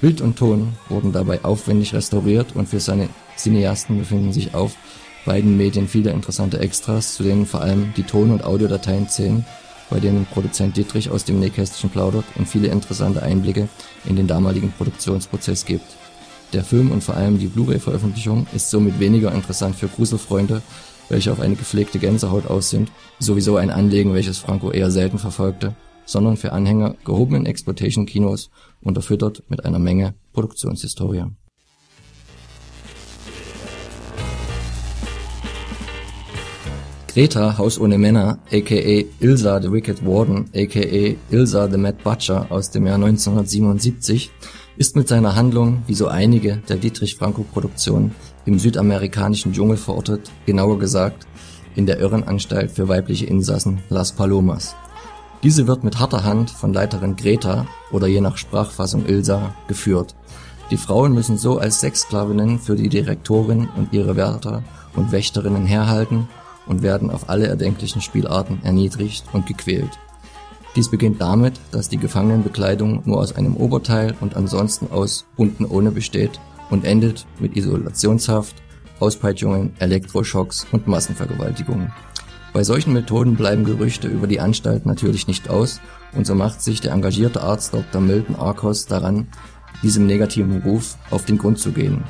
Bild und Ton wurden dabei aufwendig restauriert und für seine Cineasten befinden sich auf beiden Medien viele interessante Extras, zu denen vor allem die Ton- und Audiodateien zählen, bei denen Produzent Dietrich aus dem Nähkästchen plaudert und viele interessante Einblicke in den damaligen Produktionsprozess gibt. Der Film und vor allem die Blu-ray-Veröffentlichung ist somit weniger interessant für Gruselfreunde, welche auf eine gepflegte Gänsehaut aus sind, sowieso ein Anlegen, welches Franco eher selten verfolgte, sondern für Anhänger gehobenen Exploitation-Kinos unterfüttert mit einer Menge Produktionshistorie. Greta Haus ohne Männer, aka Ilsa the Wicked Warden, aka Ilsa the Mad Butcher aus dem Jahr 1977 ist mit seiner Handlung, wie so einige der Dietrich-Franco-Produktionen, im südamerikanischen Dschungel verortet, genauer gesagt in der Irrenanstalt für weibliche Insassen Las Palomas. Diese wird mit harter Hand von Leiterin Greta oder je nach Sprachfassung Ilsa geführt. Die Frauen müssen so als Sexsklavinnen für die Direktorin und ihre Wärter und Wächterinnen herhalten und werden auf alle erdenklichen Spielarten erniedrigt und gequält. Dies beginnt damit, dass die Gefangenenbekleidung nur aus einem Oberteil und ansonsten aus unten ohne besteht und endet mit Isolationshaft, Auspeitschungen, Elektroschocks und Massenvergewaltigungen. Bei solchen Methoden bleiben Gerüchte über die Anstalt natürlich nicht aus und so macht sich der engagierte Arzt Dr. Milton Arkos daran, diesem negativen Ruf auf den Grund zu gehen.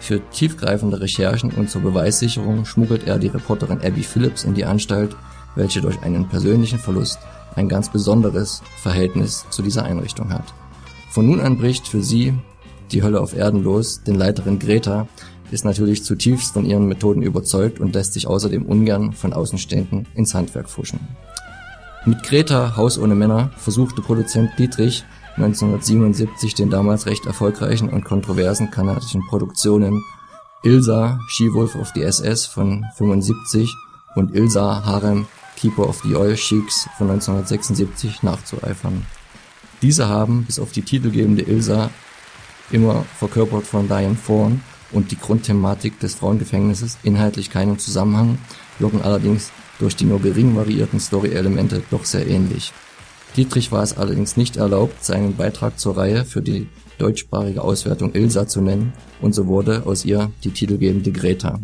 Für tiefgreifende Recherchen und zur Beweissicherung schmuggelt er die Reporterin Abby Phillips in die Anstalt, welche durch einen persönlichen Verlust ein ganz besonderes Verhältnis zu dieser Einrichtung hat. Von nun an bricht für sie die Hölle auf Erden los, denn Leiterin Greta ist natürlich zutiefst von ihren Methoden überzeugt und lässt sich außerdem ungern von Außenstehenden ins Handwerk fuschen. Mit Greta Haus ohne Männer versuchte Produzent Dietrich 1977 den damals recht erfolgreichen und kontroversen kanadischen Produktionen Ilsa, She-Wolf of the SS von 75 und Ilsa Harem Keeper of the Oil Sheiks von 1976 nachzueifern. Diese haben, bis auf die titelgebende Ilsa, immer verkörpert von Diane Thorne und die Grundthematik des Frauengefängnisses inhaltlich keinen Zusammenhang, wirken allerdings durch die nur gering variierten Story-Elemente doch sehr ähnlich. Dietrich war es allerdings nicht erlaubt, seinen Beitrag zur Reihe für die deutschsprachige Auswertung Ilsa zu nennen und so wurde aus ihr die titelgebende Greta.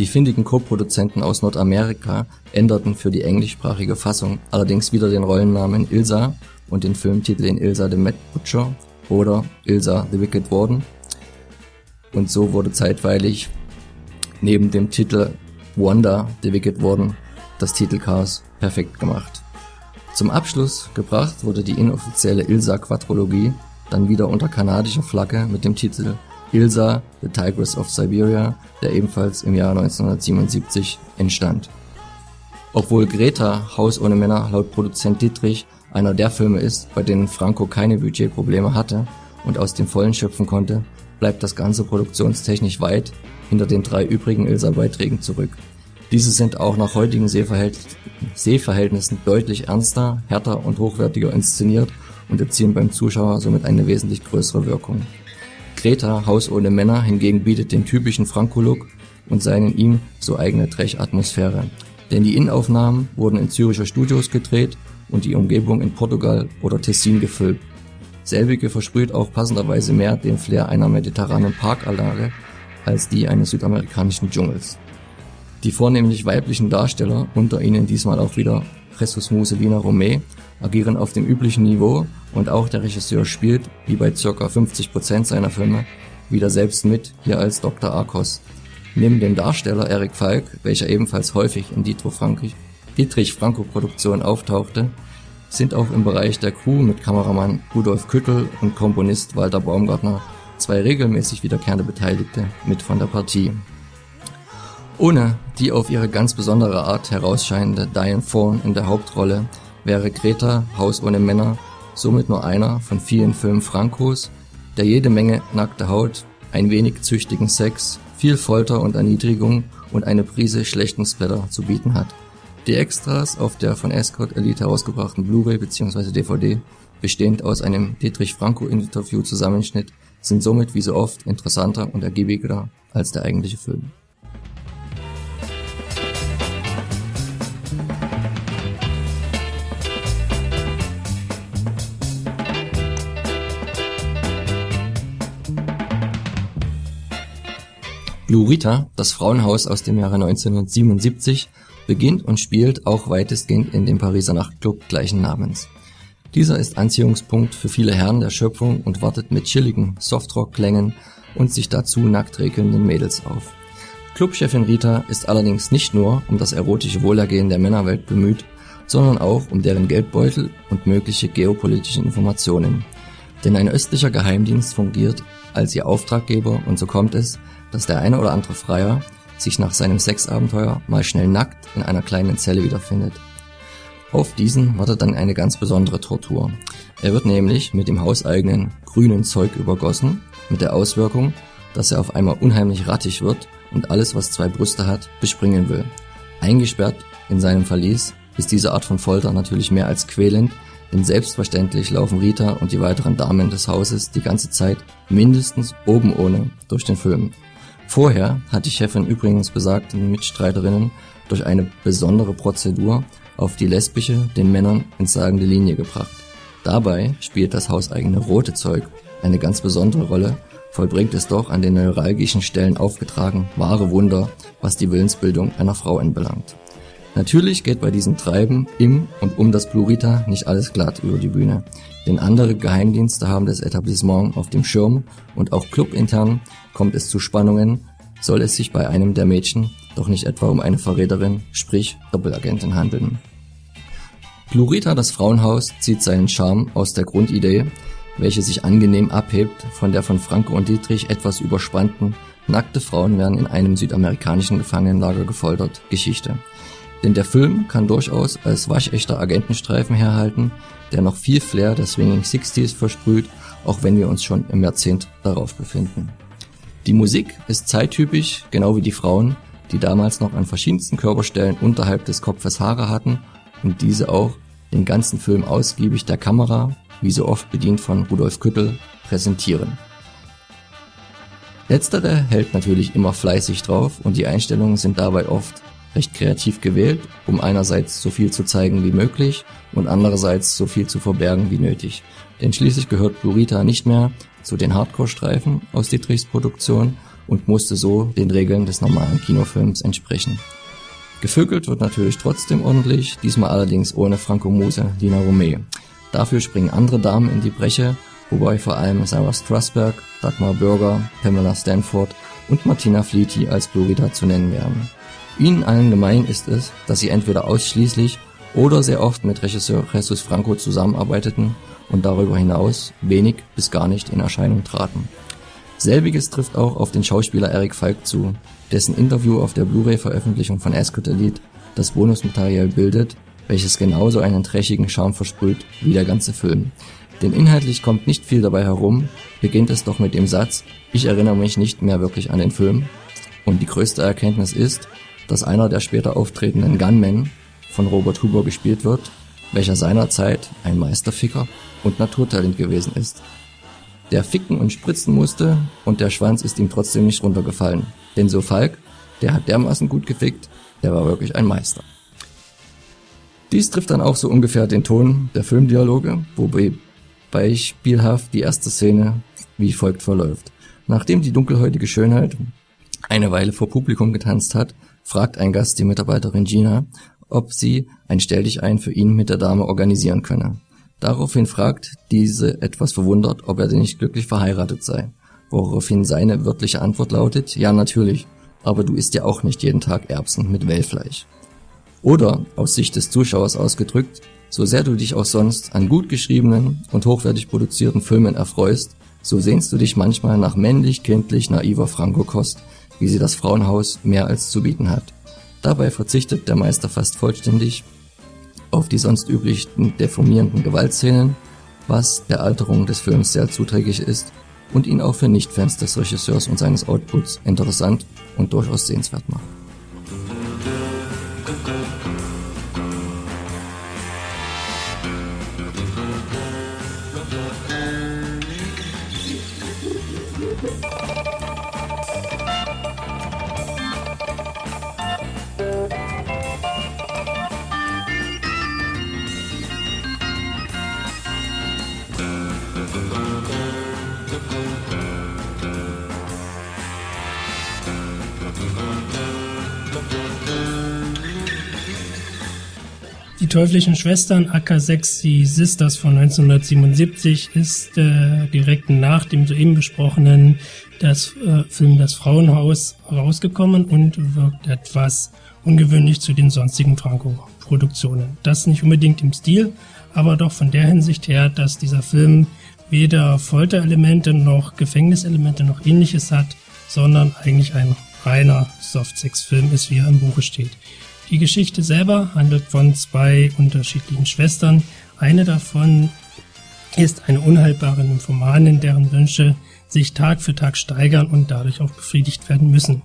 Die findigen Co-Produzenten aus Nordamerika änderten für die englischsprachige Fassung allerdings wieder den Rollennamen Ilsa und den Filmtitel in Ilsa the Mad Butcher oder Ilsa the Wicked Warden. Und so wurde zeitweilig neben dem Titel Wanda the Wicked Warden das Titelchaos perfekt gemacht. Zum Abschluss gebracht wurde die inoffizielle Ilsa-Quadrologie dann wieder unter kanadischer Flagge mit dem Titel Ilsa, The Tigress of Siberia, der ebenfalls im Jahr 1977 entstand. Obwohl Greta Haus ohne Männer laut Produzent Dietrich einer der Filme ist, bei denen Franco keine Budgetprobleme hatte und aus dem Vollen schöpfen konnte, bleibt das Ganze produktionstechnisch weit hinter den drei übrigen Ilsa-Beiträgen zurück. Diese sind auch nach heutigen Sehverhältnissen deutlich ernster, härter und hochwertiger inszeniert und erzielen beim Zuschauer somit eine wesentlich größere Wirkung. Greta Haus ohne Männer hingegen bietet den typischen Franco-Look und seinen ihm so eigene Trash-Atmosphäre. Denn die Innenaufnahmen wurden in Züricher Studios gedreht und die Umgebung in Portugal oder Tessin gefüllt. Selbige versprüht auch passenderweise mehr den Flair einer mediterranen Parkanlage als die eines südamerikanischen Dschungels. Die vornehmlich weiblichen Darsteller, unter ihnen diesmal auch wieder Jesus Muselina Romé, agieren auf dem üblichen Niveau und auch der Regisseur spielt, wie bei ca. 50% seiner Filme, wieder selbst mit, hier als Dr. Arkos. Neben dem Darsteller Eric Falk, welcher ebenfalls häufig in Dietrich Franco Produktionen auftauchte, sind auch im Bereich der Crew mit Kameramann Rudolf Küttel und Komponist Walter Baumgartner zwei regelmäßig wiederkehrende Beteiligte mit von der Partie. Ohne die auf ihre ganz besondere Art herausscheinende Diane Fawn in der Hauptrolle wäre Greta Haus ohne Männer somit nur einer von vielen Filmen Francos, der jede Menge nackte Haut, ein wenig züchtigen Sex, viel Folter und Erniedrigung und eine Prise schlechten Splatter zu bieten hat. Die Extras auf der von Escort Elite herausgebrachten Blu-ray bzw. DVD, bestehend aus einem Dietrich Franco Interview Zusammenschnitt, sind somit wie so oft interessanter und ergiebiger als der eigentliche Film. Lurita, das Frauenhaus aus dem Jahre 1977, beginnt und spielt auch weitestgehend in dem Pariser Nachtclub gleichen Namens. Dieser ist Anziehungspunkt für viele Herren der Schöpfung und wartet mit chilligen Softrock-Klängen und sich dazu nackt regelnden Mädels auf. Clubchefin Rita ist allerdings nicht nur um das erotische Wohlergehen der Männerwelt bemüht, sondern auch um deren Geldbeutel und mögliche geopolitische Informationen. Denn ein östlicher Geheimdienst fungiert als ihr Auftraggeber und so kommt es, dass der eine oder andere Freier sich nach seinem Sexabenteuer mal schnell nackt in einer kleinen Zelle wiederfindet. Auf diesen wartet dann eine ganz besondere Tortur. Er wird nämlich mit dem hauseigenen grünen Zeug übergossen, mit der Auswirkung, dass er auf einmal unheimlich rattig wird und alles, was zwei Brüste hat, bespringen will. Eingesperrt in seinem Verlies ist diese Art von Folter natürlich mehr als quälend, denn selbstverständlich laufen Rita und die weiteren Damen des Hauses die ganze Zeit mindestens oben ohne durch den Film. Vorher hat die Chefin übrigens besagten Mitstreiterinnen durch eine besondere Prozedur auf die lesbische, den Männern entsagende Linie gebracht. Dabei spielt das hauseigene rote Zeug eine ganz besondere Rolle, vollbringt es doch an den neuralgischen Stellen aufgetragen wahre Wunder, was die Willensbildung einer Frau anbelangt. Natürlich geht bei diesem Treiben im und um das Plurita nicht alles glatt über die Bühne, denn andere Geheimdienste haben das Etablissement auf dem Schirm und auch clubintern kommt es zu Spannungen, soll es sich bei einem der Mädchen doch nicht etwa um eine Verräterin, sprich Doppelagentin handeln. Plurita das Frauenhaus zieht seinen Charme aus der Grundidee, welche sich angenehm abhebt von der von Franco und Dietrich etwas überspannten Nackte Frauen werden in einem südamerikanischen Gefangenenlager gefoltert Geschichte. Denn der Film kann durchaus als waschechter Agentenstreifen herhalten, der noch viel Flair der Swinging Sixties versprüht, auch wenn wir uns schon im Jahrzehnt darauf befinden. Die Musik ist zeittypisch, genau wie die Frauen, die damals noch an verschiedensten Körperstellen unterhalb des Kopfes Haare hatten und diese auch den ganzen Film ausgiebig der Kamera, wie so oft bedient von Rudolf Küttel, präsentieren. Letztere hält natürlich immer fleißig drauf und die Einstellungen sind dabei oft recht kreativ gewählt, um einerseits so viel zu zeigen wie möglich und andererseits so viel zu verbergen wie nötig. Denn schließlich gehört Burita nicht mehr zu den Hardcore-Streifen aus Dietrichs Produktion und musste so den Regeln des normalen Kinofilms entsprechen. Gevögelt wird natürlich trotzdem ordentlich, diesmal allerdings ohne Franco Muse, Dina Romé. Dafür springen andere Damen in die Breche, wobei vor allem Sarah Strasberg, Dagmar Bürger, Pamela Stanford und Martina Fleety als Burita zu nennen wären. Ihnen allen gemein ist es, dass sie entweder ausschließlich oder sehr oft mit Regisseur Jesus Franco zusammenarbeiteten und darüber hinaus wenig bis gar nicht in Erscheinung traten. Selbiges trifft auch auf den Schauspieler Eric Falk zu, dessen Interview auf der Blu-ray-Veröffentlichung von Ascot Elite das Bonusmaterial bildet, welches genauso einen trächigen Charme versprüht wie der ganze Film. Denn inhaltlich kommt nicht viel dabei herum, beginnt es doch mit dem Satz, ich erinnere mich nicht mehr wirklich an den Film. Und die größte Erkenntnis ist, dass einer der später auftretenden Gunmen von Robert Huber gespielt wird, welcher seinerzeit ein Meisterficker und Naturtalent gewesen ist. Der ficken und spritzen musste und der Schwanz ist ihm trotzdem nicht runtergefallen. Denn so Falk, der hat dermaßen gut gefickt, der war wirklich ein Meister. Dies trifft dann auch so ungefähr den Ton der Filmdialoge, wobei beispielhaft die erste Szene wie folgt verläuft. Nachdem die dunkelhäutige Schönheit eine Weile vor Publikum getanzt hat, fragt ein Gast die Mitarbeiterin Gina, ob sie ein Stelldich ein für ihn mit der Dame organisieren könne. Daraufhin fragt diese etwas verwundert, ob er denn nicht glücklich verheiratet sei, woraufhin seine wörtliche Antwort lautet, ja natürlich, aber du isst ja auch nicht jeden Tag Erbsen mit Wellfleisch. Oder, aus Sicht des Zuschauers ausgedrückt, so sehr du dich auch sonst an gut geschriebenen und hochwertig produzierten Filmen erfreust, so sehnst du dich manchmal nach männlich, kindlich, naiver Franco-Kost, wie sie das Frauenhaus mehr als zu bieten hat. Dabei verzichtet der Meister fast vollständig auf die sonst üblichen deformierenden Gewaltszenen, was der Alterung des Films sehr zuträglich ist und ihn auch für Nicht-Fans des Regisseurs und seines Outputs interessant und durchaus sehenswert macht. Teuflischen Schwestern AK6 die Sisters von 1977 ist äh, direkt nach dem soeben besprochenen das äh, Film Das Frauenhaus rausgekommen und wirkt etwas ungewöhnlich zu den sonstigen Franco-Produktionen. Das nicht unbedingt im Stil, aber doch von der Hinsicht her, dass dieser Film weder Folterelemente noch Gefängniselemente noch ähnliches hat, sondern eigentlich ein reiner Softsex-Film ist, wie er im Buche steht. Die Geschichte selber handelt von zwei unterschiedlichen Schwestern. Eine davon ist eine unheilbare Nymphomanin, deren Wünsche sich Tag für Tag steigern und dadurch auch befriedigt werden müssen.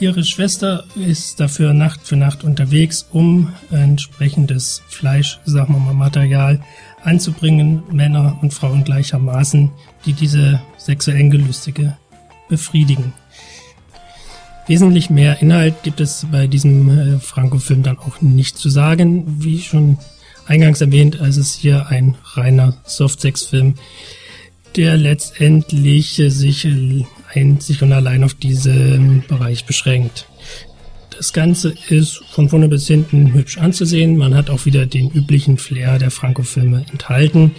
Ihre Schwester ist dafür Nacht für Nacht unterwegs, um entsprechendes Fleisch, sagen wir mal Material, anzubringen, Männer und Frauen gleichermaßen, die diese sexuellen Gelüstige befriedigen. Wesentlich mehr Inhalt gibt es bei diesem äh, Franco-Film dann auch nicht zu sagen. Wie schon eingangs erwähnt, es ist hier ein reiner Softsex-Film, der letztendlich sich äh, einzig und allein auf diesen Bereich beschränkt. Das Ganze ist von vorne bis hinten hübsch anzusehen. Man hat auch wieder den üblichen Flair der Franco-Filme enthalten.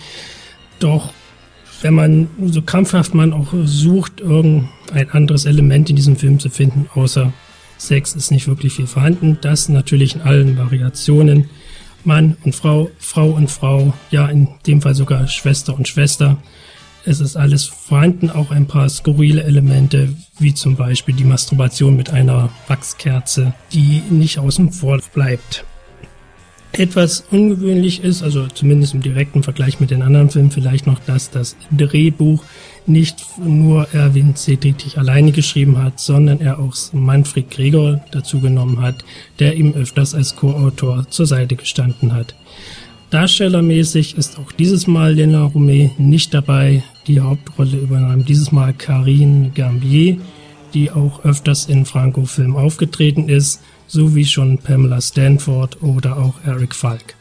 Doch wenn man so krampfhaft man auch sucht, irgendein anderes Element in diesem Film zu finden, außer Sex ist nicht wirklich viel vorhanden. Das natürlich in allen Variationen. Mann und Frau, Frau und Frau, ja, in dem Fall sogar Schwester und Schwester. Es ist alles vorhanden, auch ein paar skurrile Elemente, wie zum Beispiel die Masturbation mit einer Wachskerze, die nicht außen vor bleibt etwas ungewöhnlich ist, also zumindest im direkten Vergleich mit den anderen Filmen vielleicht noch, dass das Drehbuch nicht nur Erwin C. Dietrich alleine geschrieben hat, sondern er auch Manfred Gregor dazu genommen hat, der ihm öfters als Co-Autor zur Seite gestanden hat. Darstellermäßig ist auch dieses Mal Lena Romé nicht dabei. Die Hauptrolle übernahm dieses Mal Karine Gambier, die auch öfters in Franco-Filmen aufgetreten ist so wie schon Pamela Stanford oder auch Eric Falk.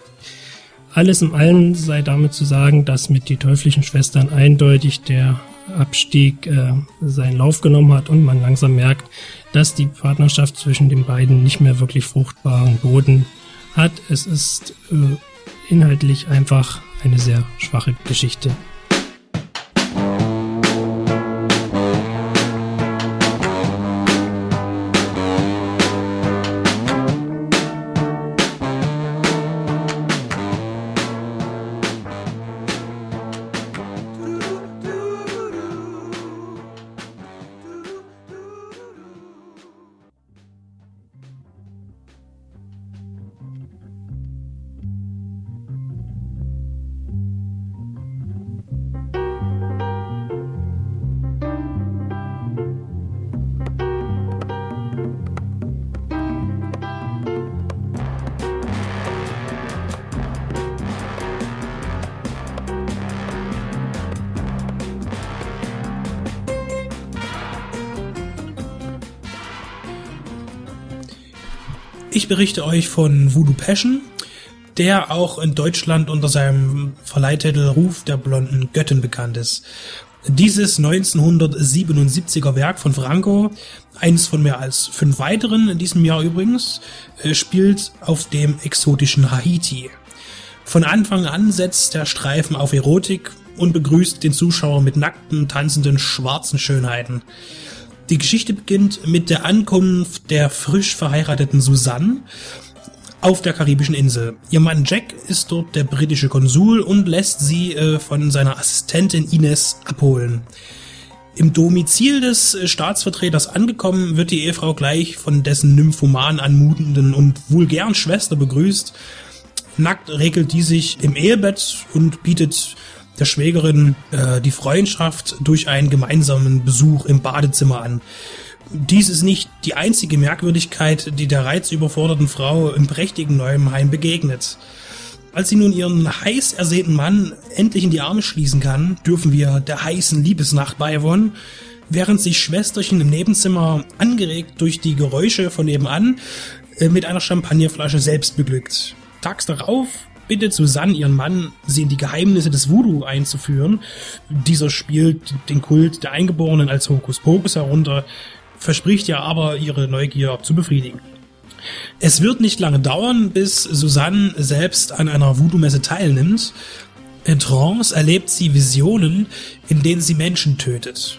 Alles in allem sei damit zu sagen, dass mit die teuflischen Schwestern eindeutig der Abstieg äh, seinen Lauf genommen hat und man langsam merkt, dass die Partnerschaft zwischen den beiden nicht mehr wirklich fruchtbaren Boden hat. Es ist äh, inhaltlich einfach eine sehr schwache Geschichte. Ich berichte euch von Voodoo Passion, der auch in Deutschland unter seinem Verleihtitel Ruf der blonden Göttin bekannt ist. Dieses 1977er Werk von Franco, eines von mehr als fünf weiteren in diesem Jahr übrigens, äh, spielt auf dem exotischen Haiti. Von Anfang an setzt der Streifen auf Erotik und begrüßt den Zuschauer mit nackten, tanzenden, schwarzen Schönheiten. Die Geschichte beginnt mit der Ankunft der frisch verheirateten Susanne auf der karibischen Insel. Ihr Mann Jack ist dort der britische Konsul und lässt sie äh, von seiner Assistentin Ines abholen. Im Domizil des äh, Staatsvertreters angekommen, wird die Ehefrau gleich von dessen nymphoman anmutenden und vulgären Schwester begrüßt. Nackt regelt die sich im Ehebett und bietet der Schwägerin äh, die Freundschaft durch einen gemeinsamen Besuch im Badezimmer an. Dies ist nicht die einzige Merkwürdigkeit, die der reizüberforderten Frau im prächtigen neuen Heim begegnet. Als sie nun ihren heiß ersehnten Mann endlich in die Arme schließen kann, dürfen wir der heißen Liebesnacht beiwohnen, während sich Schwesterchen im Nebenzimmer angeregt durch die Geräusche von nebenan äh, mit einer Champagnerflasche selbst beglückt. Tags darauf bittet Susanne ihren Mann, sie in die Geheimnisse des Voodoo einzuführen. Dieser spielt den Kult der Eingeborenen als Hokuspokus herunter, verspricht ja aber, ihre Neugier zu befriedigen. Es wird nicht lange dauern, bis Susanne selbst an einer Voodoo-Messe teilnimmt. In Trance erlebt sie Visionen, in denen sie Menschen tötet.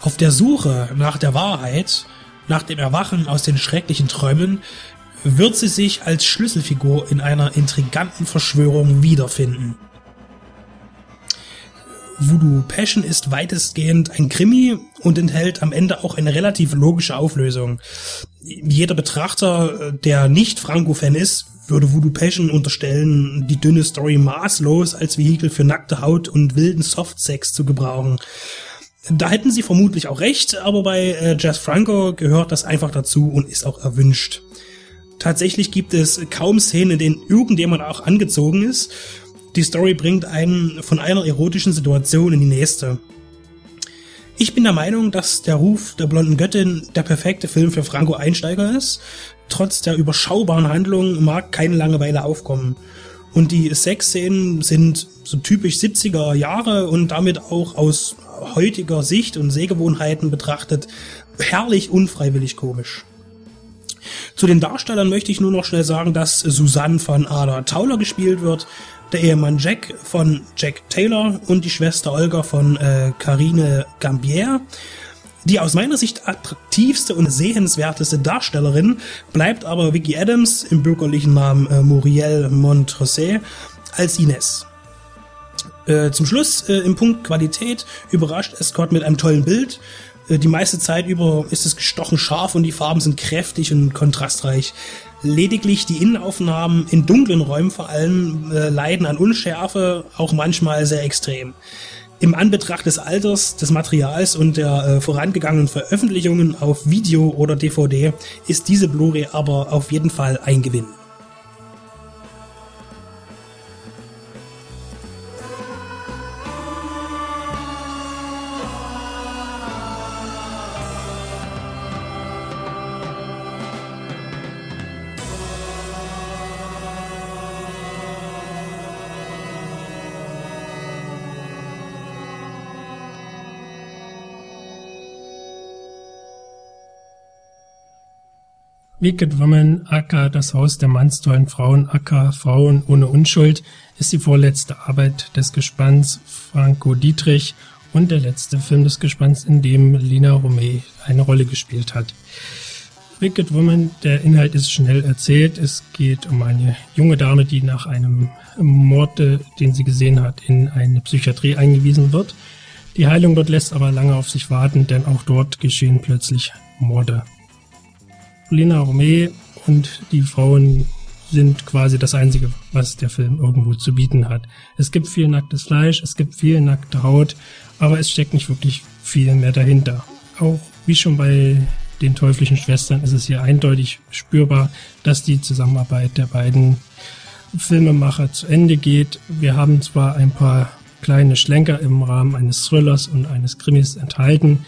Auf der Suche nach der Wahrheit, nach dem Erwachen aus den schrecklichen Träumen, wird sie sich als Schlüsselfigur in einer intriganten Verschwörung wiederfinden. Voodoo Passion ist weitestgehend ein Krimi und enthält am Ende auch eine relativ logische Auflösung. Jeder Betrachter, der nicht Franco-Fan ist, würde Voodoo Passion unterstellen, die dünne Story maßlos als Vehikel für nackte Haut und wilden Softsex zu gebrauchen. Da hätten sie vermutlich auch recht, aber bei äh, Jazz Franco gehört das einfach dazu und ist auch erwünscht. Tatsächlich gibt es kaum Szenen, in denen irgendjemand auch angezogen ist. Die Story bringt einen von einer erotischen Situation in die nächste. Ich bin der Meinung, dass der Ruf der blonden Göttin der perfekte Film für Franco Einsteiger ist. Trotz der überschaubaren Handlung mag keine Langeweile aufkommen. Und die Sexszenen sind so typisch 70er Jahre und damit auch aus heutiger Sicht und Sehgewohnheiten betrachtet herrlich unfreiwillig komisch. Zu den Darstellern möchte ich nur noch schnell sagen, dass Susanne von Ada Tauler gespielt wird, der Ehemann Jack von Jack Taylor und die Schwester Olga von äh, Carine Gambier. Die aus meiner Sicht attraktivste und sehenswerteste Darstellerin bleibt aber Vicky Adams im bürgerlichen Namen äh, Muriel Montrose als Ines. Äh, zum Schluss äh, im Punkt Qualität überrascht Scott mit einem tollen Bild, die meiste Zeit über ist es gestochen scharf und die Farben sind kräftig und kontrastreich. Lediglich die Innenaufnahmen in dunklen Räumen vor allem äh, leiden an Unschärfe, auch manchmal sehr extrem. Im Anbetracht des Alters, des Materials und der äh, vorangegangenen Veröffentlichungen auf Video oder DVD ist diese Blu-ray aber auf jeden Fall ein Gewinn. Wicked Woman, aka Das Haus der mannstollen Frauen, aka Frauen ohne Unschuld, ist die vorletzte Arbeit des Gespanns Franco Dietrich und der letzte Film des Gespanns, in dem Lina Romay eine Rolle gespielt hat. Wicked Woman, der Inhalt ist schnell erzählt. Es geht um eine junge Dame, die nach einem Mord, den sie gesehen hat, in eine Psychiatrie eingewiesen wird. Die Heilung dort lässt aber lange auf sich warten, denn auch dort geschehen plötzlich Morde. Lena Romay und die Frauen sind quasi das Einzige, was der Film irgendwo zu bieten hat. Es gibt viel nacktes Fleisch, es gibt viel nackte Haut, aber es steckt nicht wirklich viel mehr dahinter. Auch wie schon bei den teuflischen Schwestern ist es hier eindeutig spürbar, dass die Zusammenarbeit der beiden Filmemacher zu Ende geht. Wir haben zwar ein paar kleine Schlenker im Rahmen eines Thrillers und eines Krimis enthalten,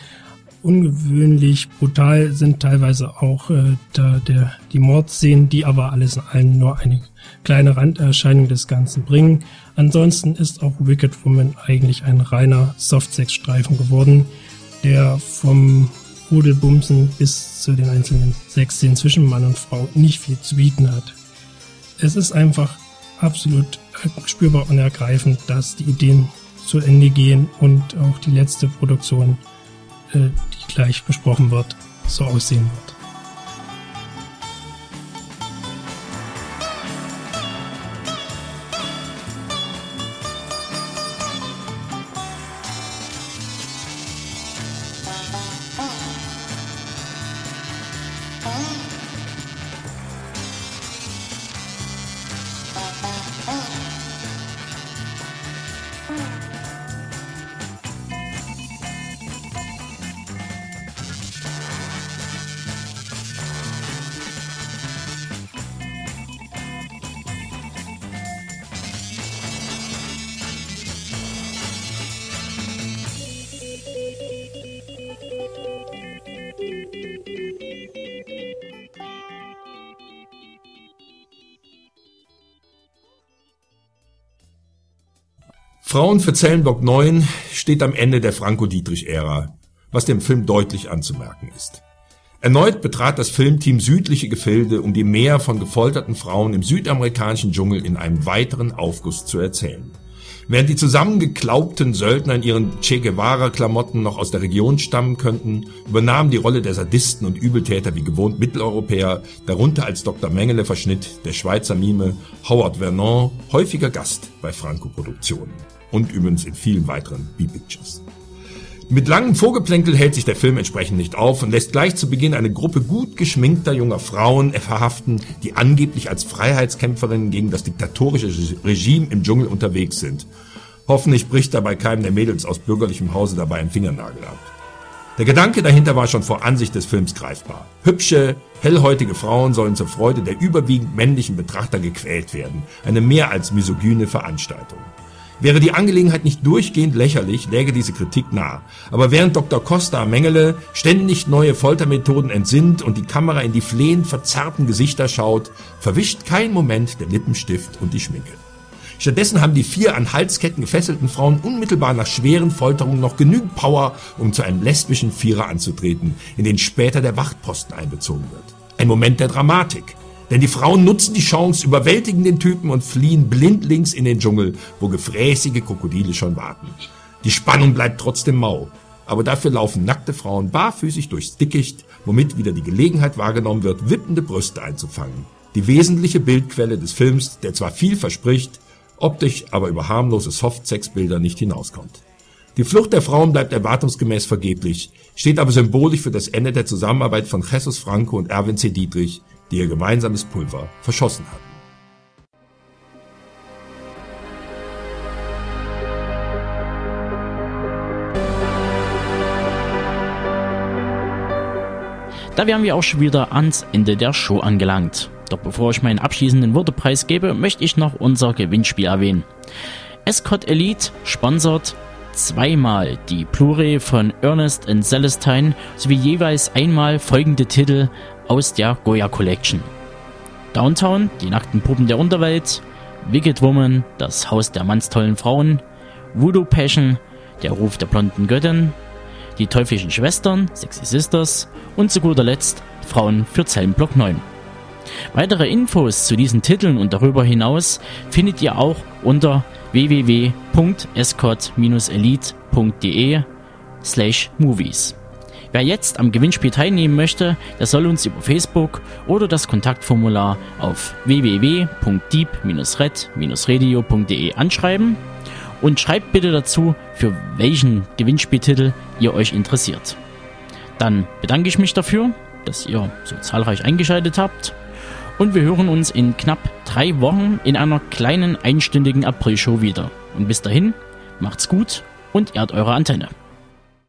ungewöhnlich brutal sind teilweise auch äh, da, der, die Mordszenen, die aber alles in allem nur eine kleine Randerscheinung des Ganzen bringen. Ansonsten ist auch Wicked Woman eigentlich ein reiner Softsex-Streifen geworden, der vom Rudelbumsen bis zu den einzelnen Sexszenen zwischen Mann und Frau nicht viel zu bieten hat. Es ist einfach absolut spürbar und ergreifend, dass die Ideen zu Ende gehen und auch die letzte Produktion die gleich besprochen wird, so aussehen wird. Frauen für Zellenblock 9 steht am Ende der Franco-Dietrich-Ära, was dem Film deutlich anzumerken ist. Erneut betrat das Filmteam südliche Gefilde, um die Mehr von gefolterten Frauen im südamerikanischen Dschungel in einem weiteren Aufguss zu erzählen. Während die zusammengeklaubten Söldner in ihren Che Guevara-Klamotten noch aus der Region stammen könnten, übernahmen die Rolle der Sadisten und Übeltäter wie gewohnt Mitteleuropäer, darunter als Dr. Mengele verschnitt der Schweizer Mime Howard Vernon, häufiger Gast bei Franco-Produktionen und übrigens in vielen weiteren B-Pictures. Mit langem Vorgeplänkel hält sich der Film entsprechend nicht auf und lässt gleich zu Beginn eine Gruppe gut geschminkter junger Frauen verhaften, die angeblich als Freiheitskämpferinnen gegen das diktatorische Regime im Dschungel unterwegs sind. Hoffentlich bricht dabei keinem der Mädels aus bürgerlichem Hause dabei ein Fingernagel ab. Der Gedanke dahinter war schon vor Ansicht des Films greifbar. Hübsche, hellhäutige Frauen sollen zur Freude der überwiegend männlichen Betrachter gequält werden. Eine mehr als misogyne Veranstaltung. Wäre die Angelegenheit nicht durchgehend lächerlich, läge diese Kritik nahe. Aber während Dr. Costa Mengele ständig neue Foltermethoden entsinnt und die Kamera in die flehend verzerrten Gesichter schaut, verwischt kein Moment der Lippenstift und die Schminke. Stattdessen haben die vier an Halsketten gefesselten Frauen unmittelbar nach schweren Folterungen noch genügend Power, um zu einem lesbischen Vierer anzutreten, in den später der Wachtposten einbezogen wird. Ein Moment der Dramatik, denn die Frauen nutzen die Chance, überwältigen den Typen und fliehen blindlings in den Dschungel, wo gefräßige Krokodile schon warten. Die Spannung bleibt trotzdem mau. Aber dafür laufen nackte Frauen barfüßig durchs Dickicht, womit wieder die Gelegenheit wahrgenommen wird, wippende Brüste einzufangen. Die wesentliche Bildquelle des Films, der zwar viel verspricht, optisch aber über harmlose Soft-Sex-Bilder nicht hinauskommt. Die Flucht der Frauen bleibt erwartungsgemäß vergeblich, steht aber symbolisch für das Ende der Zusammenarbeit von Jesus Franco und Erwin C. Dietrich, die ihr gemeinsames Pulver verschossen hatten. Da wären wir auch schon wieder ans Ende der Show angelangt. Doch bevor ich meinen abschließenden Wortepreis gebe, möchte ich noch unser Gewinnspiel erwähnen. Escort Elite sponsert zweimal die Blu-ray von Ernest and Celestine sowie jeweils einmal folgende Titel aus der Goya Collection. Downtown, die nackten Puppen der Unterwelt, Wicked Woman, das Haus der mannstollen Frauen, Voodoo Passion, der Ruf der blonden Göttin, die Teuflischen Schwestern, Sexy Sisters und zu guter Letzt Frauen für Zellenblock 9. Weitere Infos zu diesen Titeln und darüber hinaus findet ihr auch unter www.escort-elite.de slash movies. Wer jetzt am Gewinnspiel teilnehmen möchte, der soll uns über Facebook oder das Kontaktformular auf www.deep-red-radio.de anschreiben und schreibt bitte dazu, für welchen Gewinnspieltitel ihr euch interessiert. Dann bedanke ich mich dafür, dass ihr so zahlreich eingeschaltet habt und wir hören uns in knapp drei Wochen in einer kleinen einstündigen April-Show wieder. Und bis dahin, macht's gut und ehrt eure Antenne.